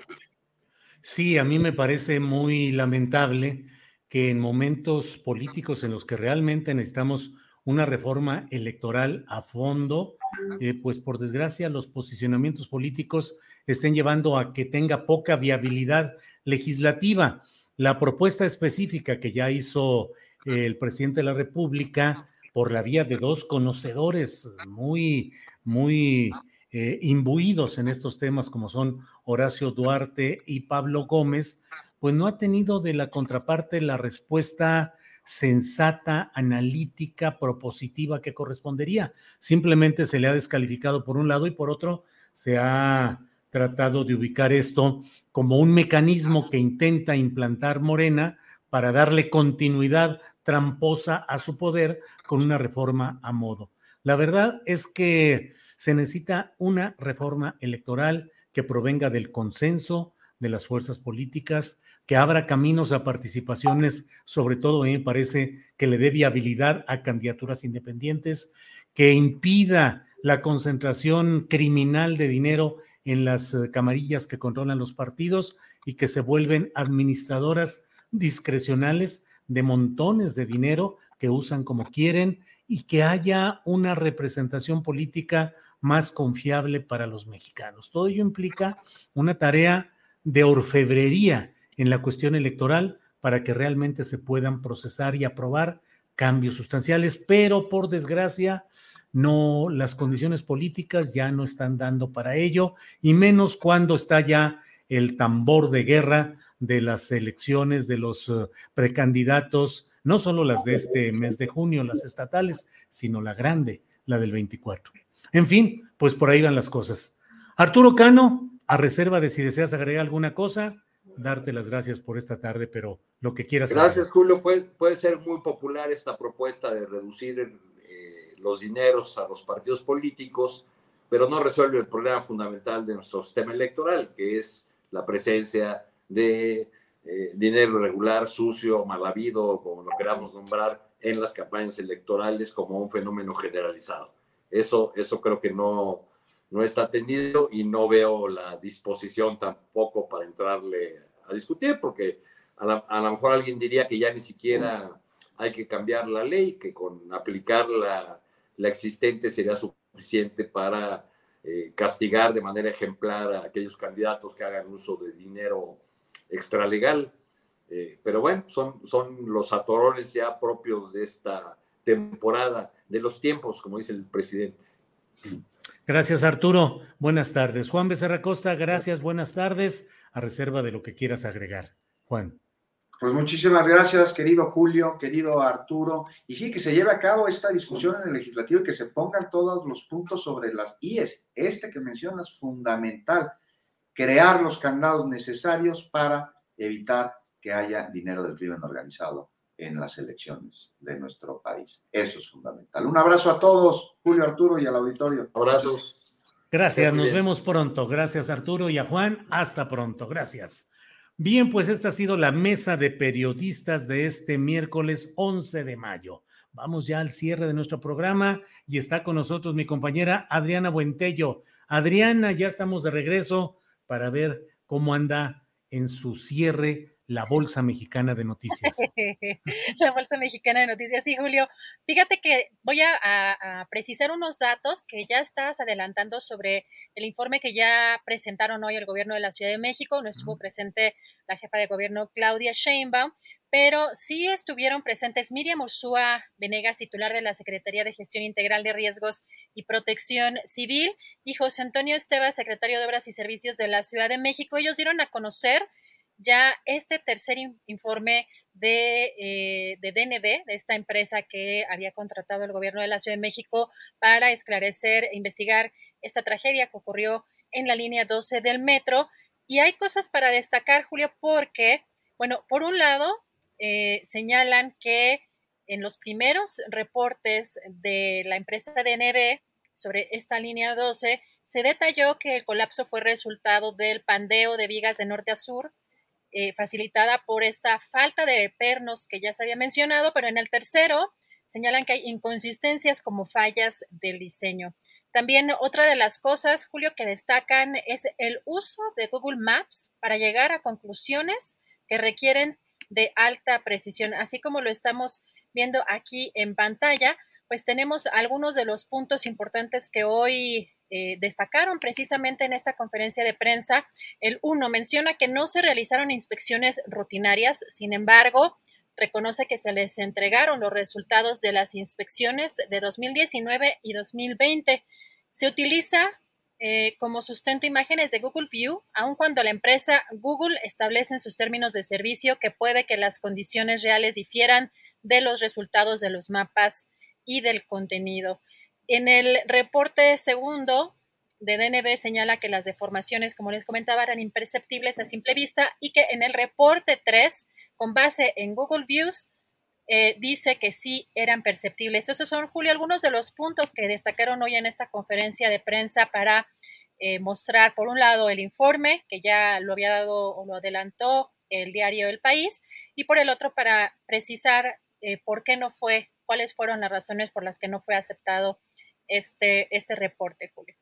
Sí, a mí me parece muy lamentable que en momentos políticos en los que realmente necesitamos una reforma electoral a fondo, eh, pues por desgracia los posicionamientos políticos estén llevando a que tenga poca viabilidad legislativa. La propuesta específica que ya hizo el presidente de la República por la vía de dos conocedores muy, muy eh, imbuidos en estos temas como son Horacio Duarte y Pablo Gómez, pues no ha tenido de la contraparte la respuesta sensata, analítica, propositiva que correspondería. Simplemente se le ha descalificado por un lado y por otro se ha tratado de ubicar esto como un mecanismo que intenta implantar Morena para darle continuidad tramposa a su poder con una reforma a modo. La verdad es que se necesita una reforma electoral que provenga del consenso de las fuerzas políticas, que abra caminos a participaciones, sobre todo me parece que le dé viabilidad a candidaturas independientes, que impida la concentración criminal de dinero en las eh, camarillas que controlan los partidos y que se vuelven administradoras discrecionales de montones de dinero que usan como quieren y que haya una representación política más confiable para los mexicanos. Todo ello implica una tarea de orfebrería en la cuestión electoral para que realmente se puedan procesar y aprobar cambios sustanciales, pero por desgracia no las condiciones políticas ya no están dando para ello y menos cuando está ya el tambor de guerra de las elecciones de los eh, precandidatos, no solo las de este mes de junio, las estatales, sino la grande, la del 24. En fin, pues por ahí van las cosas. Arturo Cano, a reserva de si deseas agregar alguna cosa, darte las gracias por esta tarde, pero lo que quieras. Gracias, Julio. Puede, puede ser muy popular esta propuesta de reducir eh, los dineros a los partidos políticos, pero no resuelve el problema fundamental de nuestro sistema electoral, que es la presencia de eh, dinero irregular, sucio, mal habido, como lo queramos nombrar, en las campañas electorales como un fenómeno generalizado. Eso, eso creo que no, no está atendido y no veo la disposición tampoco para entrarle a discutir, porque a, lo mejor alguien diría que ya ni siquiera hay que cambiar la ley, que con aplicar la, la existente sería suficiente para eh, castigar de manera ejemplar a aquellos candidatos que hagan uso de dinero extralegal. Eh, pero bueno, son, son los atorones ya propios de esta temporada, de los tiempos, como dice el presidente. Gracias, Arturo. Buenas tardes. Juan Becerra Costa, gracias, buenas tardes, a reserva de lo que quieras agregar. Juan. Pues muchísimas gracias, querido Julio, querido Arturo. Y sí, que se lleve a cabo esta discusión en el legislativo y que se pongan todos los puntos sobre las IES. Este que mencionas, fundamental, crear los candados necesarios para evitar que haya dinero del crimen organizado en las elecciones de nuestro país. Eso es fundamental. Un abrazo a todos, Julio, Arturo y al auditorio. Abrazos. Gracias, nos vemos pronto. Gracias, Arturo y a Juan. Hasta pronto. Gracias. Bien, pues esta ha sido la mesa de periodistas de este miércoles 11 de mayo. Vamos ya al cierre de nuestro programa y está con nosotros mi compañera Adriana Buentello. Adriana, ya estamos de regreso para ver cómo anda en su cierre la Bolsa Mexicana de Noticias. la Bolsa Mexicana de Noticias, sí, Julio. Fíjate que voy a, precisar unos datos que ya estás adelantando sobre el informe que ya presentaron hoy el gobierno de la Ciudad de México. No estuvo presente la jefa de gobierno Claudia Sheinbaum, pero sí estuvieron presentes Miriam Ursúa Venegas, titular de la Secretaría de Gestión Integral de Riesgos y Protección Civil, y José Antonio Estevas, secretario de Obras y Servicios de la Ciudad de México. Ellos dieron a conocer ya este tercer informe de, eh, de, DNB, de esta empresa que había contratado el gobierno de la Ciudad de México para esclarecer e investigar esta tragedia que ocurrió en la línea 12 del metro. Y hay cosas para destacar, Julio, porque, bueno, por un lado, eh, señalan que en los primeros reportes de la empresa DNB sobre esta línea 12, se detalló que el colapso fue resultado del pandeo de vigas de norte a sur, eh, facilitada por esta falta de pernos que ya se había mencionado, pero en el tercero señalan que hay inconsistencias como fallas del diseño. También otra de las cosas, Julio, que destacan es el uso de Google Maps para llegar a conclusiones que requieren de alta precisión, así como lo estamos viendo aquí en pantalla, pues tenemos algunos de los puntos importantes que hoy eh, destacaron precisamente en esta conferencia de prensa. El uno menciona que no se realizaron inspecciones rutinarias, sin embargo, reconoce que se les entregaron los resultados de las inspecciones de 2019 y 2020. Se utiliza eh, como sustento imágenes de Google View, aun cuando la empresa Google establece en sus términos de servicio que puede que las condiciones reales difieran de los resultados de los mapas y del contenido. En el reporte segundo de DNB señala que las deformaciones, como les comentaba, eran imperceptibles a simple vista y que en el reporte 3, con base en Google Views, eh, dice que sí eran perceptibles. Esos son, Julio, algunos de los puntos que destacaron hoy en esta conferencia de prensa para eh, mostrar, por un lado, el informe, que ya lo había dado o lo adelantó el diario El País, y por el otro, para precisar eh, por qué no fue, cuáles fueron las razones por las que no fue aceptado este, este reporte, Julio.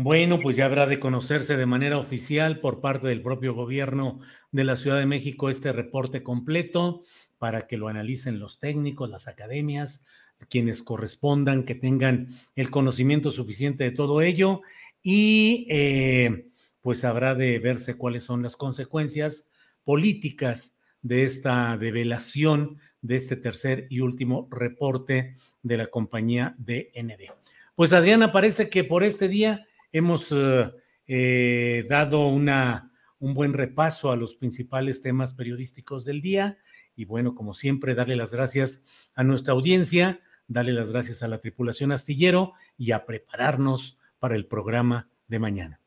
Bueno, pues ya habrá de conocerse de manera oficial por parte del propio gobierno de la Ciudad de México este reporte completo para que lo analicen los técnicos, las academias, quienes correspondan, que tengan el conocimiento suficiente de todo ello y eh, pues habrá de verse cuáles son las consecuencias políticas de esta develación de este tercer y último reporte de la compañía DND. Pues Adriana, parece que por este día Hemos eh, eh, dado una, un buen repaso a los principales temas periodísticos del día y bueno, como siempre, darle las gracias a nuestra audiencia, darle las gracias a la tripulación astillero y a prepararnos para el programa de mañana.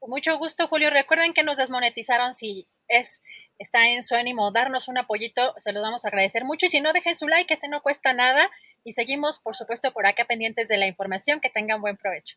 mucho gusto, Julio. Recuerden que nos desmonetizaron si es está en su ánimo darnos un apoyito, se lo vamos a agradecer mucho y si no dejen su like, ese no cuesta nada y seguimos, por supuesto, por acá pendientes de la información, que tengan buen provecho.